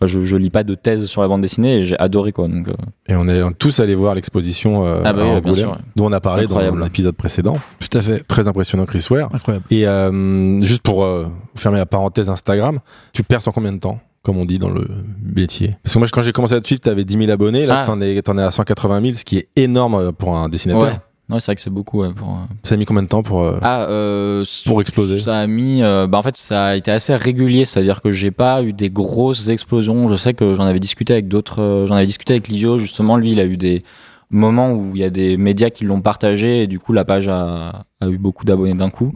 Enfin, je, je lis pas de thèse sur la bande dessinée et j'ai adoré quoi. Donc, euh, Et on est tous allés voir l'exposition euh, Ah bah à Angoulême, sûr, ouais. dont on a parlé Incroyable. dans l'épisode précédent. Tout à fait. Très impressionnant, Chris Ware. Incroyable. Et euh, juste pour euh, fermer la parenthèse Instagram, tu perces en combien de temps comme on dit dans le métier? Parce que moi, quand j'ai commencé à te suivre, t'avais 10 000 abonnés. Là, Ah. t'en es, es à 180 000, ce qui est énorme pour un dessinateur. ouais. Ouais, c'est vrai que c'est beaucoup. ouais, pour, euh, Ça a mis combien de temps pour... euh, Ah, euh, Pour exploser. Ça a mis. euh, bah en fait, ça a été assez régulier, c'est-à-dire que j'ai pas eu des grosses explosions. Je sais que j'en avais discuté avec d'autres. euh, j'en avais discuté avec Livio, justement. Lui, il a eu des moments où il y a des médias qui l'ont partagé et du coup, la page a, a eu beaucoup d'abonnés d'un coup.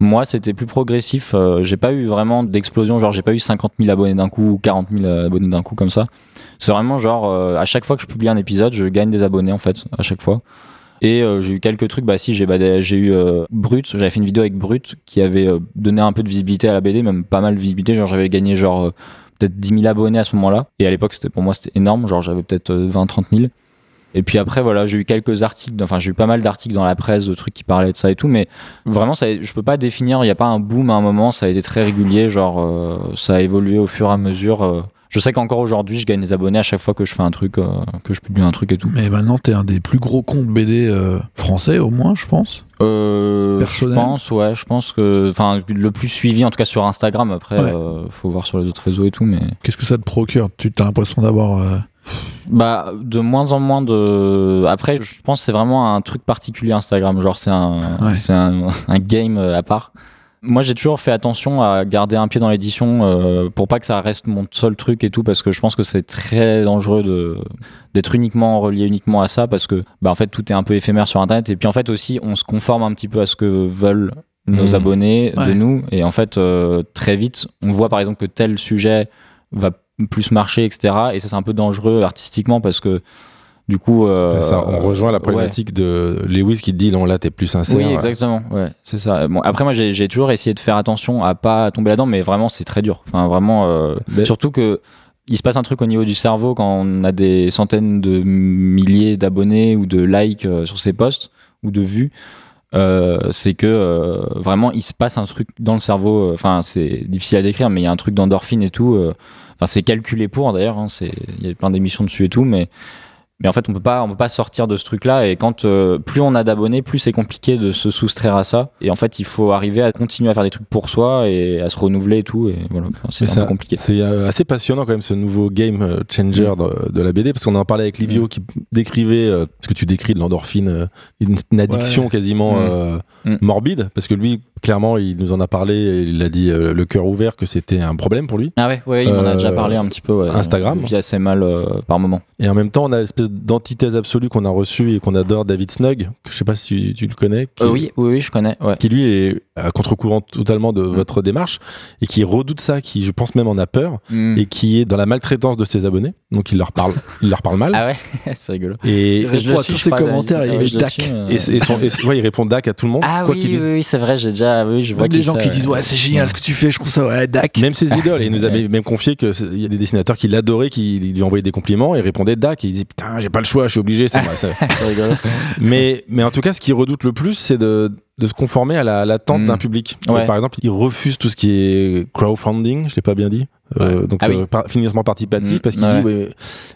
Moi, c'était plus progressif. euh, j'ai pas eu vraiment d'explosion. Genre, j'ai pas eu 50 000 abonnés d'un coup ou 40 000 abonnés d'un coup comme ça. C'est vraiment genre, euh, à chaque fois que je publie un épisode, je gagne des abonnés en fait, à chaque fois. Et euh, j'ai eu quelques trucs. Bah si, j'ai bah, eu euh, Brut. J'avais fait une vidéo avec Brut qui avait euh, donné un peu de visibilité à la BD, même pas mal de visibilité. Genre j'avais gagné genre peut-être 10 000 abonnés à ce moment-là. Et à l'époque, c'était pour moi c'était énorme. Genre j'avais peut-être 20-30 000. Et puis après, voilà, j'ai eu quelques articles, enfin, j'ai eu pas mal d'articles dans la presse, de trucs qui parlaient de ça et tout, mais vraiment, je peux pas définir, il n'y a pas un boom à un moment, ça a été très régulier, genre, ça a évolué au fur et à mesure. Je sais qu'encore aujourd'hui, je gagne des abonnés à chaque fois que je fais un truc, euh, que je publie un truc et tout. Mais maintenant, t'es un des plus gros comptes BD euh, français, au moins, je pense. Euh, je pense, ouais, je pense que, enfin, le plus suivi, en tout cas sur Instagram. Après, Ouais. faut voir sur les autres réseaux et tout, mais Qu'est-ce que ça te procure? Tu as l'impression d'avoir. bah, de moins en moins de. Après, je pense que c'est vraiment un truc particulier Instagram. Genre, c'est un, Ouais. c'est un, un game à part. Moi, j'ai toujours fait attention à garder un pied dans l'édition euh, pour pas que ça reste mon seul truc et tout, parce que je pense que c'est très dangereux de d'être uniquement relié uniquement à ça, parce que bah en fait tout est un peu éphémère sur Internet. Et puis en fait aussi, on se conforme un petit peu à ce que veulent nos Mhm. abonnés de nous. Et en fait, euh, très vite, on voit par exemple que tel sujet va plus marcher, etc. Et ça, c'est un peu dangereux artistiquement parce que du coup. euh, ça, on rejoint la ouais. problématique de Lewis qui te dit non là t'es plus sincère. Oui, exactement. Ouais, c'est ça. Bon, après, moi, j'ai toujours essayé de faire attention à pas tomber là-dedans, mais vraiment, c'est très dur. Enfin, vraiment. euh, Mais- Surtout que il se passe un truc au niveau du cerveau quand on a des centaines de milliers d'abonnés ou de likes euh, sur ses posts ou de vues. euh, c'est que euh, vraiment il se passe un truc dans le cerveau. euh, Enfin, c'est difficile à décrire, mais il y a un truc d'endorphine et tout. euh, Enfin, c'est calculé pour d'ailleurs. hein, c'est il y a plein d'émissions dessus et tout, mais mais en fait, on peut pas, on peut pas sortir de ce truc-là. Et quand euh, plus on a d'abonnés, plus c'est compliqué de se soustraire à ça. Et en fait, il faut arriver à continuer à faire des trucs pour soi et à se renouveler et tout. Et voilà, c'est un peu compliqué. C'est euh, assez passionnant quand même ce nouveau game euh, changer de, de la BD parce qu'on en parlait avec Livio qui décrivait euh, ce que tu décris de l'endorphine, euh, une, une addiction Ouais. quasiment Mm. Mm. morbide parce que lui clairement, il nous en a parlé, et il a dit le cœur ouvert que c'était un problème pour lui. Ah ouais, ouais, il m'en a déjà parlé un petit peu. ouais. Instagram. Il vit assez mal par moment. Et en même temps, on a l'espèce d'antithèse absolue qu'on a reçue et qu'on adore, David Snug, que je sais pas si tu, tu le connais. qui- Euh, oui, oui, oui, je connais. Ouais. qui lui est à contre-courant totalement de votre démarche et qui redoute ça, qui je pense même en a peur Mm. et qui est dans la maltraitance de ses abonnés. Donc il leur parle, il leur parle mal. Ah ouais, c'est rigolo. Et, Il répond à tous ses commentaires, il est dac. suis, euh. et, et son- et- ouais, il répond DAC à tout le monde. Ah quoi oui, qu'il oui, oui, c'est vrai, j'ai déjà. Oui, je vois des gens ça, qui ouais. disent ouais c'est génial ce que tu fais, je trouve ça ouais dac. Même ses idoles. Et il nous avait même confié que c'est- il y a des dessinateurs qui l'adoraient, qui lui envoyaient des compliments et répondaient DAC. Et il disait putain, j'ai pas le choix, je suis obligé. C'est rigolo. mais, mais en tout cas, ce qu'il redoute le plus, c'est de, de se conformer à la- l'attente Mm. d'un public. Ouais. Par exemple, il refuse tout ce qui est crowdfunding, je l'ai pas bien dit. Euh, donc Ah oui. euh, par- financement participatif Mm. parce qu'il Ouais. dit ouais,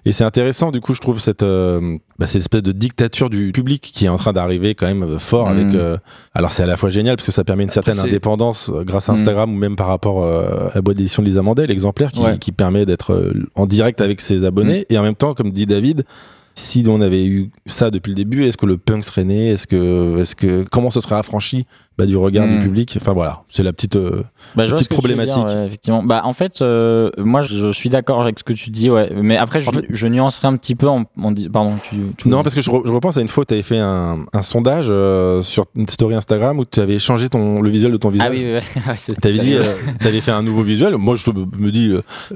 et c'est intéressant du coup je trouve cette euh, bah, cette espèce de dictature du public qui est en train d'arriver quand même euh, fort Mm. avec euh, alors c'est à la fois génial parce que ça permet une certaine indépendance grâce à Mm. Instagram ou même par rapport à la boîte d'édition de Lisa Mandel l'exemplaire qui, qui permet d'être en direct avec ses abonnés et en même temps comme dit David si on avait eu ça depuis le début, est-ce que le punk serait né? Est-ce que, est-ce que, comment ce serait affranchi bah, du regard du public? Enfin voilà, c'est la petite. euh, Bah, Petite tu problématique. dire, ouais, effectivement. Bah, en fait, euh, moi, je, je suis d'accord avec ce que tu dis, ouais. Mais après, je, En fait- je nuancerai un petit peu en, en dis- Pardon, tu. tu- Non, parce que je, re- je repense à une fois, tu avais fait un, un sondage euh, sur une story Instagram où tu avais changé ton, le visuel de ton visage. Ah oui, ouais, c'est- T'avais dit, euh, t'avais fait un nouveau visuel. Moi, je me dis,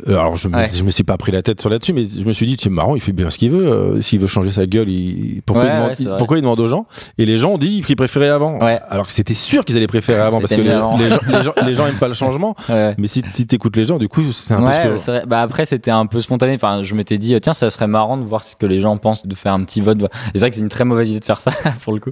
alors je me, je me suis pas pris la tête sur là-dessus, mais je me suis dit, c'est marrant, il fait bien ce qu'il veut. Euh, S'il veut changer sa gueule, il, pourquoi, Ouais, il demande, ouais, c'est il- vrai. pourquoi il demande aux gens? Et les gens ont dit qu'ils préféraient avant. Ouais. Alors que c'était sûr qu'ils allaient préférer avant parce que les, mieux avant. les gens, les, gens, les gens aiment pas le changement. Mais si, si t'écoutes les gens, du coup, c'est un peu ce que. Bah après c'était un peu spontané. Enfin, je m'étais dit tiens, ça serait marrant de voir ce que les gens pensent de faire un petit vote. C'est vrai que c'est une très mauvaise idée de faire ça pour le coup.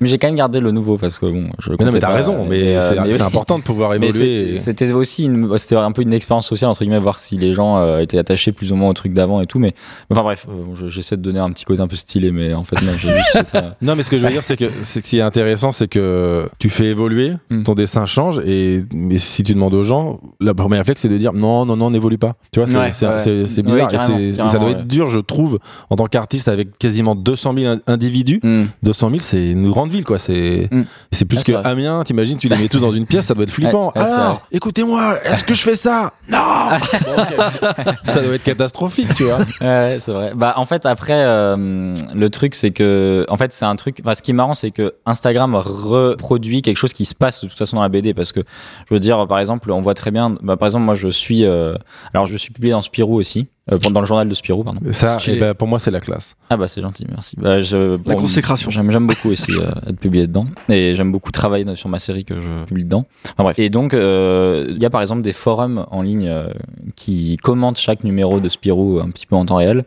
Mais j'ai quand même gardé le nouveau parce que bon, je. Mais non, mais comptais t'as raison, mais euh, c'est mais c'est oui. important de pouvoir évoluer. c'était aussi une, c'était un peu une expérience sociale entre guillemets, voir si les gens euh, étaient attachés plus ou moins au truc d'avant et tout. Mais enfin bref, euh, je- j'essaie de donner un petit côté un peu stylé, mais en fait non, fait ça. Non, mais ce que je veux dire, c'est que ce qui est intéressant, c'est que tu fais évoluer, Mm. ton dessin change, et mais si tu demandes aux gens, la première réflexe, c'est de dire non, non, non, n'évolue pas. Tu vois, c'est Ouais, bizarre. et carrément, ça doit ouais. être dur, je trouve, en tant qu'artiste avec quasiment 200 000 in- individus. Hmm. 200 000, c'est une grande ville, quoi. C'est Mm. c'est plus Ah, que vrai. Amiens, t'imagines, tu les mets tous dans une pièce, ça doit être flippant. Alors, écoutez-moi, est-ce que je fais ça? Non. Ça doit être catastrophique, tu vois. Ouais, c'est vrai. Bah, en fait, après, euh, le truc, c'est que, en fait, c'est un truc. Enfin, ce qui est marrant, c'est que Instagram reproduit quelque chose qui se passe de toute façon dans la BD, parce que, je veux dire, par exemple, on voit très bien. Bah, par exemple, moi, je suis, euh, alors, je suis publié dans Spirou aussi, euh, dans le journal de Spirou, pardon. Ça, Stylé. eh ben, pour moi, c'est la classe. Ah bah c'est gentil, merci. Bah, je, La consécration. J'aime beaucoup aussi euh, être publié dedans et j'aime beaucoup travailler sur ma série que je publie dedans. Enfin bref. Et donc euh, il y a par exemple des forums en ligne euh, qui commentent chaque numéro de Spirou un petit peu en temps réel.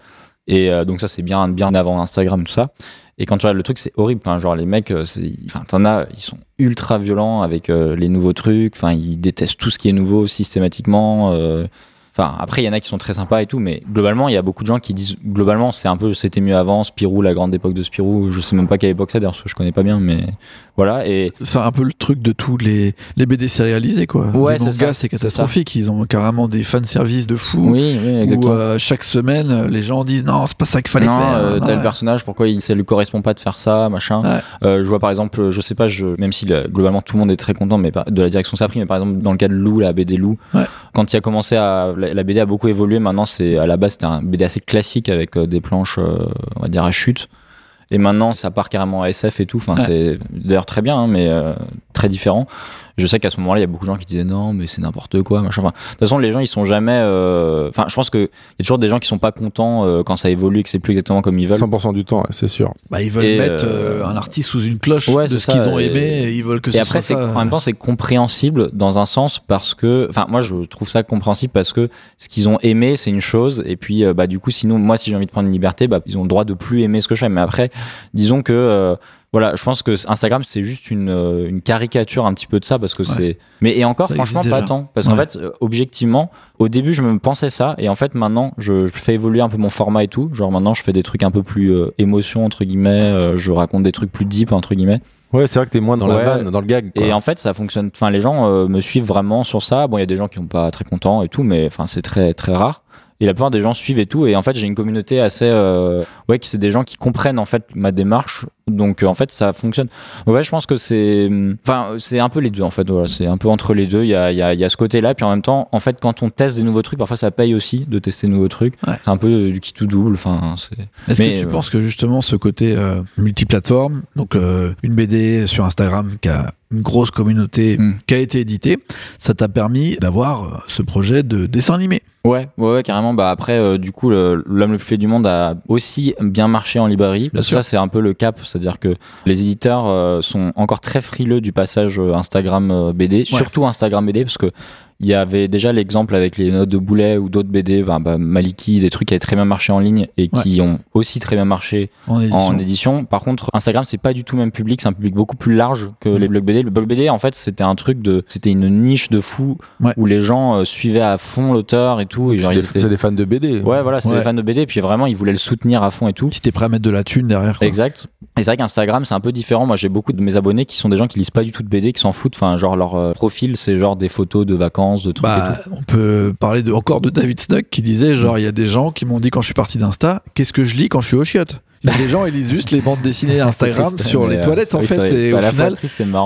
Et euh, donc ça c'est bien bien avant Instagram tout ça. Et quand tu regardes le truc c'est horrible. Genre les mecs, euh, enfin t'en as, ils sont ultra violents avec euh, les nouveaux trucs. Enfin ils détestent tout ce qui est nouveau systématiquement. Enfin, après, il y en a qui sont très sympas et tout, mais globalement, il y a beaucoup de gens qui disent, globalement, c'est un peu, c'était mieux avant, Spirou, la grande époque de Spirou. Je sais même pas quelle époque c'est, d'ailleurs, parce que je connais pas bien, mais voilà. Et C'est un peu le truc de tous les, les BD sérialisés, quoi. Ouais, les c'est mangas, c'est catastrophique. Ils ont carrément des fanservices de fou. oui, oui, Où exactement. euh, chaque semaine, les gens disent non, c'est pas ça qu'il fallait non, faire. euh, tel ouais. personnage, pourquoi il, ça lui correspond pas de faire ça, machin. Ouais. Euh, je vois par exemple, je sais pas, je, même si là, globalement tout le monde est très content, mais de la direction ça a pris, mais par exemple dans le cas de Lou, la BD Lou, Ouais. quand il a commencé à, la, la BD a beaucoup évolué. Maintenant, c'est à la base c'était un BD assez classique avec euh, des planches, euh, on va dire à chute. Et maintenant, ça part carrément à SF et tout. Enfin, Ouais. c'est d'ailleurs très bien, hein, mais euh, très différent. Je sais qu'à ce moment-là, il y a beaucoup de gens qui disaient non, mais c'est n'importe quoi, machin. Enfin, de toute façon, les gens, ils sont jamais. euh, Enfin, je pense que il y a toujours des gens qui sont pas contents euh, quand ça évolue, et que c'est plus exactement comme ils veulent. 100% du temps, ouais, c'est sûr. Bah, ils veulent Et, mettre euh, euh, un artiste sous une cloche Ouais, de c'est ce qu'ils ont et- aimé et ils veulent que ce Et après, c'est soit ça. en même temps, c'est compréhensible dans un sens parce que, enfin, moi, je trouve ça compréhensible parce que ce qu'ils ont aimé, c'est une chose, et puis, euh, bah, du coup, sinon, moi, si j'ai envie de prendre une liberté, bah, ils ont le droit de plus aimer ce que je fais. Mais après, disons que, euh, voilà, je pense que Instagram, c'est juste une, euh, une caricature un petit peu de ça parce que Ouais. c'est. Mais et encore, Ça franchement, pas tant. Parce qu'en fait, euh, objectivement, au début, je me pensais ça, et en fait, maintenant, je, je fais évoluer un peu mon format et tout. Genre, maintenant, je fais des trucs un peu plus euh, émotion, entre guillemets, euh, je raconte des trucs plus deep, entre guillemets. Ouais, c'est vrai que t'es moins dans la vanne, dans le gag. quoi. Et en fait, ça fonctionne. Enfin, les gens euh, me suivent vraiment sur ça. Bon, il y a des gens qui sont pas très contents et tout, mais enfin, c'est très très rare. Et la plupart des gens suivent et tout. Et en fait, j'ai une communauté assez. Euh, ouais, qui c'est des gens qui comprennent en fait ma démarche Donc euh, en fait ça fonctionne. Ouais, je pense que c'est, enfin c'est un peu les deux en fait. Voilà, c'est un peu entre les deux. Il y a, il y a, il y a ce côté-là, puis en même temps, en fait, quand on teste des nouveaux trucs, parfois ça paye aussi de tester de nouveaux trucs. Ouais. C'est un peu du qui tout double. Enfin, c'est. Est-ce que tu euh, penses que justement ce côté euh, multiplateforme, donc une BD sur Instagram qui a une grosse communauté Mm. qui a été éditée, ça t'a permis d'avoir ce projet de dessin animé? Ouais, ouais, ouais, carrément. Bah après, du coup, l'homme le plus fait du monde a aussi bien marché en librairie. Bien sûr. ça, c'est un peu le cap, c'est-à-dire que les éditeurs euh, sont encore très frileux du passage euh, Instagram euh, BD, surtout Instagram BD, parce que il y avait déjà l'exemple avec les notes de Boulet ou d'autres BD, bah, bah, Maliki, des trucs qui avaient très bien marché en ligne et qui ont aussi très bien marché en édition. en édition. Par contre, Instagram, c'est pas du tout le même public, c'est un public beaucoup plus large que Mm. les blogs BD. Le blog BD, en fait, c'était un truc de, c'était une niche de fou Ouais. où les gens euh, suivaient à fond l'auteur et tout. Et C'est ils des, étaient- des fans de BD. Ouais, voilà, c'est Ouais. des fans de BD, puis vraiment, ils voulaient le soutenir à fond et tout. Si t'es prêt à mettre de la thune derrière. quoi. Exact. Et c'est vrai qu'Instagram, c'est un peu différent. Moi, j'ai beaucoup de mes abonnés qui sont des gens qui lisent pas du tout de BD, qui s'en foutent. Enfin, genre, leur euh, profil, c'est genre des photos de vacances, de trucs et Bah, on peut parler de, encore de David Snuck qui disait genre il y a des gens qui m'ont dit quand je suis parti d'Insta qu'est-ce que je lis quand je suis au chiottes? Il y a des gens ils lisent juste les bandes dessinées. Instagram triste, sur les euh, toilettes en oui, fait et au final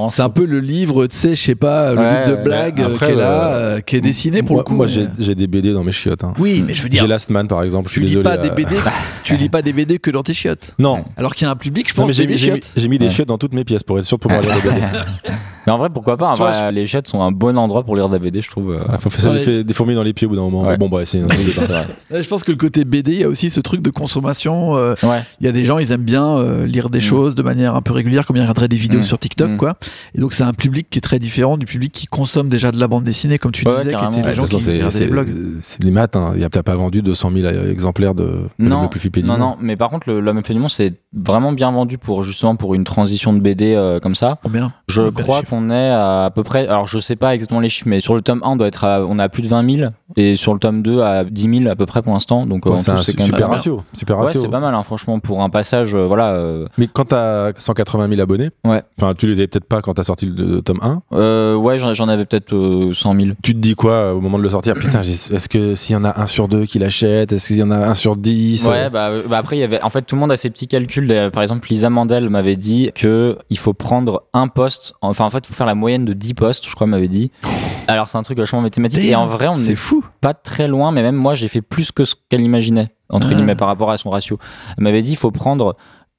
c'est un peu le livre tu sais je sais pas le Ouais, livre de blagues qui est là euh, qui est dessiné pour moi, le coup Moi, mais- j'ai des BD dans mes chiottes. hein. oui mais je veux dire J'ai Last Man, par exemple. Je tu suis lis désolé. pas des euh, BD tu lis pas des BD que dans tes chiottes Non. alors qu'il y a un public je pense j'ai mis, mis- des chiottes dans toutes mes pièces pour être sûr de pouvoir lire des BD. Mais en vrai, pourquoi pas Les chiottes sont un bon endroit pour lire de la BD, je trouve. euh. Il faut faire Ouais. des fourmis dans les pieds au bout d'un moment. Ouais. Mais bon, bah, c'est un débat. Ouais, je pense que le côté BD il y a aussi ce truc de consommation euh, Ouais. Il y a des gens, ils aiment bien euh, lire des Mm. choses de manière un peu régulière, comme ils regarderaient des vidéos Mm. sur TikTok, Mm. quoi. Et donc, c'est un public qui est très différent du public qui consomme déjà de la bande dessinée, comme tu Ouais, disais, qui étaient Ouais, les gens De qui regardaient les blogs. c'est des maths. Hein. Il y a- pas vendu 200 000 exemplaires de, de Non, le plus non, non, mais par contre, le- l'homme fait du monde, c'est vraiment bien vendu pour justement pour une transition de BD euh, comme ça. Combien Je Ouais, bel crois qu'on est à, à peu près, alors je sais pas exactement les chiffres, mais sur le tome 1, on doit être à, on est à plus de 20 000 et sur le tome 2 à 10 000 à peu près pour l'instant. Donc en c'est super mal. ratio. Super Ouais, ratio. c'est pas mal, hein, franchement, pour un passage, euh, voilà. euh, Mais quand t'as 180 000 abonnés, Ouais. enfin, tu les avais peut-être pas quand t'as sorti le, le tome 1. euh, ouais, j'en avais peut-être euh, 100 000. Tu te dis quoi euh, au moment de le sortir? Putain, est-ce que s'il y en a un sur deux qui l'achète? Est-ce qu'il y en a un sur 10 Ouais, bah, euh, bah après il y avait, en fait, tout le monde a ses petits calculs. Par exemple, Lisa Mandel m'avait dit que il faut prendre un poste. Enfin, en fait, il faut faire la moyenne de 10 postes. Je crois, elle m'avait dit. Alors, c'est un truc vachement mathématique. Et en vrai, on n'est fou. pas très loin. Mais même moi, j'ai fait plus que ce qu'elle imaginait entre Ah. guillemets par rapport à son ratio. Elle m'avait dit, il faut prendre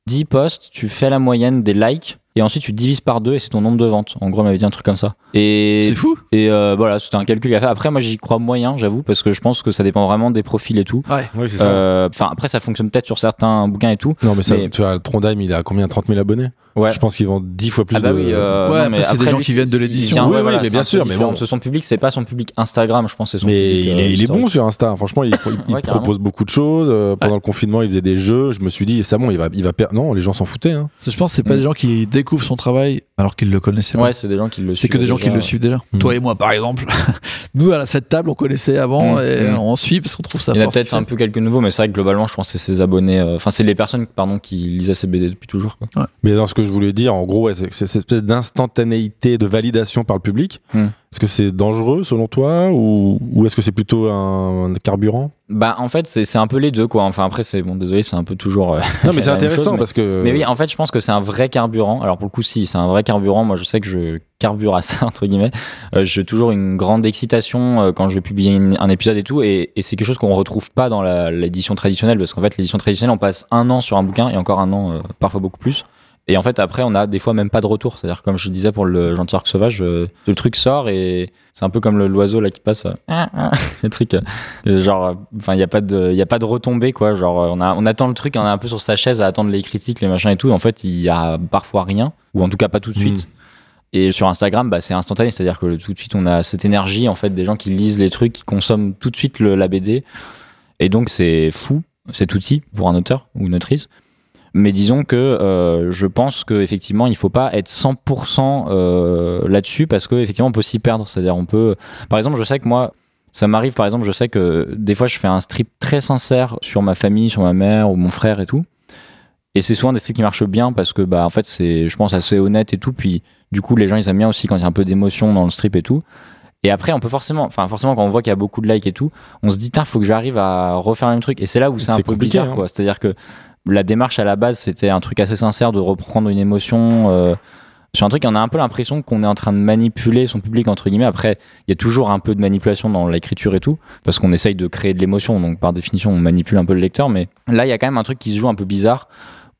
10 postes. Tu fais la moyenne des likes. Et ensuite, tu divises par deux et c'est ton nombre de ventes. En gros, elle m'avait dit un truc comme ça. Et C'est fou. et euh, voilà, c'était un calcul à faire. Après, moi, j'y crois moyen, j'avoue, parce que je pense que ça dépend vraiment des profils et tout. Ouais. Oui, c'est ça. Euh, Enfin, après, ça fonctionne peut-être sur certains bouquins et tout. non, mais, ça, mais- tu vois, Trondheim, il a combien? 30 000 abonnés? Ouais. Je pense qu'ils vendent 10 fois plus Ah bah de. oui, euh, Ouais, non, après, mais c'est des gens lui, qui viennent de l'édition. vient- Oui, ouais, oui, voilà, mais c'est bien sûr, mais bon. Son public, c'est pas son public Instagram, je pense, c'est son Mais public. il euh, est, il est bon sur Insta. Franchement, il, Ouais, propose beaucoup de choses. Pendant le confinement, il faisait des jeux. Je me suis dit, c'est bon, il va, il va perdre. Non, les gens s'en foutaient. Hein. Je pense que c'est pas Mm. des gens qui découvrent son travail alors qu'ils le connaissaient. Ouais, c'est des gens qui le C'est que des gens déjà. qui le suivent déjà. Mm. Toi et moi, par exemple. Nous, à cette table, on connaissait avant Mm, et mm. on suit parce qu'on trouve ça Il y en a peut-être un peu quelques nouveaux, mais c'est vrai que globalement, je pense que c'est ses abonnés. euh, Enfin, c'est les personnes pardon, qui lisaient ces BD depuis toujours. Quoi. Mais dans ce que je voulais dire, en gros, ouais, c'est c'est cette espèce d'instantanéité de validation par le public. Hmm. Est-ce que c'est dangereux selon toi ou, ou est-ce que c'est plutôt un, un carburant? Bah, en fait, c'est un peu les deux, quoi. Enfin, après, c'est bon, désolé, c'est un peu toujours. euh, Non, mais c'est intéressant chose, mais- parce que. Mais oui, en fait, je pense que c'est un vrai carburant. Alors pour le coup, si, c'est un vrai carburant. Moi, je sais que je carbure à ça entre guillemets. Euh, j'ai toujours une grande excitation euh, quand je vais publier un épisode et tout, et, c'est quelque chose qu'on retrouve pas dans l'édition traditionnelle, parce qu'en fait, l'édition traditionnelle, on passe un an sur un bouquin et encore un an, euh, parfois beaucoup plus. Et en fait, après, on a des fois même pas de retour. C'est-à-dire, comme je disais pour le gentil arc sauvage, euh, le truc sort et c'est un peu comme le- l'oiseau là qui passe. euh, ah, ah, le truc, euh, genre, euh, enfin, il y a pas de, il y a pas de retombée quoi. Genre, on a, on attend le truc, on est un peu sur sa chaise à attendre les critiques, les machins et tout. Et en fait, il y a parfois rien, ou en tout cas pas tout de suite. Et sur Instagram, bah, c'est instantané, c'est-à-dire que tout de suite, on a cette énergie en fait des gens qui lisent les trucs, qui consomment tout de suite le, la BD. Et donc, c'est fou cet outil pour un auteur ou une autrice. Mais disons que euh, je pense qu'effectivement, il faut pas être 100% euh, là-dessus parce qu'effectivement, on peut s'y perdre. C'est-à-dire, on peut. Par exemple, je sais que moi, ça m'arrive, par exemple, je sais que des fois, je fais un strip très sincère sur ma famille, sur ma mère ou mon frère et tout. Et c'est souvent des strips qui marchent bien parce que, bah, en fait, c'est, je pense, assez honnête et tout. Puis, du coup, les gens, ils aiment bien aussi quand il y a un peu d'émotion dans le strip et tout. Et après, on peut forcément, enfin, forcément, quand on voit qu'il y a beaucoup de likes et tout, on se dit, tiens, faut que j'arrive à refaire le même truc. Et c'est là où c'est un peu bizarre, hein. quoi. C'est-à-dire que la démarche à la base, c'était un truc assez sincère de reprendre une émotion. euh, sur un truc, on a un peu l'impression qu'on est en train de manipuler son public, entre guillemets. Après, il y a toujours un peu de manipulation dans l'écriture et tout, parce qu'on essaye de créer de l'émotion, donc par définition, on manipule un peu le lecteur. Mais là, il y a quand même un truc qui se joue un peu bizarre,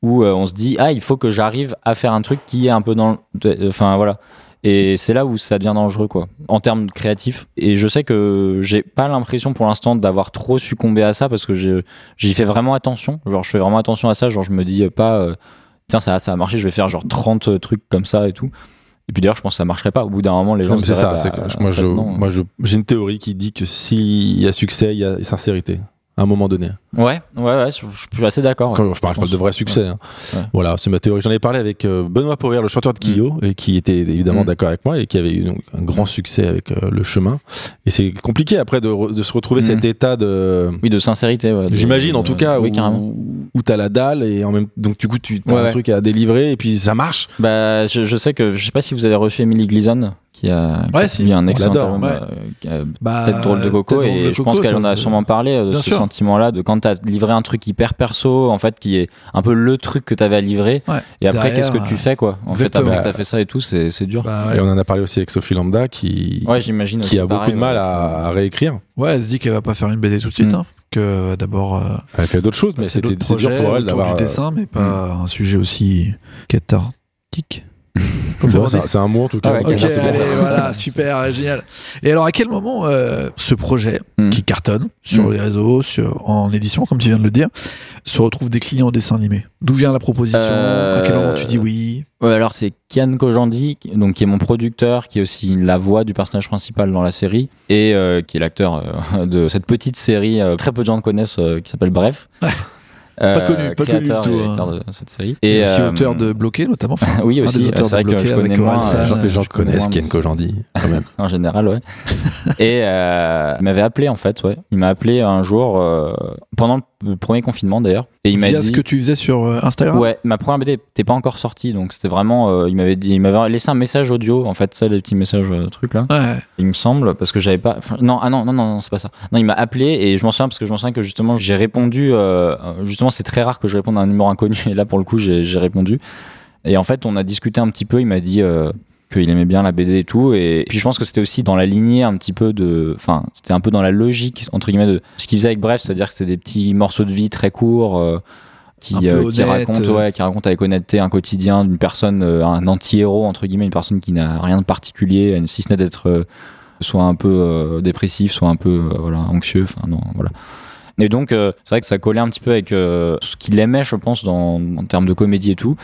où euh, on se dit, ah, il faut que j'arrive à faire un truc qui est un peu dans... Enfin, voilà. Et c'est là où ça devient dangereux, quoi, en termes créatifs. Et je sais que j'ai pas l'impression pour l'instant d'avoir trop succombé à ça, parce que j'y fais vraiment attention. Genre, je fais vraiment attention à ça. Genre, je me dis pas, euh, tiens, ça, ça a marché, je vais faire genre 30 trucs comme ça et tout. Et puis d'ailleurs, je pense que ça marcherait pas. Au bout d'un moment, les gens c'est ça. bah, moi, en fait, je, non. moi, j'ai une théorie qui dit que s'il y a succès, il y a sincérité. À un moment donné. Ouais, ouais, ouais, je, je suis assez d'accord. ouais. Je parle, de vrai succès. hein. Ouais. Voilà, c'est ma théorie. J'en ai parlé avec euh, Benoît Poirier, le chanteur de Kyo, et qui était évidemment Mm. d'accord avec moi et qui avait eu donc, un grand succès avec euh, le chemin. Et c'est compliqué après de, se retrouver Mm. cet état de. Oui, de sincérité. ouais, de- J'imagine en tout cas Oui, où, où t'as la dalle et en même donc du coup tu as un truc à délivrer et puis ça marche. Bah, je, je sais que je sais pas si vous avez reçu Emily Gleason, qui a, qui Ouais, a si, suivi un excellent album, ouais. euh, Bah, Peut-être drôle de coco et de je pense qu'elle en a sûrement parlé euh, de Bien ce sentiment-là de quand t'as livré un truc hyper perso en fait qui est un peu le truc que t'avais à livrer Ouais. et après qu'est-ce que tu fais quoi en fait après que t'as fait ça et tout c'est c'est dur Bah, ouais. Et on en a parlé aussi avec Sophie Lambda qui j'imagine qui aussi, a beaucoup de mal ouais. à, à réécrire. Ouais, elle se dit qu'elle va pas faire une BD tout de suite, Mm. hein, que euh, d'abord. euh, Elle a fait d'autres choses, mais c'était dur pour elle d'avoir. du dessin, mais pas un sujet aussi cathartique. c'est un mot en tout cas. Ah ouais, Ok, allez, voilà, super, génial. Et alors, à quel moment euh, ce projet Mm. qui cartonne sur Mm. les réseaux, sur, en édition, comme tu viens de le dire, se retrouve décliné en dessin animé? D'où vient la proposition? Euh, À quel moment tu dis oui? Ouais, alors c'est Kian Kojandi, qui- donc qui est mon producteur, qui est aussi la voix du personnage principal dans la série et euh, qui est l'acteur euh, de cette petite série euh, très peu de gens connaissent euh, qui s'appelle Bref. Pas connu, pas connu du tout, hein. de cette série. Et aussi euh, auteur de Bloqué, notamment. Enfin, oui aussi, auteurs c'est vrai de que je connais moins. Les gens, les connaissent Ken Kojandi quand même. en général, ouais. et euh, il m'avait appelé en fait, ouais. Il m'a appelé un jour euh, pendant le premier confinement d'ailleurs, et il m'a dit. ce que tu faisais sur euh, Instagram Ouais, ma première BD n'était pas encore sortie, donc c'était vraiment. euh, il m'avait dit, il m'avait laissé un message audio, en fait, ça, les petits messages euh, trucs là. Ouais. Il me semble, parce que j'avais pas. non, ah non, non, non, non, c'est pas ça. Non, il m'a appelé et je m'en souviens parce que je m'en souviens que justement j'ai répondu. euh, justement, c'est très rare que je réponde à un numéro inconnu et là pour le coup j'ai j'ai répondu. Et en fait, on a discuté un petit peu. Il m'a dit. Euh, qu'il aimait bien la BD et tout et puis je pense que c'était aussi dans la lignée un petit peu de enfin c'était un peu dans la logique entre guillemets de ce qu'il faisait avec Bref c'est-à-dire que c'était des petits morceaux de vie très courts euh, qui, euh, qui honnête, racontent euh. ouais, qui racontent avec honnêteté un quotidien d'une personne euh, un anti-héros entre guillemets une personne qui n'a rien de particulier si ce n'est d'être euh, soit un peu euh, dépressif, soit un peu euh, voilà anxieux. Enfin non, voilà. Et donc euh, c'est vrai que ça collait un petit peu avec euh, ce qu'il aimait, je pense, dans, en termes de comédie et tout.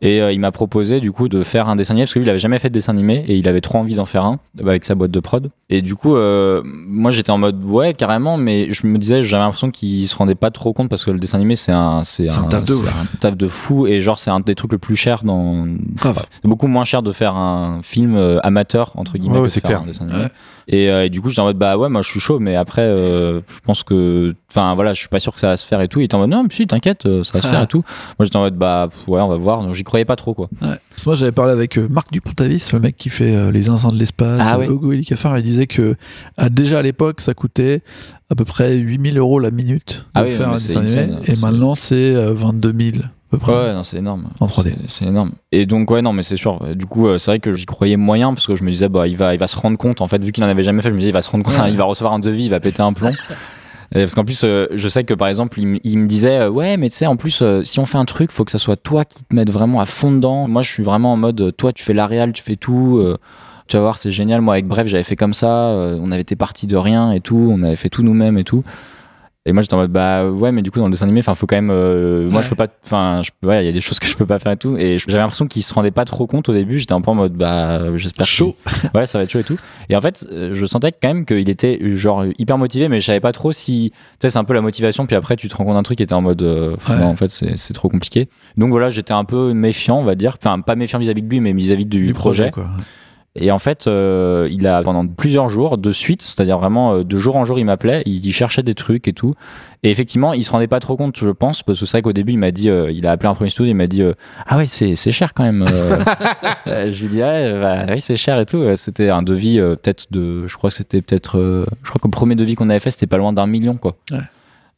Et euh, il m'a proposé du coup de faire un dessin animé parce que lui il avait jamais fait de dessin animé et il avait trop envie d'en faire un bah, avec sa boîte de prod. Et du coup, euh, moi j'étais en mode ouais carrément, mais je me disais j'avais l'impression qu'il se rendait pas trop compte parce que le dessin animé c'est un c'est C'est un taf de un taf de fou et genre c'est un des trucs le plus cher dans c'est beaucoup moins cher de faire un film euh, amateur entre guillemets Ouais, que de faire clair. un dessin animé. Ouais. Et, euh, et du coup j'étais en mode bah ouais moi je suis chaud mais après euh, je pense que enfin voilà je suis pas sûr que ça va se faire et tout il était en mode non mais si t'inquiète euh, ça va se Ah. faire et tout moi j'étais en mode bah pff, ouais on va voir Donc, j'y croyais pas trop quoi Ouais. Parce que Moi, j'avais parlé avec Marc Dupont-Avis, le mec qui fait les Zinzins de l'espace, Ah ouais. Hugo il disait que à, déjà à l'époque, ça coûtait à peu près 8000 euros la minute de Ah oui, faire un dessin animé. Et maintenant, c'est euh, 22 000 à peu près. Ouais, non, c'est énorme. En 3D. C'est- énorme. Et donc, ouais, non, mais c'est sûr. Du coup, euh, c'est vrai que j'y croyais moyen parce que je me disais, bah, il va, il va se rendre compte. En fait, vu qu'il en avait jamais fait, je me disais, il va se rendre compte, Ouais. il va recevoir un devis, il va péter un plomb. Et parce qu'en plus, euh, je sais que par exemple, il, me disait, euh, ouais, mais tu sais, en plus, euh, si on fait un truc, faut que ça soit toi qui te mettes vraiment à fond dedans. Moi, je suis vraiment en mode, toi, tu fais la réal, tu fais tout. tu vas voir, c'est génial. Moi, avec Bref, j'avais fait comme ça. on avait été parti de rien et tout. On avait fait tout nous-mêmes et tout. Et moi j'étais en mode bah ouais mais du coup dans le dessin animé enfin faut quand même euh, moi je peux pas enfin ouais il y a des choses que je peux pas faire et tout. Et j'avais l'impression qu'il se rendait pas trop compte au début. J'étais un peu en mode bah j'espère que- Chaud. ouais ça va être chaud et tout. Et en fait euh, je sentais quand même qu'il était genre hyper motivé mais je savais pas trop si tu sais c'est un peu la motivation. Puis après tu te rends compte d'un truc et t'es en mode euh, pff, Ouais. non, en fait c'est trop compliqué. Donc voilà j'étais un peu méfiant on va dire. Enfin pas méfiant vis-à-vis de lui mais vis-à-vis du, Du projet, quoi. Et en fait, euh, il a pendant plusieurs jours de suite, c'est-à-dire vraiment euh, de jour en jour, il m'appelait, il, il cherchait des trucs et tout. Et effectivement, il se rendait pas trop compte, je pense, parce que c'est vrai qu'au début, il m'a dit, euh, il a appelé un premier studio, il m'a dit, ah ouais, c'est cher quand même. je lui dis, bah, oui, c'est cher et tout. C'était un devis peut-être de, je crois que c'était peut-être, je crois que le premier devis qu'on avait fait, c'était pas loin d'un million, quoi. Ouais.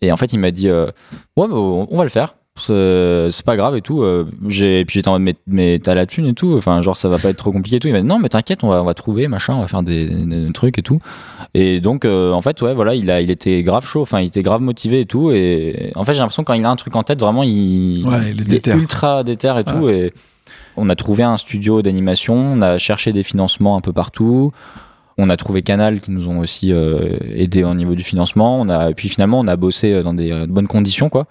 Et en fait, il m'a dit, ouais, bah, on va le faire. C'est c'est pas grave et tout. Euh, j'ai, puis j'étais en mode, mais, mais t'as la thune et tout. Enfin, genre, ça va pas être trop compliqué et tout. Il m'a dit, non, mais t'inquiète, on va, on va trouver, machin, on va faire des, des trucs et tout. Et donc, euh, en fait, ouais, voilà, il, a, il était grave chaud, enfin, il était grave motivé et tout. Et en fait, j'ai l'impression quand il a un truc en tête, vraiment, il, Ouais, il est il est déter. ultra déter et tout. Et on a trouvé un studio d'animation, on a cherché des financements un peu partout. On a trouvé Canal qui nous ont aussi euh, aidé au niveau du financement. On a, et puis finalement, on a bossé euh, dans des euh, bonnes conditions, quoi.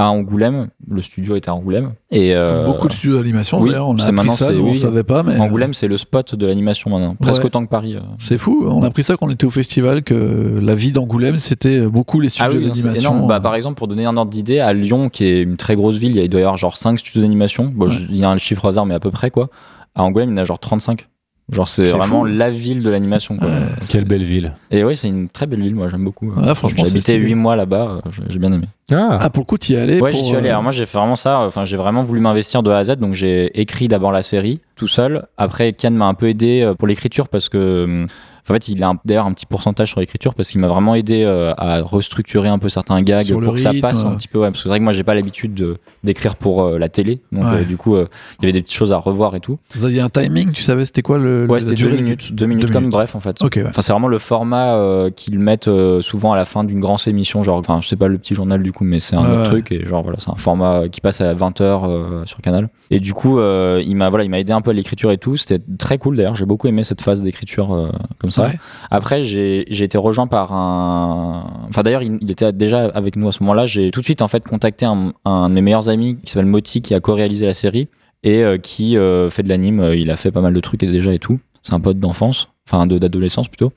À Angoulême, le studio était à Angoulême. Et euh, beaucoup de studios d'animation, oui, d'ailleurs, on a appris ça, on oui. savait pas, mais. Angoulême, c'est le spot de l'animation maintenant, presque Ouais. autant que Paris. euh. C'est fou, on a appris ça quand on était au festival, que la vie d'Angoulême, c'était beaucoup les Ah studios oui, d'animation. euh, Bah, par exemple, pour donner un ordre d'idée, à Lyon, qui est une très grosse ville, il y a- il doit y avoir genre 5 studios d'animation. Bon, Ouais. je- il y a un chiffre hasard, mais à peu près, quoi. À Angoulême, il y en a genre 35. Genre, c'est vraiment fou. la ville de l'animation, quoi. C'est- Quelle belle ville. Et oui, c'est une très belle ville, moi, j'aime beaucoup. Ouais, franchement, J'ai habité stylé. 8 mois là-bas, euh, j'ai- bien aimé. Ah, Ah, pour le coup, tu y es allé Ouais, pour, j'y suis allé. euh, Alors moi, j'ai fait vraiment ça. Enfin, j'ai vraiment voulu m'investir de A à Z. Donc, j'ai écrit d'abord la série tout seul. Après, Ken m'a un peu aidé euh, pour l'écriture parce que, hum, en fait, il a d'ailleurs un petit pourcentage sur l'écriture parce qu'il m'a vraiment aidé euh, à restructurer un peu certains gags Sur pour que ça passe un petit peu. Ouais, parce que c'est vrai que moi, j'ai pas l'habitude de- d'écrire pour euh, la télé. Donc, Ouais. euh, du coup, il y avait des petites choses à revoir et tout. Vous aviez un timing, tu savais c'était quoi le. Ouais, c'était deux des- minutes. Deux minutes comme bref, en fait. Ouais. Enfin, c'est vraiment le format qu'ils mettent souvent à la fin d'une grande émission, genre, enfin, je sais pas le petit journal du coup, mais c'est un autre truc et genre voilà, c'est un format qui passe à 20h sur Canal. Et du coup, il m'a voilà, il m'a aidé un peu à l'écriture et tout. C'était très cool d'ailleurs. J'ai beaucoup aimé cette phase d'écriture comme ça. Ouais. Après, j'ai été rejoint par un. Enfin, d'ailleurs, il, il était déjà avec nous à ce moment-là. J'ai tout de suite en fait contacté un, un de mes meilleurs amis qui s'appelle Moti, qui a co-réalisé la série et euh, qui euh, fait de l'anime. Euh, Il a fait pas mal de trucs et déjà et tout. C'est un pote d'enfance, enfin de- d'adolescence plutôt.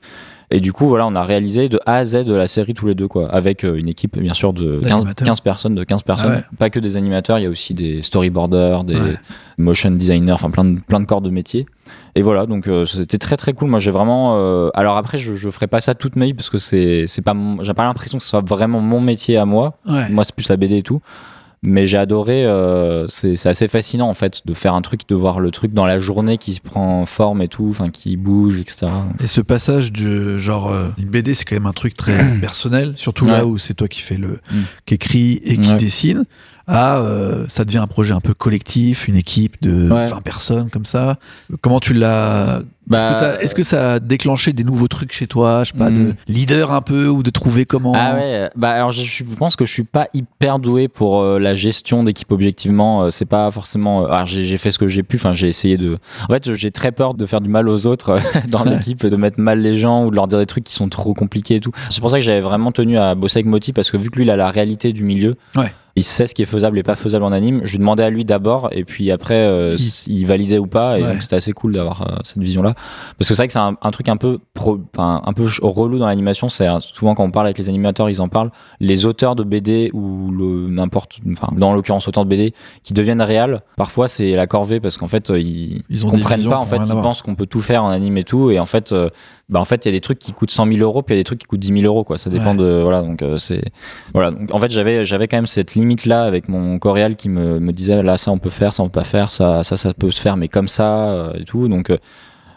Et du coup, voilà, on a réalisé de A à Z de la série tous les deux, quoi, avec une équipe, bien sûr, de 15, D'animateurs. 15 personnes, de 15 personnes. Ah ouais. Pas que des animateurs, il y a aussi des storyboarders, des Ouais. motion designers, enfin plein de, plein de corps de métier. Et voilà, donc euh, c'était très très cool. Moi, j'ai vraiment. euh, alors après, je, je ferai pas ça toute ma vie parce que c'est c'est pas. J'ai pas l'impression que ce soit vraiment mon métier à moi. Ouais. Moi, c'est plus la BD et tout. Mais j'ai adoré, euh, c'est c'est assez fascinant en fait de faire un truc, de voir le truc dans la journée qui se prend forme et tout, enfin qui bouge, etc. Et ce passage du genre une BD, c'est quand même un truc très personnel, surtout là où c'est toi qui fais le, Mm. qui écrit et qui Ouais. dessine. À euh, ça devient un projet un peu collectif, une équipe de Ouais. 20 personnes comme ça. Comment tu l'as Bah, Est-ce que, ça a déclenché des nouveaux trucs chez toi, je sais pas, de Mm. leader un peu ou de trouver comment Ah ouais, bah alors je, suis- je pense que je suis pas hyper doué pour euh, la gestion d'équipe objectivement. euh, c'est pas forcément. euh, alors j'ai fait ce que j'ai pu. Enfin j'ai essayé de. En fait j'ai très peur de faire du mal aux autres dans l'équipe, de mettre mal les gens ou de leur dire des trucs qui sont trop compliqués et tout. C'est pour ça que j'avais vraiment tenu à bosser avec Moti parce que vu que lui il a la réalité du milieu. Ouais. Il sait ce qui est faisable et pas faisable en anime. Je lui demandais à lui d'abord et puis après euh, Il- validait ou pas. Et Ouais. donc c'était assez cool d'avoir euh, cette vision-là. Parce que c'est vrai que c'est un, un truc un peu pro, enfin, un peu relou dans l'animation. C'est souvent quand on parle avec les animateurs, ils en parlent. Les auteurs de BD ou le n'importe, enfin dans l'occurrence auteurs de BD qui deviennent réels. Parfois c'est la corvée parce qu'en fait euh, ils, Ils comprennent pas. En fait ils pensent qu'on peut tout faire en anime et tout. Et en fait, euh, bah en fait il y a des trucs qui coûtent 100 000 euros puis il y a des trucs qui coûtent 10 000 euros quoi. Ça dépend Ouais. de voilà donc euh, c'est voilà. Donc en fait j'avais j'avais quand même cette limite là avec mon coréal qui me, me disait là ça on peut faire, ça on peut pas faire, ça ça ça peut se faire mais comme ça euh, et tout. Donc euh,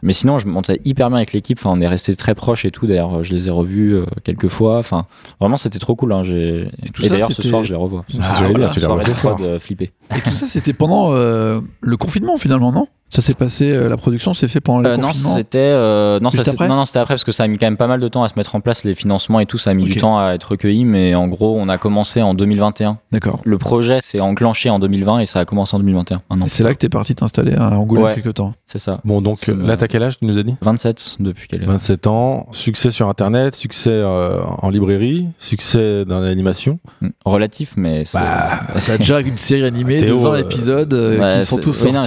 mais sinon, je m'entendais hyper bien avec l'équipe. Enfin, on est resté très proches et tout. D'ailleurs, je les ai revus quelques fois. Enfin, vraiment, c'était trop cool. Hein. J'ai- Et tout Et, ça, d'ailleurs, ce soir, je les revois. Que j'allais dire, tu les revois de ce soir. prod, flippé. Et tout ça, c'était pendant euh, le confinement finalement, non? Ça s'est passé, euh, la production s'est fait pendant le Euh, non, confinement. c'était euh, non, après non, non, c'était après parce que ça a mis quand même pas mal de temps à se mettre en place les financements et tout. Ça a mis du temps à être recueilli, mais en gros, on a commencé en 2021. D'accord. Le projet s'est enclenché en 2020 et ça a commencé en 2021. Un an Et c'est là que t'es parti t'installer à Angoulême Ouais. quelque temps. c'est ça. Bon, donc là, t'as quel âge, tu nous as dit? 27 depuis qu'elle est. 27 ans, succès sur Internet, succès euh, en librairie, succès dans l'animation. Mm. Relatif, mais c'est. Bah, ça a déjà une série animée Théo, de 20 euh, épisodes euh, Ouais, qui sont tous oui, non,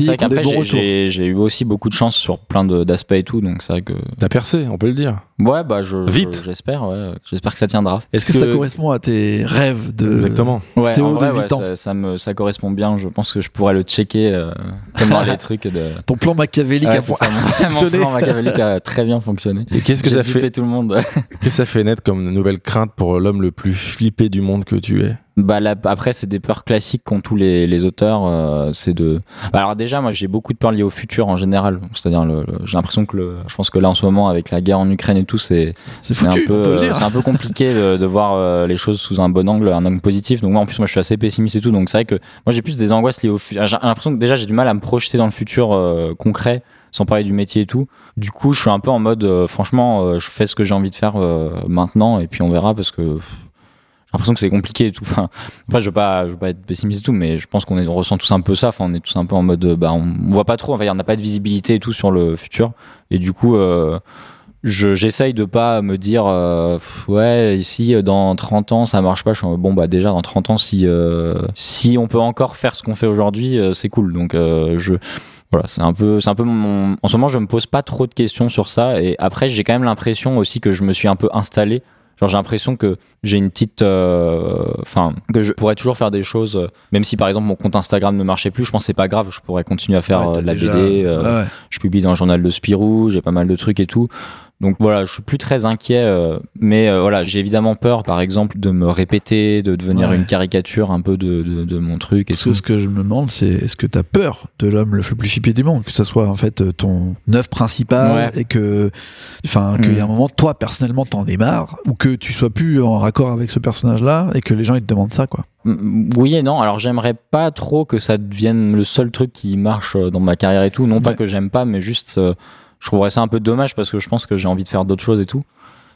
j'ai- eu aussi beaucoup de chance sur plein d'aspects et tout, donc c'est vrai que. T'as percé, on peut le dire. Ouais, bah, je. Vite. je- J'espère, ouais. J'espère que ça tiendra. Est-ce que, ça correspond à tes rêves de Exactement. Ouais, Théo en vrai, de ouais, 8 ans. ça, ça me, ça correspond bien. Je pense que je pourrais le checker euh, comme dans les trucs de. ton plan machiavélique Ouais, fond- ça, mon- plan machiavélique a très bien fonctionné. Et qu'est-ce que J'ai ça fait tout le monde. Qu'est-ce que ça fait naître comme nouvelle crainte pour l'homme le plus flippé du monde que tu es? Bah là, après, c'est des peurs classiques qu'ont tous les, les auteurs. euh, c'est de. Bah, alors déjà, moi, j'ai beaucoup de peurs liées au futur en général. C'est-à-dire, le, le- j'ai l'impression que le, je pense que là, en ce moment, avec la guerre en Ukraine et tout, c'est C'est un peu euh, c'est un peu compliqué de, de voir euh, les choses sous un bon angle, un angle positif. Donc moi en plus moi je suis assez pessimiste et tout, donc c'est vrai que moi j'ai plus des angoisses liées au futur. J'ai l'impression que déjà j'ai du mal à me projeter dans le futur euh, concret, sans parler du métier et tout. Du coup je suis un peu en mode euh, franchement euh, je fais ce que j'ai envie de faire euh, maintenant et puis on verra parce que j'ai l'impression que c'est compliqué et tout. Enfin, après, je veux pas, je veux pas être pessimiste et tout, mais je pense qu'on on ressent tous un peu ça. Enfin, on est tous un peu en mode, bah, on voit pas trop. Enfin, on n'a pas de visibilité et tout sur le futur. Et du coup, je, j'essaye de pas me dire, euh, ouais, ici, euh, dans 30 ans, ça marche pas. Je suis bon, bah, déjà, dans 30 ans, si, euh, si on peut encore faire ce qu'on fait aujourd'hui, euh, c'est cool. Donc, euh, je, voilà, c'est un peu, c'est un peu mon. En ce moment, je me pose pas trop de questions sur ça. Et après, j'ai quand même l'impression aussi que je me suis un peu installé. Genre, j'ai l'impression que j'ai une petite, euh, enfin, que je pourrais toujours faire des choses, même si par exemple mon compte Instagram ne marchait plus. Je pense que c'est pas grave. Je pourrais continuer à faire Ouais, de la déjà- BD. ouais. je publie dans le journal de Spirou, j'ai pas mal de trucs et tout. Donc voilà, je suis plus très inquiet, euh, mais euh, voilà, j'ai évidemment peur, par exemple, de me répéter, de devenir Ouais. une caricature un peu de, de, de mon truc et Parce tout. que ce que je me demande, c'est est-ce que tu as peur de l'homme le plus flippé du monde, que ce soit en fait euh, ton œuvre principale Ouais. et que, enfin, qu'il y a un Mm. moment, toi personnellement, t'en aies marre ou que tu sois plus en raccord avec ce personnage-là et que les gens ils te demandent ça, quoi? Mm, Oui et non. Alors j'aimerais pas trop que ça devienne le seul truc qui marche dans ma carrière et tout. Non pas que j'aime pas, mais juste euh, je trouverais ça un peu dommage parce que je pense que j'ai envie de faire d'autres choses et tout.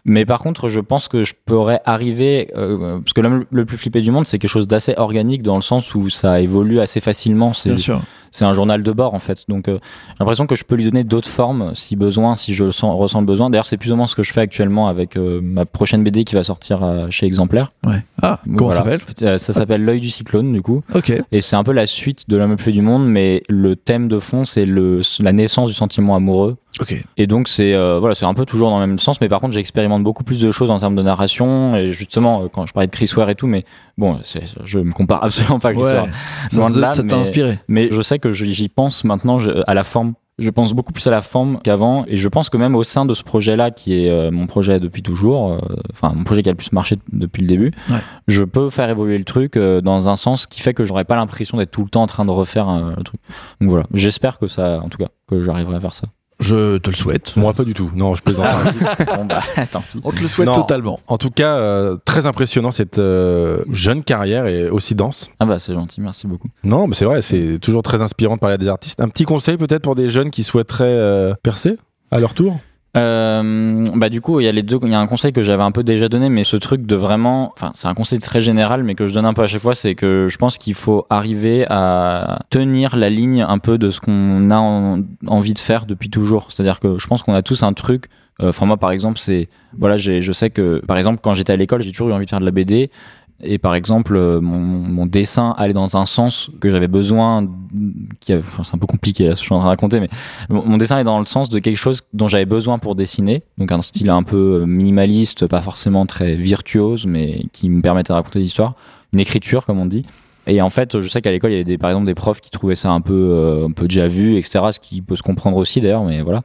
Mais par contre, je pense que je pourrais arriver euh, parce que l'homme le plus flippé du monde, c'est quelque chose d'assez organique dans le sens où ça évolue assez facilement. Bien sûr. C'est un journal de bord en fait. Donc euh, j'ai l'impression que je peux lui donner d'autres formes si besoin, si je le sens, ressens le besoin. D'ailleurs, c'est plus ou moins ce que je fais actuellement avec euh, ma prochaine BD qui va sortir euh, chez Exemplaire. Ouais. Ah, comment Voilà. ça s'appelle? Euh, Ça s'appelle L'œil du cyclone du coup. Ok. Et c'est un peu la suite de l'homme le plus du monde, mais le thème de fond, c'est le, la naissance du sentiment amoureux. Ok. Et donc c'est euh, voilà, c'est un peu toujours dans le même sens, mais par contre j'expérimente beaucoup plus de choses en termes de narration. Et justement, euh, quand je parlais de Chris Ware et tout, mais bon, c'est- je me compare absolument pas à Chris Ouais. Ware. Ça Loin de te- là, ça t'a mais- inspiré. Mais je sais que j'y pense maintenant à la forme. Je pense beaucoup plus à la forme qu'avant, et je pense que même au sein de ce projet-là, qui est euh, mon projet depuis toujours, euh, enfin mon projet qui a le plus marché depuis le début, Ouais. je peux faire évoluer le truc euh, dans un sens qui fait que j'aurais pas l'impression d'être tout le temps en train de refaire le truc. Donc voilà, j'espère que ça, en tout cas, que j'arriverai à faire ça. Je te le souhaite. Moi, pas du tout. Non, je plaisante. bon bah, tant pis. On te le souhaite Non. totalement. en tout cas, euh, très impressionnant cette euh, jeune carrière et aussi dense. Ah bah c'est gentil, merci beaucoup. Non, mais c'est vrai, c'est toujours très inspirant de parler à des artistes. Un petit conseil peut-être pour des jeunes qui souhaiteraient euh, percer à leur tour? Euh, bah du coup il y a les deux il y a un conseil que j'avais un peu déjà donné mais ce truc de vraiment enfin c'est un conseil très général mais que je donne un peu à chaque fois c'est que je pense qu'il faut arriver à tenir la ligne un peu de ce qu'on a en- envie de faire depuis toujours. C'est à dire que je pense qu'on a tous un truc euh, enfin moi par exemple c'est voilà je sais que par exemple quand j'étais à l'école j'ai toujours eu envie de faire de la BD et par exemple, euh, mon, dessin allait dans un sens que j'avais besoin, qui enfin, c'est un peu compliqué là, ce que je suis en train de raconter, mais mon, dessin est dans le sens de quelque chose dont j'avais besoin pour dessiner, donc un style un peu euh, minimaliste, pas forcément très virtuose, mais qui me permettait de raconter l'histoire, une écriture comme on dit. Et en fait, je sais qu'à l'école, il y avait par exemple des profs qui trouvaient ça un peu, euh, un peu déjà vu, etc., ce qui peut se comprendre aussi d'ailleurs, mais voilà.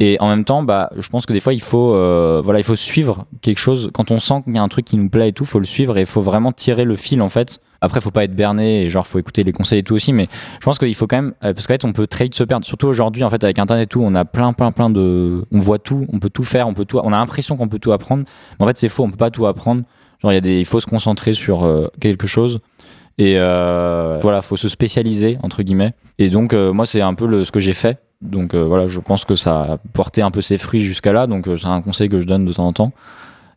Et en même temps, bah, je pense que des fois, il faut, euh, voilà, il faut suivre quelque chose. Quand on sent qu'il y a un truc qui nous plaît et tout, faut le suivre et il faut vraiment tirer le fil en fait. Après, faut pas être berné et genre faut écouter les conseils et tout aussi, mais je pense qu'il faut quand même, euh, parce qu'en fait, on peut très vite se perdre. Surtout aujourd'hui, en fait, avec Internet et tout, on a plein, plein, plein de, on voit tout, on peut tout faire, on peut tout, on a l'impression qu'on peut tout apprendre. Mais en fait, c'est faux, on peut pas tout apprendre. Genre, il y a des, il faut se concentrer sur euh, quelque chose. Et euh, voilà, faut se spécialiser entre guillemets. Et donc euh, moi c'est un peu le, ce que j'ai fait. Donc euh, voilà, je pense que ça a porté un peu ses fruits jusqu'à là. Donc euh, c'est un conseil que je donne de temps en temps.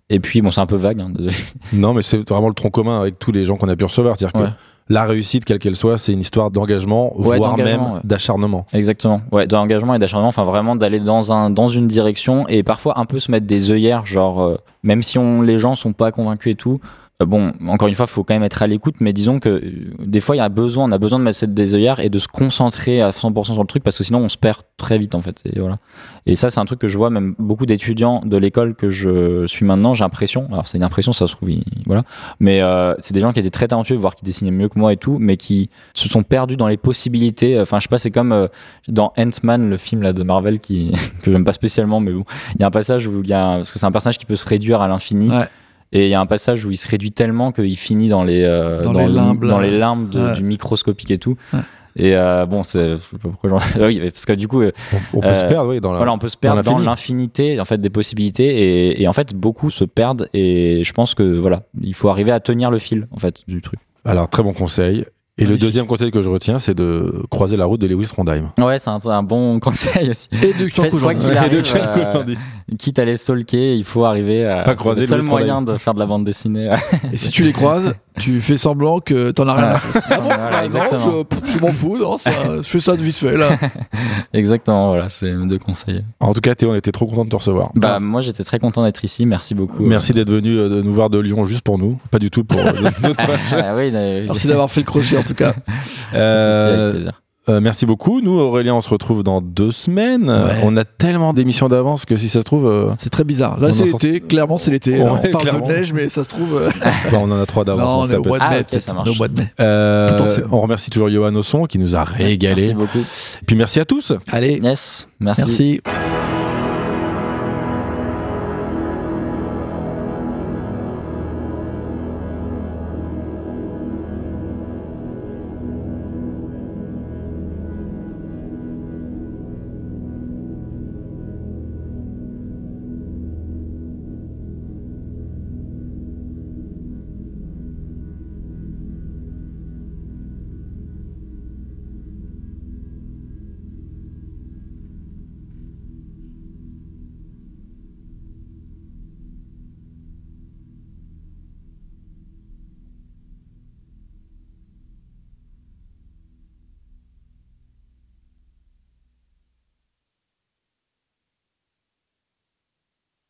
Et puis bon, c'est un peu vague. Hein. Non, mais c'est vraiment le tronc commun avec tous les gens qu'on a pu recevoir. C'est-à-dire Ouais. que la réussite, quelle qu'elle soit, c'est une histoire d'engagement, Ouais, voire même ouais. d'acharnement. Exactement. Ouais, d'engagement et d'acharnement. Enfin vraiment d'aller dans un dans une direction et parfois un peu se mettre des œillères. Genre euh, même si on les gens sont pas convaincus et tout. Euh, Bon, encore une fois, faut quand même être à l'écoute, mais disons que euh, des fois, il y a besoin, on a besoin de mettre cette des œillères et de se concentrer à 100% sur le truc parce que sinon, on se perd très vite en fait. Et voilà. Et ça, c'est un truc que je vois même beaucoup d'étudiants de l'école que je suis maintenant. J'ai l'impression, alors c'est une impression, ça se trouve, il- voilà, mais euh, c'est des gens qui étaient très talentueux, voire qui dessinaient mieux que moi et tout, mais qui se sont perdus dans les possibilités. Enfin, je sais pas, c'est comme euh, dans Ant-Man, le film là de Marvel qui que j'aime pas spécialement, mais bon, il y a un passage où il y a parce que c'est un personnage qui peut se réduire à l'infini. Ouais. Et il y a un passage où il se réduit tellement qu'il finit dans les, euh, Dans les le- limbes, dans là. les limbes de- Ouais. du microscopique et tout. Ouais. Et euh, bon, c'est je sais pas pourquoi j'en- oui, parce que du coup, On, on peut Euh, se perdre, oui, dans la. voilà, on peut se perdre dans l'infini. l'infinité en fait des possibilités et, et en fait beaucoup se perdent et je pense que voilà, il faut arriver à tenir le fil en fait du truc. Alors, très bon conseil. Et le deuxième conseil que je retiens, c'est de croiser la route de Lewis Trondheim. Ouais, c'est un, un bon conseil aussi. Et de Faites quoi qu'il arrive, euh, quitte à les stalker, il faut arriver à. À C'est croiser le seul Louis moyen de faire de la bande dessinée. Et si tu les croises, tu fais semblant que t'en as rien à foutre. Ah bon Voilà, non, exactement. je, m'en fous, non, ça, je fais ça de vite fait là. Exactement, voilà, c'est mes deux conseils. En tout cas, Théo, on était trop content de te recevoir. Bah, moi, j'étais très content d'être ici. Merci beaucoup. Merci d'être venu euh, de nous voir de Lyon juste pour nous, pas du tout pour euh, notre page. Ah, oui, d'ailleurs, Merci d'avoir fait le crochet en tout cas. Euh, euh, merci beaucoup. Nous, Aurélien, on se retrouve dans deux semaines. Ouais. On a tellement d'émissions d'avance que si ça se trouve, euh, C'est très bizarre. Là c'est sort- l'été, clairement c'est l'été. Ouais, on parle clairement. de neige, mais ça se trouve. euh, pas- on en a trois d'avance. on on se est au la mois de Ah, On. Euh, Potentiellement. on remercie toujours Johan Osson qui nous a régalé. Merci beaucoup. Puis merci à tous. Allez, Yes, merci. merci.